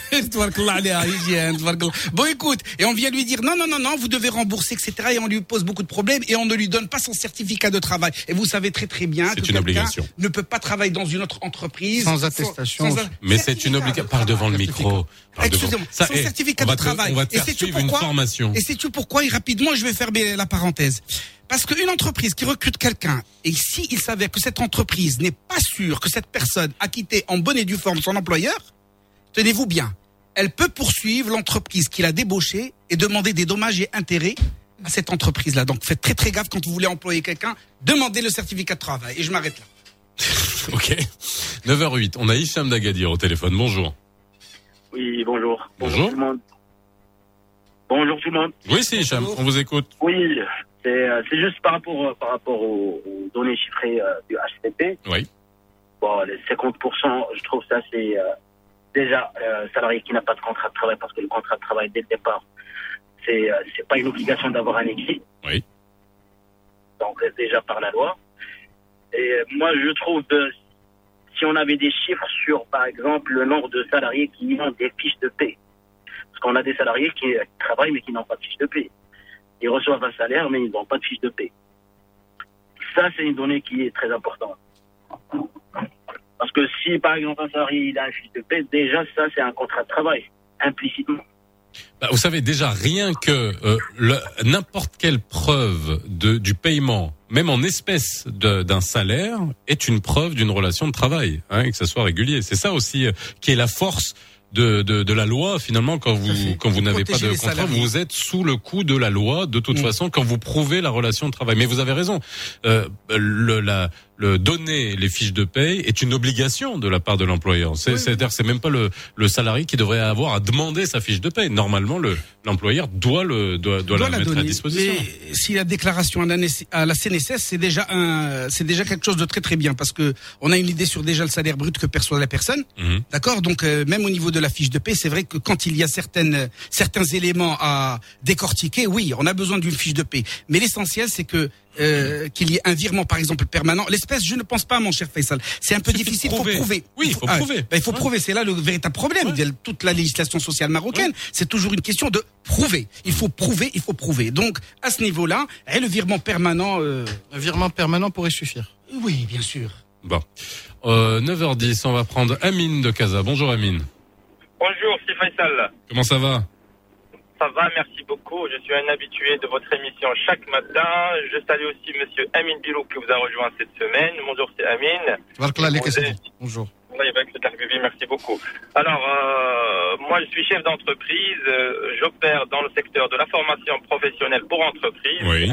bon écoute, et on vient lui dire non non non non, vous devez rembourser etc. Et on lui pose beaucoup de problèmes et on ne lui donne pas son certificat de travail. Et vous savez très très bien que une quelqu'un ne peut pas travailler dans une autre entreprise Sans attestation. sans- Mais c'est une obligation. Parle devant le micro. Parle devant- Excusez-moi, son eh, certificat de te- travail. On va te et faire sais-tu suivre une pourquoi formation. Et sais-tu pourquoi Et rapidement, je vais fermer la parenthèse. Parce qu'une entreprise qui recrute quelqu'un, et si il s'avère que cette entreprise n'est pas sûre que cette personne a quitté en bonne et due forme son employeur, tenez-vous bien, elle peut poursuivre l'entreprise qui l'a débauché et demander des dommages et intérêts à cette entreprise-là. Donc faites très très gaffe quand vous voulez employer quelqu'un, demandez le certificat de travail. Et je m'arrête là. *laughs* Ok. 9h08. On a Hicham Dagadir au téléphone. Bonjour. Oui, bonjour. Bonjour. tout le monde. Bonjour tout le monde. Oui, c'est Hicham. On vous écoute. Oui, c'est euh, c'est juste par rapport, euh, par rapport aux, aux données chiffrées euh, du HCP. Oui. Bon, les 50%, je trouve ça c'est déjà euh, salarié qui n'a pas de contrat de travail parce que le contrat de travail dès le départ, c'est euh, c'est pas une obligation d'avoir un écrit. Oui. Donc déjà par la loi. Et moi je trouve que si on avait des chiffres sur par exemple le nombre de salariés qui ont des fiches de paie. Parce qu'on a des salariés qui travaillent mais qui n'ont pas de fiche de paie. Ils reçoivent un salaire mais ils n'ont pas de fiche de paie. Ça c'est une donnée qui est très importante. Parce que si, par exemple, un salarié a un fiche de paie, déjà, ça, c'est un contrat de travail, implicitement. Bah, vous savez déjà rien que euh, n'importe quelle preuve du paiement, même en espèces d'un salaire, est une preuve d'une relation de travail, hein, que ça soit régulier. C'est ça aussi euh, qui est la force de, de, de la loi finalement quand vous quand vous n'avez pas de contrat, salariés. vous êtes sous le coup de la loi de toute façon quand vous prouvez la relation de travail. Mais vous avez raison, euh, le, la, le donner les fiches de paye est une obligation de la part de l'employeur. C'est, C'est-à-dire c'est même pas le, le salarié qui devrait avoir à demander sa fiche de paye. Normalement le l'employeur doit le doit, doit, doit la la mettre à donner. disposition. Mais si la déclaration à la, à la CNSS, c'est déjà un, c'est déjà quelque chose de très très bien parce que on a une idée sur déjà le salaire brut que perçoit la personne. Mhm. D'accord? Donc euh, même au niveau de la fiche de paie, c'est vrai que quand il y a certaines certains éléments à décortiquer, oui, on a besoin d'une fiche de paie. Mais l'essentiel, c'est que euh, qu'il y ait un virement, par exemple, permanent. L'espèce, je ne pense pas, mon cher Faisal. C'est un peu de difficile. Il faut prouver. Oui, il faut ah, prouver. ben, il faut prouver. C'est là le véritable problème. Il y a Toute la législation sociale marocaine, c'est toujours une question de prouver. Il faut prouver, il faut prouver. Donc, à ce niveau-là, et le virement permanent. euh, Un virement permanent pourrait suffire. Oui, bien sûr. Bon, euh, 9h10, on va prendre Amine de Casa. Bonjour Amine. Bonjour, c'est Faisal. Comment ça va? ça va, merci beaucoup. Je suis un habitué de votre émission chaque matin. Je salue aussi Monsieur Amine Bilou qui vous a rejoint cette semaine. Bonjour, c'est Amine. Bonjour. Ben, merci beaucoup. Alors, euh, moi, je suis chef d'entreprise. J'opère dans le secteur de la formation professionnelle pour entreprise. Oui.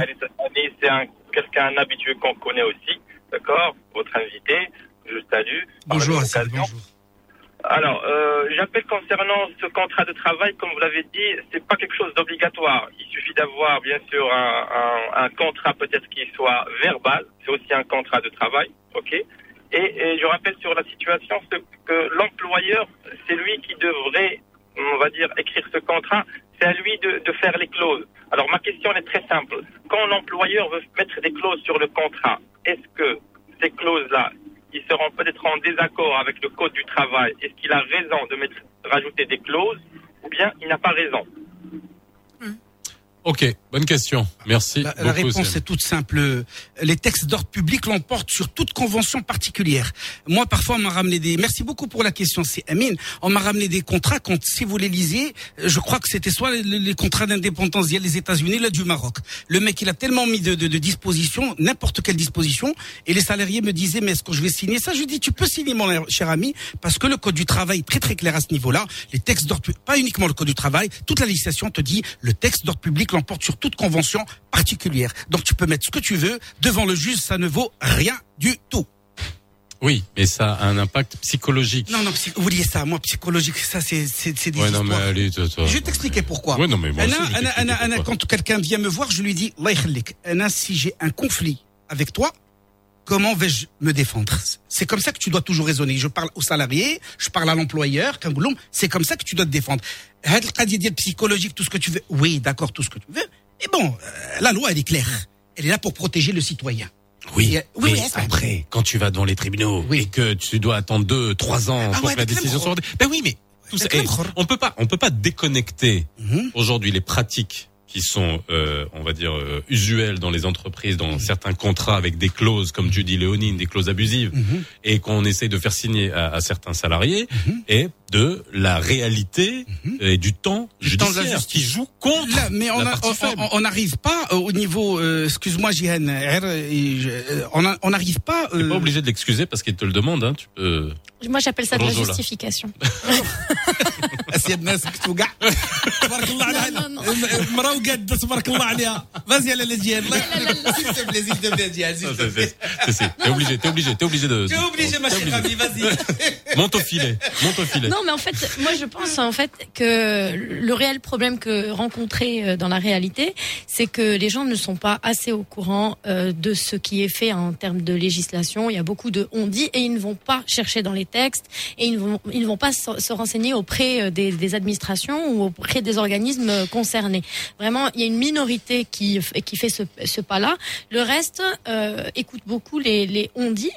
C'est un, quelqu'un habitué qu'on connaît aussi. D'accord Votre invité, je salue. Bonjour, Bonjour. Alors, euh, j'appelle concernant ce contrat de travail, comme vous l'avez dit, c'est pas quelque chose d'obligatoire. Il suffit d'avoir, bien sûr, un, un, un contrat peut-être qui soit verbal. C'est aussi un contrat de travail, ok. Et, et je rappelle sur la situation ce que l'employeur, c'est lui qui devrait, on va dire, écrire ce contrat. C'est à lui de, de faire les clauses. Alors ma question est très simple. Quand l'employeur veut mettre des clauses sur le contrat, est-ce que ces clauses-là, ils seront peut-être en désaccord avec le code du travail. Est-ce qu'il a raison de mettre, rajouter des clauses ou bien il n'a pas raison? Ok, bonne question. Merci. La, réponse est toute simple. Les textes d'ordre public l'emportent sur toute convention particulière. Moi, parfois, on m'a ramené des. Merci beaucoup pour la question, c'est Amine. On m'a ramené des contrats quand, si vous les lisiez, euh, je crois que c'était soit les, les contrats d'indépendance des États-Unis, là du Maroc. Le mec, il a tellement mis de, de, de dispositions, n'importe quelle disposition, et les salariés me disaient, mais est-ce que je vais signer ça? Je lui dis, tu peux signer, mon cher ami, parce que le code du travail est très très clair à ce niveau-là. Les textes d'ordre, pas uniquement le code du travail, toute la législation te dit, le texte d'ordre public l'emporte sur toute convention particulière. Donc tu peux mettre ce que tu veux, devant le juge, ça ne vaut rien du tout. Oui, mais ça a un impact psychologique. Non, non, oubliez ça. Moi, psychologique, ça, c'est c'est des ouais. Non, mais allez, je vais t'expliquer pourquoi. Ouais, non, mais moi Anna, aussi, quand quelqu'un vient me voir, je lui dis, Anna, si j'ai un conflit avec toi, comment vais-je me défendre? C'est comme ça que tu dois toujours raisonner. Je parle aux salariés, je parle à l'employeur, c'est comme ça que tu dois te défendre. Psychologique, tout ce que tu veux. Oui, d'accord, tout ce que tu veux. Mais bon, euh, la loi, elle est claire. Elle est là pour protéger le citoyen. Oui, Et, euh, oui, mais oui, après, quand tu vas devant les tribunaux et que tu dois attendre deux, trois ans Ah pour ouais, que la décision soit rendue. Ben oui, mais tout ça, Clem, eh, on peut pas, on peut pas déconnecter Mhm. aujourd'hui les pratiques qui sont, euh, on va dire, euh, usuelles dans les entreprises, dans certains contrats avec des clauses, comme Judy Léonine, des clauses abusives, mhm. et qu'on essaye de faire signer à, à certains salariés, mhm. et de la réalité mhm. et du temps du judiciaire temps de la justice. qui joue contre. Mais on n'arrive pas euh, au niveau, euh, excuse-moi, JN, euh, on n'arrive pas. Euh... T'es pas obligé de l'excuser parce qu'il te le demande, hein, tu peux. Moi, j'appelle ça de la justification. *laughs* كاع تبارك الله عليها مرا وقاد تبارك الله عليها فازي على الجيان لا لا لا s'il te plaît s'il te plaît Jihan, s'il Ça, te c'est- plaît. c'est- c'est- T'es obligé, t'es obligé, t'es obligé de. Tu es obligé ma t'es chère obligé. amie vas-y *laughs* Monte au filet, monte au filet. Non, mais en fait, moi, je pense en fait que le réel problème que rencontrer euh, dans la réalité, c'est que les gens ne sont pas assez au courant euh, de ce qui est fait en termes de législation. Il y a beaucoup de on dit et ils ne vont pas chercher dans les textes et ils ne vont, ils ne vont pas se, se renseigner auprès euh, des, des administrations ou auprès des organismes euh, concernés. Vraiment, il y a une minorité qui, fait ce, ce pas-là. Le reste euh, écoute beaucoup les, les on dit.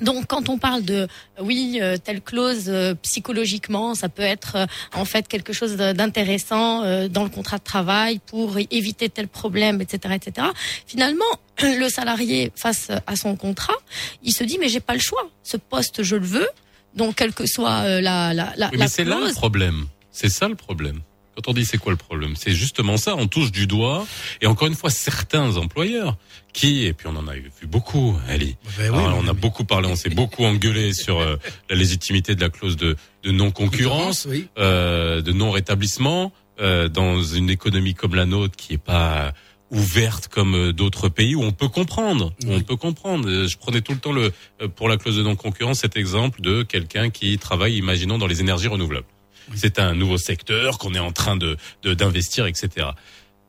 Donc, quand on parle de euh, oui, euh, telle clause euh, psychologiquement, ça peut être euh, en fait quelque chose d'intéressant dans le contrat de travail pour éviter tel problème, etc., etc. Finalement, *clears throat* le salarié face à son contrat, il se dit mais j'ai pas le choix. Ce poste, je le veux. Donc, quelle que soit la la mais c'est là le problème. C'est ça le problème. Quand on dit c'est quoi le problème, c'est justement ça. On touche du doigt. Et encore une fois, certains employeurs qui, et puis on en a vu beaucoup, Ali. Ben oui, Alors, mais- on a beaucoup parlé, on s'est beaucoup engueulé sur euh, la légitimité de la clause de, de non-concurrence, oui. euh, de non-rétablissement euh, dans une économie comme la nôtre qui est pas ouverte comme euh, d'autres pays où on peut comprendre, où on peut comprendre. Euh, Je prenais tout le temps le pour la clause de non-concurrence cet exemple de quelqu'un qui travaille, imaginons, dans les énergies renouvelables. C'est un nouveau secteur qu'on est en train de d'investir, etc.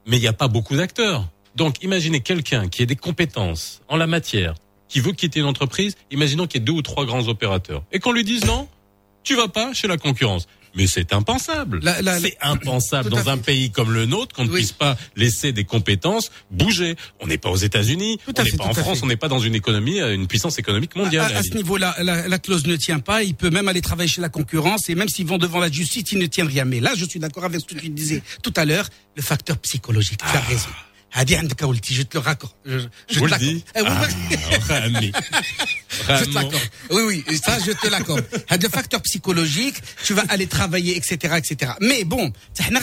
Mais il n'y a pas beaucoup d'acteurs. Donc, imaginez quelqu'un qui ait des compétences en la matière, qui veut quitter une entreprise. Imaginons qu'il y ait deux ou trois grands opérateurs et qu'on lui dise non, tu vas pas chez la concurrence. Mais c'est impensable. C'est impensable dans un pays comme le nôtre qu'on ne Oui. puisse pas laisser des compétences bouger. On n'est pas aux États-Unis, on n'est pas en France, on n'est pas dans une économie, euh, une puissance économique mondiale. À, à ce niveau-là, la, la clause ne tient pas. Il peut même aller travailler chez la concurrence et même s'ils vont devant la justice, ils ne tiennent rien. Mais là, je suis d'accord avec ce que tu disais tout à l'heure, le facteur psychologique. Tu as raison. Hadi عندك أولتي, je te le raccorde. Je, je Vous te le l'accorde. dites Eh oui, Ah, oui. Rami. Je te Vraiment. l'accorde. Oui, oui, ça, je te l'accorde. Il *laughs* y a des facteurs psychologiques, tu vas aller travailler, etc., etc. Mais bon,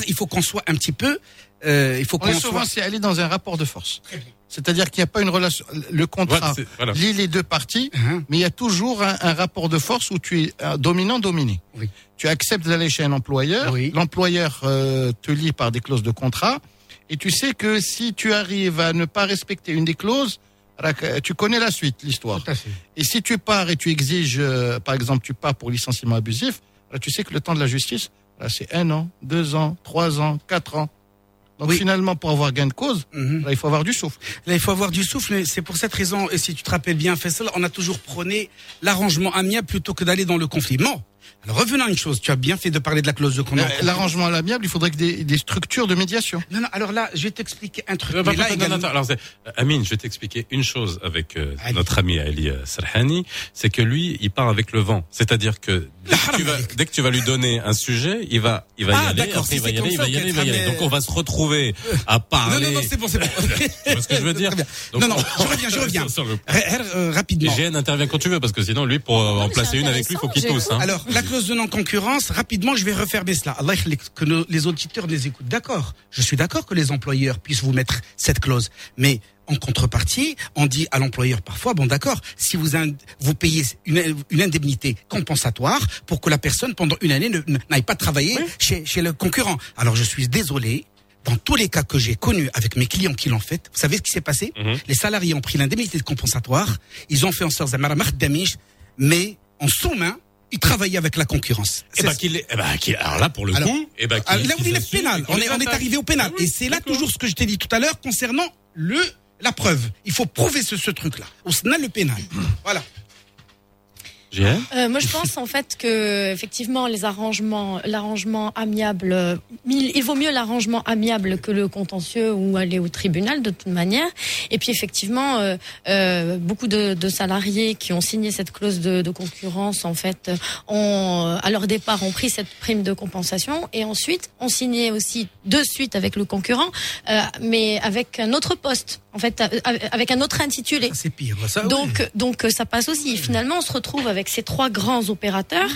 il faut qu'on soit un petit peu euh, il faut On est qu'on souvent soit. c'est aller dans un rapport de force. C'est-à-dire qu'il n'y a pas une relation. Le contrat Voilà, c'est- voilà. lie les deux parties, Uh-huh. mais il y a toujours un, un rapport de force où tu es euh, dominant-dominé. Tu acceptes d'aller chez un employeur, l'employeur euh, te lie par des clauses de contrat, et tu sais que si tu arrives à ne pas respecter une des clauses, tu connais la suite, l'histoire. Et si tu pars et tu exiges, euh, par exemple, tu pars pour licenciement abusif, là, tu sais que le temps de la justice, c'est un an, deux ans, trois ans, quatre ans. Donc finalement, pour avoir gain de cause, là, il faut avoir du souffle. Là, il faut avoir du souffle. C'est pour cette raison, et si tu te rappelles bien, Faisal, on a toujours prôné l'arrangement amiable plutôt que d'aller dans le conflit. Non. Alors revenons à une chose. Tu as bien fait de parler de la clause de contrat. Euh, L'arrangement à l'amiable, il faudrait que des, des structures de médiation. Non, non, alors là, je vais t'expliquer un truc. Mais bah, là, non, également- non, alors, c'est- Amine, je vais t'expliquer une chose avec euh, notre ami Ali euh, Sarhani, c'est que lui, il part avec le vent. C'est-à-dire que dès que, tu vas, dès que tu vas lui donner un sujet, il va, il va Ah, y aller, d'accord, après si il va c'est y comme aller, il va y aller, il va y aller. Donc on va se retrouver *laughs* à parler. Non, non, non, c'est bon, c'est bon. *laughs* Tu vois ce que je veux dire Donc, Non, non, je reviens, je *laughs* reviens. Sur le- Euh, rapidement. GN intervient quand tu veux, parce que sinon, lui, pour en placer une avec lui, faut qu'il tousse. Hein. Alors, la clause de non-concurrence, rapidement, je vais refermer cela. Allah que nos- les auditeurs les écoutent. D'accord. Je suis d'accord que les employeurs puissent vous mettre cette clause. Mais en contrepartie, on dit à l'employeur parfois, bon d'accord, si vous vous payez une, une indemnité compensatoire pour que la personne pendant une année n'aille pas travailler chez, chez le concurrent. Alors je suis désolé. Dans tous les cas que j'ai connus avec mes clients qui l'ont fait, vous savez ce qui s'est passé? Les salariés ont pris l'indemnité compensatoire, ils ont fait en sorte mais en sous-main, ils travaillaient avec la concurrence. Eh ben, qu'il est- eh ben, qu'il- alors là, pour le Alors, coup, eh ben, ah, qu'il- là, on qu'il est pénal. et On est, on est arrivé au pénal. Ah oui, et c'est là toujours ce que je t'ai dit tout à l'heure concernant le la preuve. Il faut prouver ce, ce truc-là. On a le pénal. *clears throat* Voilà. Euh, moi, je pense en fait que effectivement les arrangements, l'arrangement amiable, euh, il, vaut mieux l'arrangement amiable que le contentieux ou aller au tribunal de toute manière. Et puis effectivement, euh, euh, beaucoup de, de salariés qui ont signé cette clause de, de concurrence en fait, ont euh, à leur départ ont pris cette prime de compensation et ensuite ont signé aussi de suite avec le concurrent, euh, mais avec un autre poste en fait, avec un autre intitulé. C'est pire. Ça, oui. Donc, donc euh, ça passe aussi. Finalement, on se retrouve avec ces trois grands opérateurs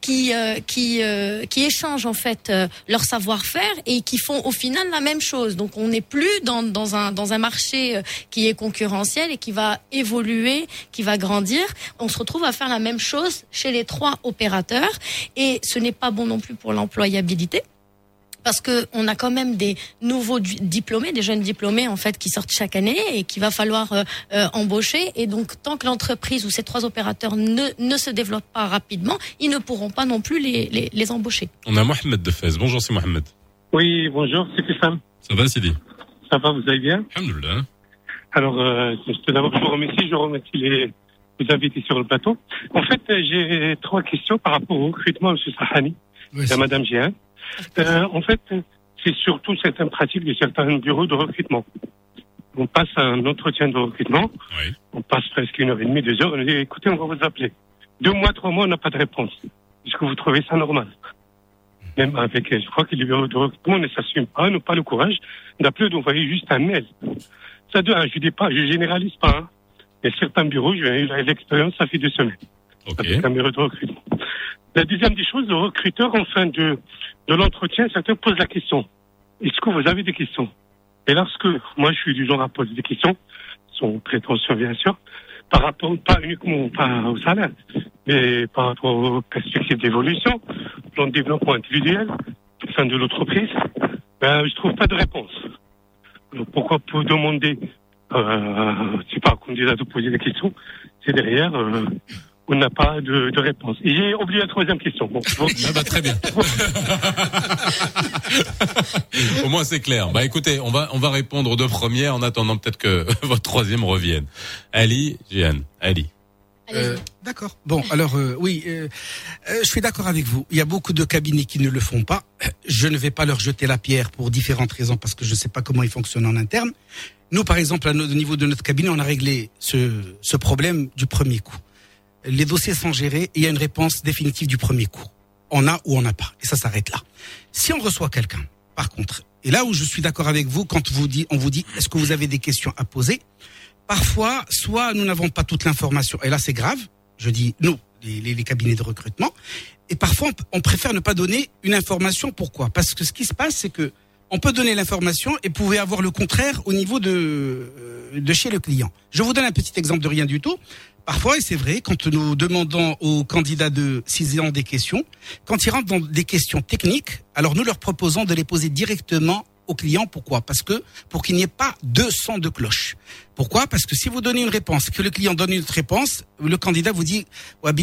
qui euh, qui euh, qui échangent en fait euh, leur savoir-faire et qui font au final la même chose. Donc, on n'est plus dans dans un dans un marché euh, qui est concurrentiel et qui va évoluer, qui va grandir. On se retrouve à faire la même chose chez les trois opérateurs et ce n'est pas bon non plus pour l'employabilité parce que on a quand même des nouveaux diplômés, des jeunes diplômés en fait qui sortent chaque année et qu'il va falloir euh, euh, embaucher. Et donc tant que l'entreprise ou ces trois opérateurs ne, ne se développent pas rapidement, ils ne pourront pas non plus les, les, les embaucher. On a Mohamed de Fès. Bonjour, c'est Mohamed. Oui, bonjour, c'est Kissam. Ça va, Sidi? Ça va, vous allez bien? Alhamdoulilah. Alors, euh, tout d'abord, je vous remercie, je remercie les, les invités sur le plateau. En fait, euh, j'ai trois questions par rapport au recrutement, M. Sahani, et à Mme Géin. Euh, en fait, c'est surtout certaines pratiques de certains bureaux de recrutement. On passe à un entretien de recrutement, on passe presque une heure et demie, deux heures, on dit, écoutez, on va vous appeler. Deux mois, trois mois, on n'a pas de réponse. Est-ce que vous trouvez ça normal? Même avec, je crois que les bureaux de recrutement ne s'assument pas, n'ont pas le courage d'appeler ou d'envoyer juste un mail. Ça doit, je dis pas, je généralise pas. Hein. Il y a certains bureaux, j'ai eu l'expérience, ça fait deux semaines. Un bureau de recrutement. La deuxième des choses, le recruteur, en fin de, de l'entretien, certains posent la question. Est-ce que vous avez des questions? Et lorsque, moi, je suis du genre à poser des questions, sont prétentions, bien sûr, par rapport, pas uniquement pas au salaire, mais par rapport aux perspectives d'évolution, plan de développement individuel, au sein de l'entreprise, ben, je trouve pas de réponse. Pourquoi pour demander, euh, c'est pas un candidat de poser des questions, c'est derrière, euh, on n'a pas de, de réponse. Et j'ai oublié la troisième question. Bon, bon. Ah bah, très bien. *laughs* Au moins c'est clair. Bah écoutez, on va on va répondre aux deux premières en attendant peut-être que *laughs* votre troisième revienne. Ali, Jeanne, Ali. Euh, d'accord. Bon, alors euh, oui, euh, euh, je suis d'accord avec vous. Il y a beaucoup de cabinets qui ne le font pas. Je ne vais pas leur jeter la pierre pour différentes raisons parce que je ne sais pas comment ils fonctionnent en interne. Nous, par exemple, à au niveau de notre cabinet, on a réglé ce, ce problème du premier coup. Les dossiers sont gérés et il y a une réponse définitive du premier coup. On a ou on n'a pas. Et ça s'arrête là. Si on reçoit quelqu'un, par contre, et là où je suis d'accord avec vous, quand vous dit, on vous dit, est-ce que vous avez des questions à poser? Parfois, soit nous n'avons pas toute l'information, et là c'est grave, je dis nous, les, les- cabinets de recrutement, et parfois on, préfère ne pas donner une information. Pourquoi? Parce que ce qui se passe, c'est que on peut donner l'information et pouvez avoir le contraire au niveau de, euh, de chez le client. Je vous donne un petit exemple de rien du tout. Parfois, et c'est vrai, quand nous demandons aux candidats de s'ils ont des questions, quand ils rentrent dans des questions techniques, alors nous leur proposons de les poser directement aux clients. Pourquoi? Parce que pour qu'il n'y ait pas 200 de cloches. Pourquoi? Parce que si vous donnez une réponse, que le client donne une autre réponse, le candidat vous dit parce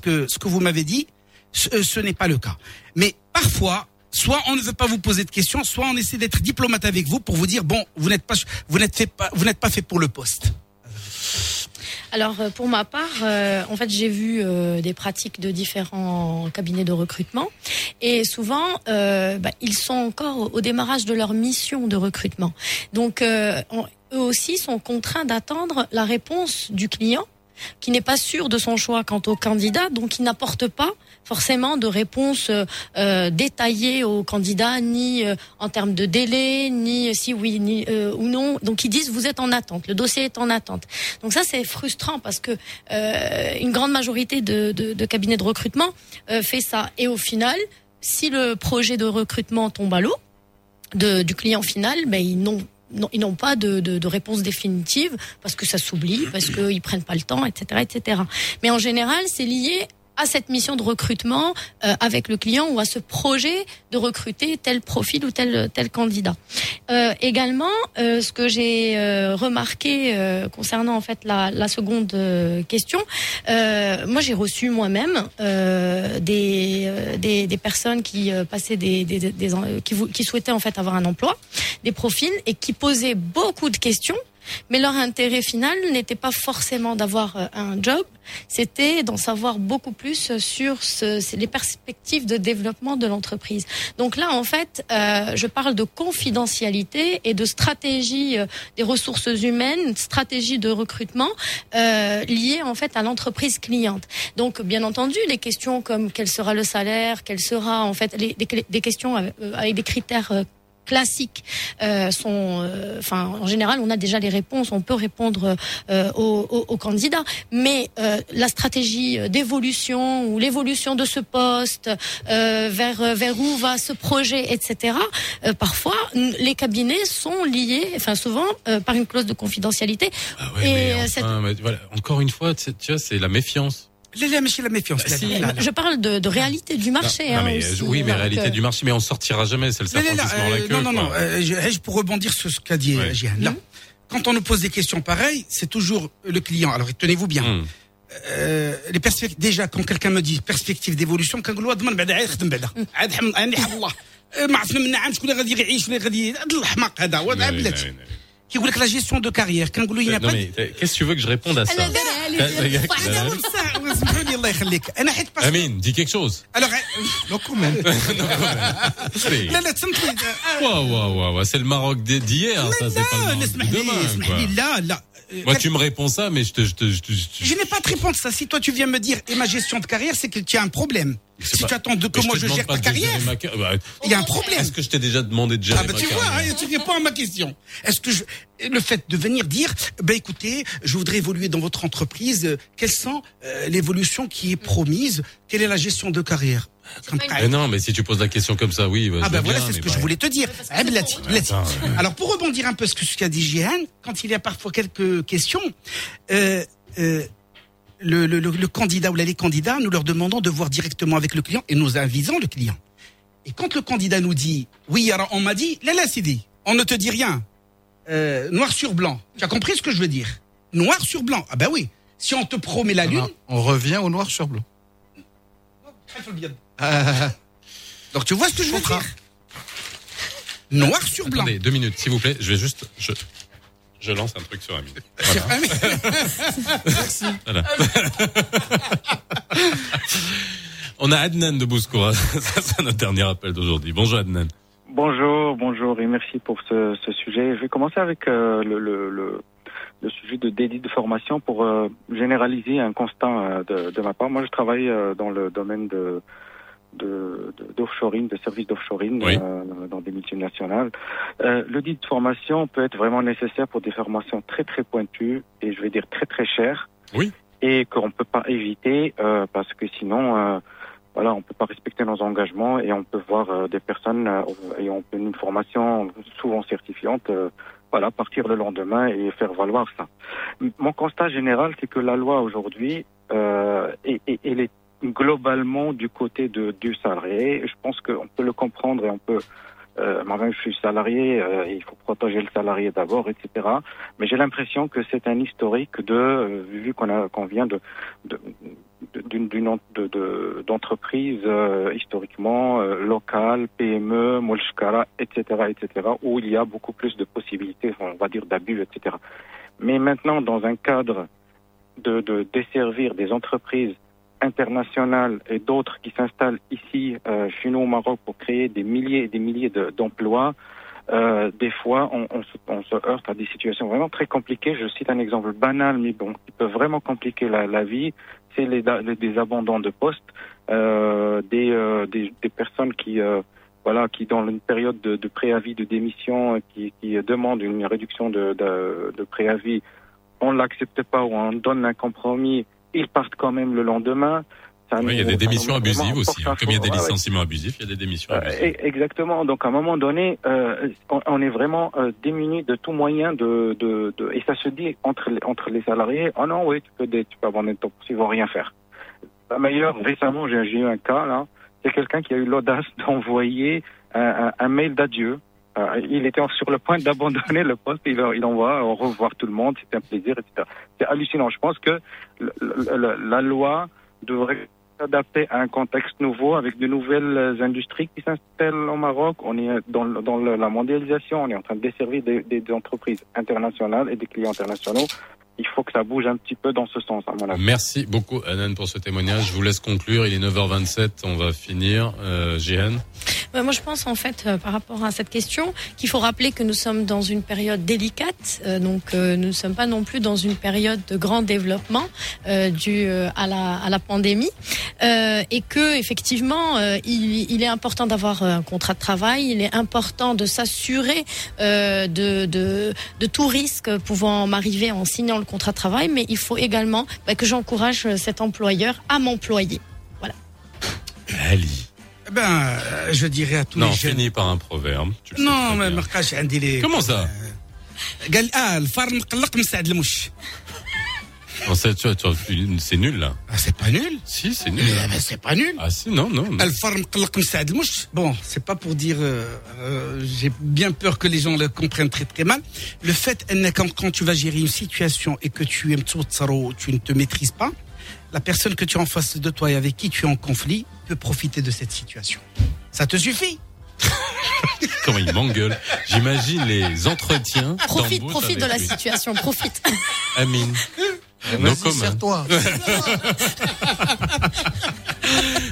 que ce que vous m'avez dit, ce, euh, ce n'est pas le cas. Mais parfois, soit on ne veut pas vous poser de questions, soit on essaie d'être diplomate avec vous pour vous dire bon, vous n'êtes pas, vous n'êtes pas, vous n'êtes pas fait pour le poste. Alors euh, pour ma part, euh, en fait, j'ai vu euh, des pratiques de différents cabinets de recrutement et souvent, euh, bah, ils sont encore au- démarrage de leur mission de recrutement. Donc, euh, eux aussi sont contraints d'attendre la réponse du client qui n'est pas sûr de son choix quant au candidat, donc il n'apporte pas forcément de réponse euh, euh, détaillée au candidat, ni euh, en termes de délai, ni si oui ni euh, ou non. Donc ils disent vous êtes en attente, le dossier est en attente. Donc ça c'est frustrant parce que euh, une grande majorité de, de, de cabinets de recrutement euh, fait ça. Et au final, si le projet de recrutement tombe à l'eau, de, du client final, ben, ils n'ont non, ils n'ont pas de, de, de réponse définitive parce que ça s'oublie, parce qu'ils prennent pas le temps, etc., etc. Mais en général, c'est lié à cette mission de recrutement euh, avec le client ou à ce projet de recruter tel profil ou tel tel candidat. Euh, également, euh, ce que j'ai euh, remarqué euh, concernant en fait la, la seconde euh, question, moi j'ai reçu moi-même des, des des personnes qui passaient des, des, des- qui, qui souhaitaient en fait avoir un emploi, des profils et qui posaient beaucoup de questions. Mais leur intérêt final n'était pas forcément d'avoir euh, un job, c'était d'en savoir beaucoup plus sur ce, les perspectives de développement de l'entreprise. Donc là, en fait, euh, je parle de confidentialité et de stratégie euh, des ressources humaines, stratégie de recrutement euh, liée en fait à l'entreprise cliente. Donc, bien entendu, les questions comme quel sera le salaire, quel sera en fait les, des, questions avec, euh, des critères euh, classiques euh, sont, euh, enfin, en général, on a déjà les réponses, on peut répondre euh, aux, aux- aux candidats. Mais euh, la stratégie d'évolution ou l'évolution de ce poste, euh, vers vers où va ce projet, etc. euh, parfois, les cabinets sont liés, enfin souvent, euh, par une clause de confidentialité. Ouais, Et mais cette- enfin, mais voilà, encore une fois, tu vois, c'est la méfiance Là, là, monsieur, la méfiance. là, si. là, là. je parle de, de réalité du marché. Non, hein, mais, aussi. oui, mais Donc, réalité euh, du marché, mais on sortira jamais, c'est le Là, là, serpent là, qui se mord la euh, queue. non, non, non. quoi. euh, je, je- pour rebondir sur ce qu'a dit euh, Jihan, là, quand on nous pose des questions pareilles, c'est toujours le client. Alors, tenez-vous bien. Hmm. Euh, les perspectives, déjà, quand quelqu'un me dit perspective d'évolution, كنقول له ضمن بعدا عاد خدم بعدا عاد حم- عاد حم الله آه، ما عرفنا من عام شكون اللي غادي يعيش ولا غادي هذا الحماق هذا هو Oui, بلاتي oui, oui. كيقول لك لا جيستيون دو كارير كنقول له il n'y a Non, pas mais euh, qu'est-ce que tu veux que je réponde à ça Amine, dis quelque chose. Alors, *laughs* non, quand même. Waouh, waouh, waouh, c'est le Maroc d'hier, ça, c'est pas le euh, Moi, tu me réponds ça, mais je te, je te, je n'ai pas de réponse, ça. Si toi, tu viens me dire, et ma gestion de carrière, c'est que tu as un problème. Si pas- tu attends de Mais que moi te je gère ta carrière, bah, il y a un problème. Est-ce que je t'ai déjà demandé de gérer Ah bah ma tu vois, hein, tu réponds à ma question. Est-ce que je, le fait de venir dire, ben écoutez, je voudrais évoluer dans votre entreprise, euh, quelles sont euh, l'évolution qui est promise, quelle est la gestion de carrière? Mais non, mais si tu poses la question comme ça, oui. bah, Ah ben voilà, c'est ce que je bah, voulais te dire. Ah, Blati, Blati. attends, ouais. Alors pour rebondir un peu sur ce qu'a dit Jihan, quand il y a parfois quelques questions, euh, euh, le, le, le, le candidat ou les candidats, nous leur demandons de voir directement avec le client et nous avisons le client. Et quand le candidat nous dit, oui, alors on m'a dit, là, là, c'est dit, on ne te dit rien, euh, noir sur blanc. Tu as compris ce que je veux dire? Noir sur blanc. Ah ben oui. Si on te promet la lune, On revient au noir sur blanc. Ah, *laughs* donc tu vois ce que je veux dire? Noir sur blanc. Attendez, deux minutes, s'il vous plaît. Je vais juste, je, je lance un truc sur Amine. Voilà. *laughs* Merci. Voilà. *laughs* On a Adnan de Bouskoura. *laughs* Ça, c'est notre dernier appel d'aujourd'hui. Bonjour Adnan. Bonjour, bonjour et merci pour ce, ce sujet. Je vais commencer avec euh, le, le, le, le sujet de délit de formation pour euh, généraliser un constat euh, de, de ma part. Moi, je travaille euh, dans le domaine de de- d'offshoring, de, services d'offshoring Oui. euh, dans des multinationales. Euh, le dit de formation peut être vraiment nécessaire pour des formations très très pointues et je vais dire très très chères. Oui. Et qu'on ne peut pas éviter euh, parce que sinon euh, voilà, on peut pas respecter nos engagements et on peut voir des personnes ayant une formation souvent certifiante, voilà, partir le lendemain et faire valoir ça. Mon constat général, c'est que la loi aujourd'hui, euh, elle est globalement du côté de, du salarié. Je pense qu'on peut le comprendre et on peut. Euh, moi-même, je suis salarié, euh, il faut protéger le salarié d'abord, etc. Mais j'ai l'impression que c'est un historique de, euh, vu qu'on a, qu'on vient de, de- d'une d'une de- de- d'entreprises euh, historiquement euh, locales, PME, Molshkara, etc., etc., où il y a beaucoup plus de possibilités, on va dire d'abus, etc. Mais maintenant, dans un cadre de, de desservir des entreprises internationales et d'autres qui s'installent ici, euh, chez nous au Maroc, pour créer des milliers et des milliers de- d'emplois, euh, des fois, on, on, se, on se heurte à des situations vraiment très compliquées. Je cite un exemple banal, mais bon, qui peut vraiment compliquer la, la vie. C'est les, les- des abandons de postes, euh, des, euh, des, des personnes qui, euh, voilà, qui dans une période de, de préavis de démission, qui, qui demandent une réduction de, de, de préavis, on l'accepte pas ou on donne un compromis, ils partent quand même le lendemain. Oui, il y a des démissions abusives aussi. hein. Comme il y a des Ouais, ouais. licenciements abusifs, il y a des démissions Euh, abusives. e- exactement. Donc à un moment donné, euh, on, on est vraiment euh, démuni de tout moyen de, de, de et ça se dit entre les, entre les salariés. Oh non, oui, tu peux dé- tu peux abandonner ton poste, ils vont rien faire. D'ailleurs, récemment, j'ai j'ai eu un cas là. C'est quelqu'un qui a eu l'audace *laughs* d'envoyer un, un, un mail d'adieu. Euh, il était sur le point d'abandonner le poste. Il, il envoie au revoir tout le monde. C'était un plaisir, etc. C'est hallucinant. Je pense que la loi devrait s'adapter à un contexte nouveau avec de nouvelles industries qui s'installent au Maroc. On est dans, la mondialisation, on est en train de desservir des, des- des entreprises internationales et des clients internationaux. Il faut que ça bouge un petit peu dans ce sens, à mon avis. Merci beaucoup, Anan, pour ce témoignage. Je vous laisse conclure. Il est 9h27. On va finir. Euh, Jihan. Ouais, moi, je pense en fait, euh, par rapport à cette question, qu'il faut rappeler que nous sommes dans une période délicate. euh, donc, euh, nous ne sommes pas non plus dans une période de grand développement euh, dû euh, à la à la pandémie, euh, et que effectivement, euh, il, il est important d'avoir un contrat de travail. Il est important de s'assurer euh, de, de de tout risque pouvant m'arriver en signant le contrat de travail. Mais il faut également bah, que j'encourage cet employeur à m'employer. Voilà. Ali. Eh Ben, euh, je dirais à tous Non, les jeunes. fini par un proverbe. Tu le sais Non, très ما bien. ما بقاش عندي لي Comment ça قال اه الفار مقلق من سعد المش Non, c'est nul là. Ah, c'est pas nul Si, c'est nul. Mais, c'est pas nul. Ah si, non, non. non. Bon, c'est pas pour dire. Euh, euh, j'ai bien peur que les gens le comprennent très très mal. Le fait, quand tu vas gérer une situation et que tu aimes tu ne te maîtrises pas, la personne que tu as en face de toi et avec qui tu es en conflit peut profiter de cette situation. Ça te suffit *laughs* Comment il m'engueule. J'imagine les entretiens. Profite, profite de la situation, profite. Amine. No serre-toi. *laughs*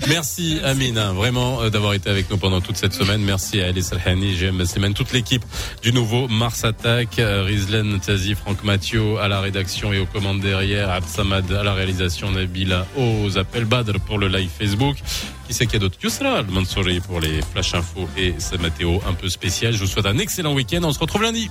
Merci Amine, hein, vraiment euh, d'avoir été avec nous pendant toute cette semaine. Merci à Alice Alhani, GM Semaine, toute l'équipe du nouveau Mars Attack, euh, Rizlen Tazi, Franck Mathieu à la rédaction et aux commandes derrière, Absamad à la réalisation, Nabila aux appels Badr pour le live Facebook. Qui c'est qu'il y a d'autre? Yousra Al-Mansouri pour les flash infos et c'est Mathéo un peu spécial. Je vous souhaite un excellent week-end. On se retrouve lundi.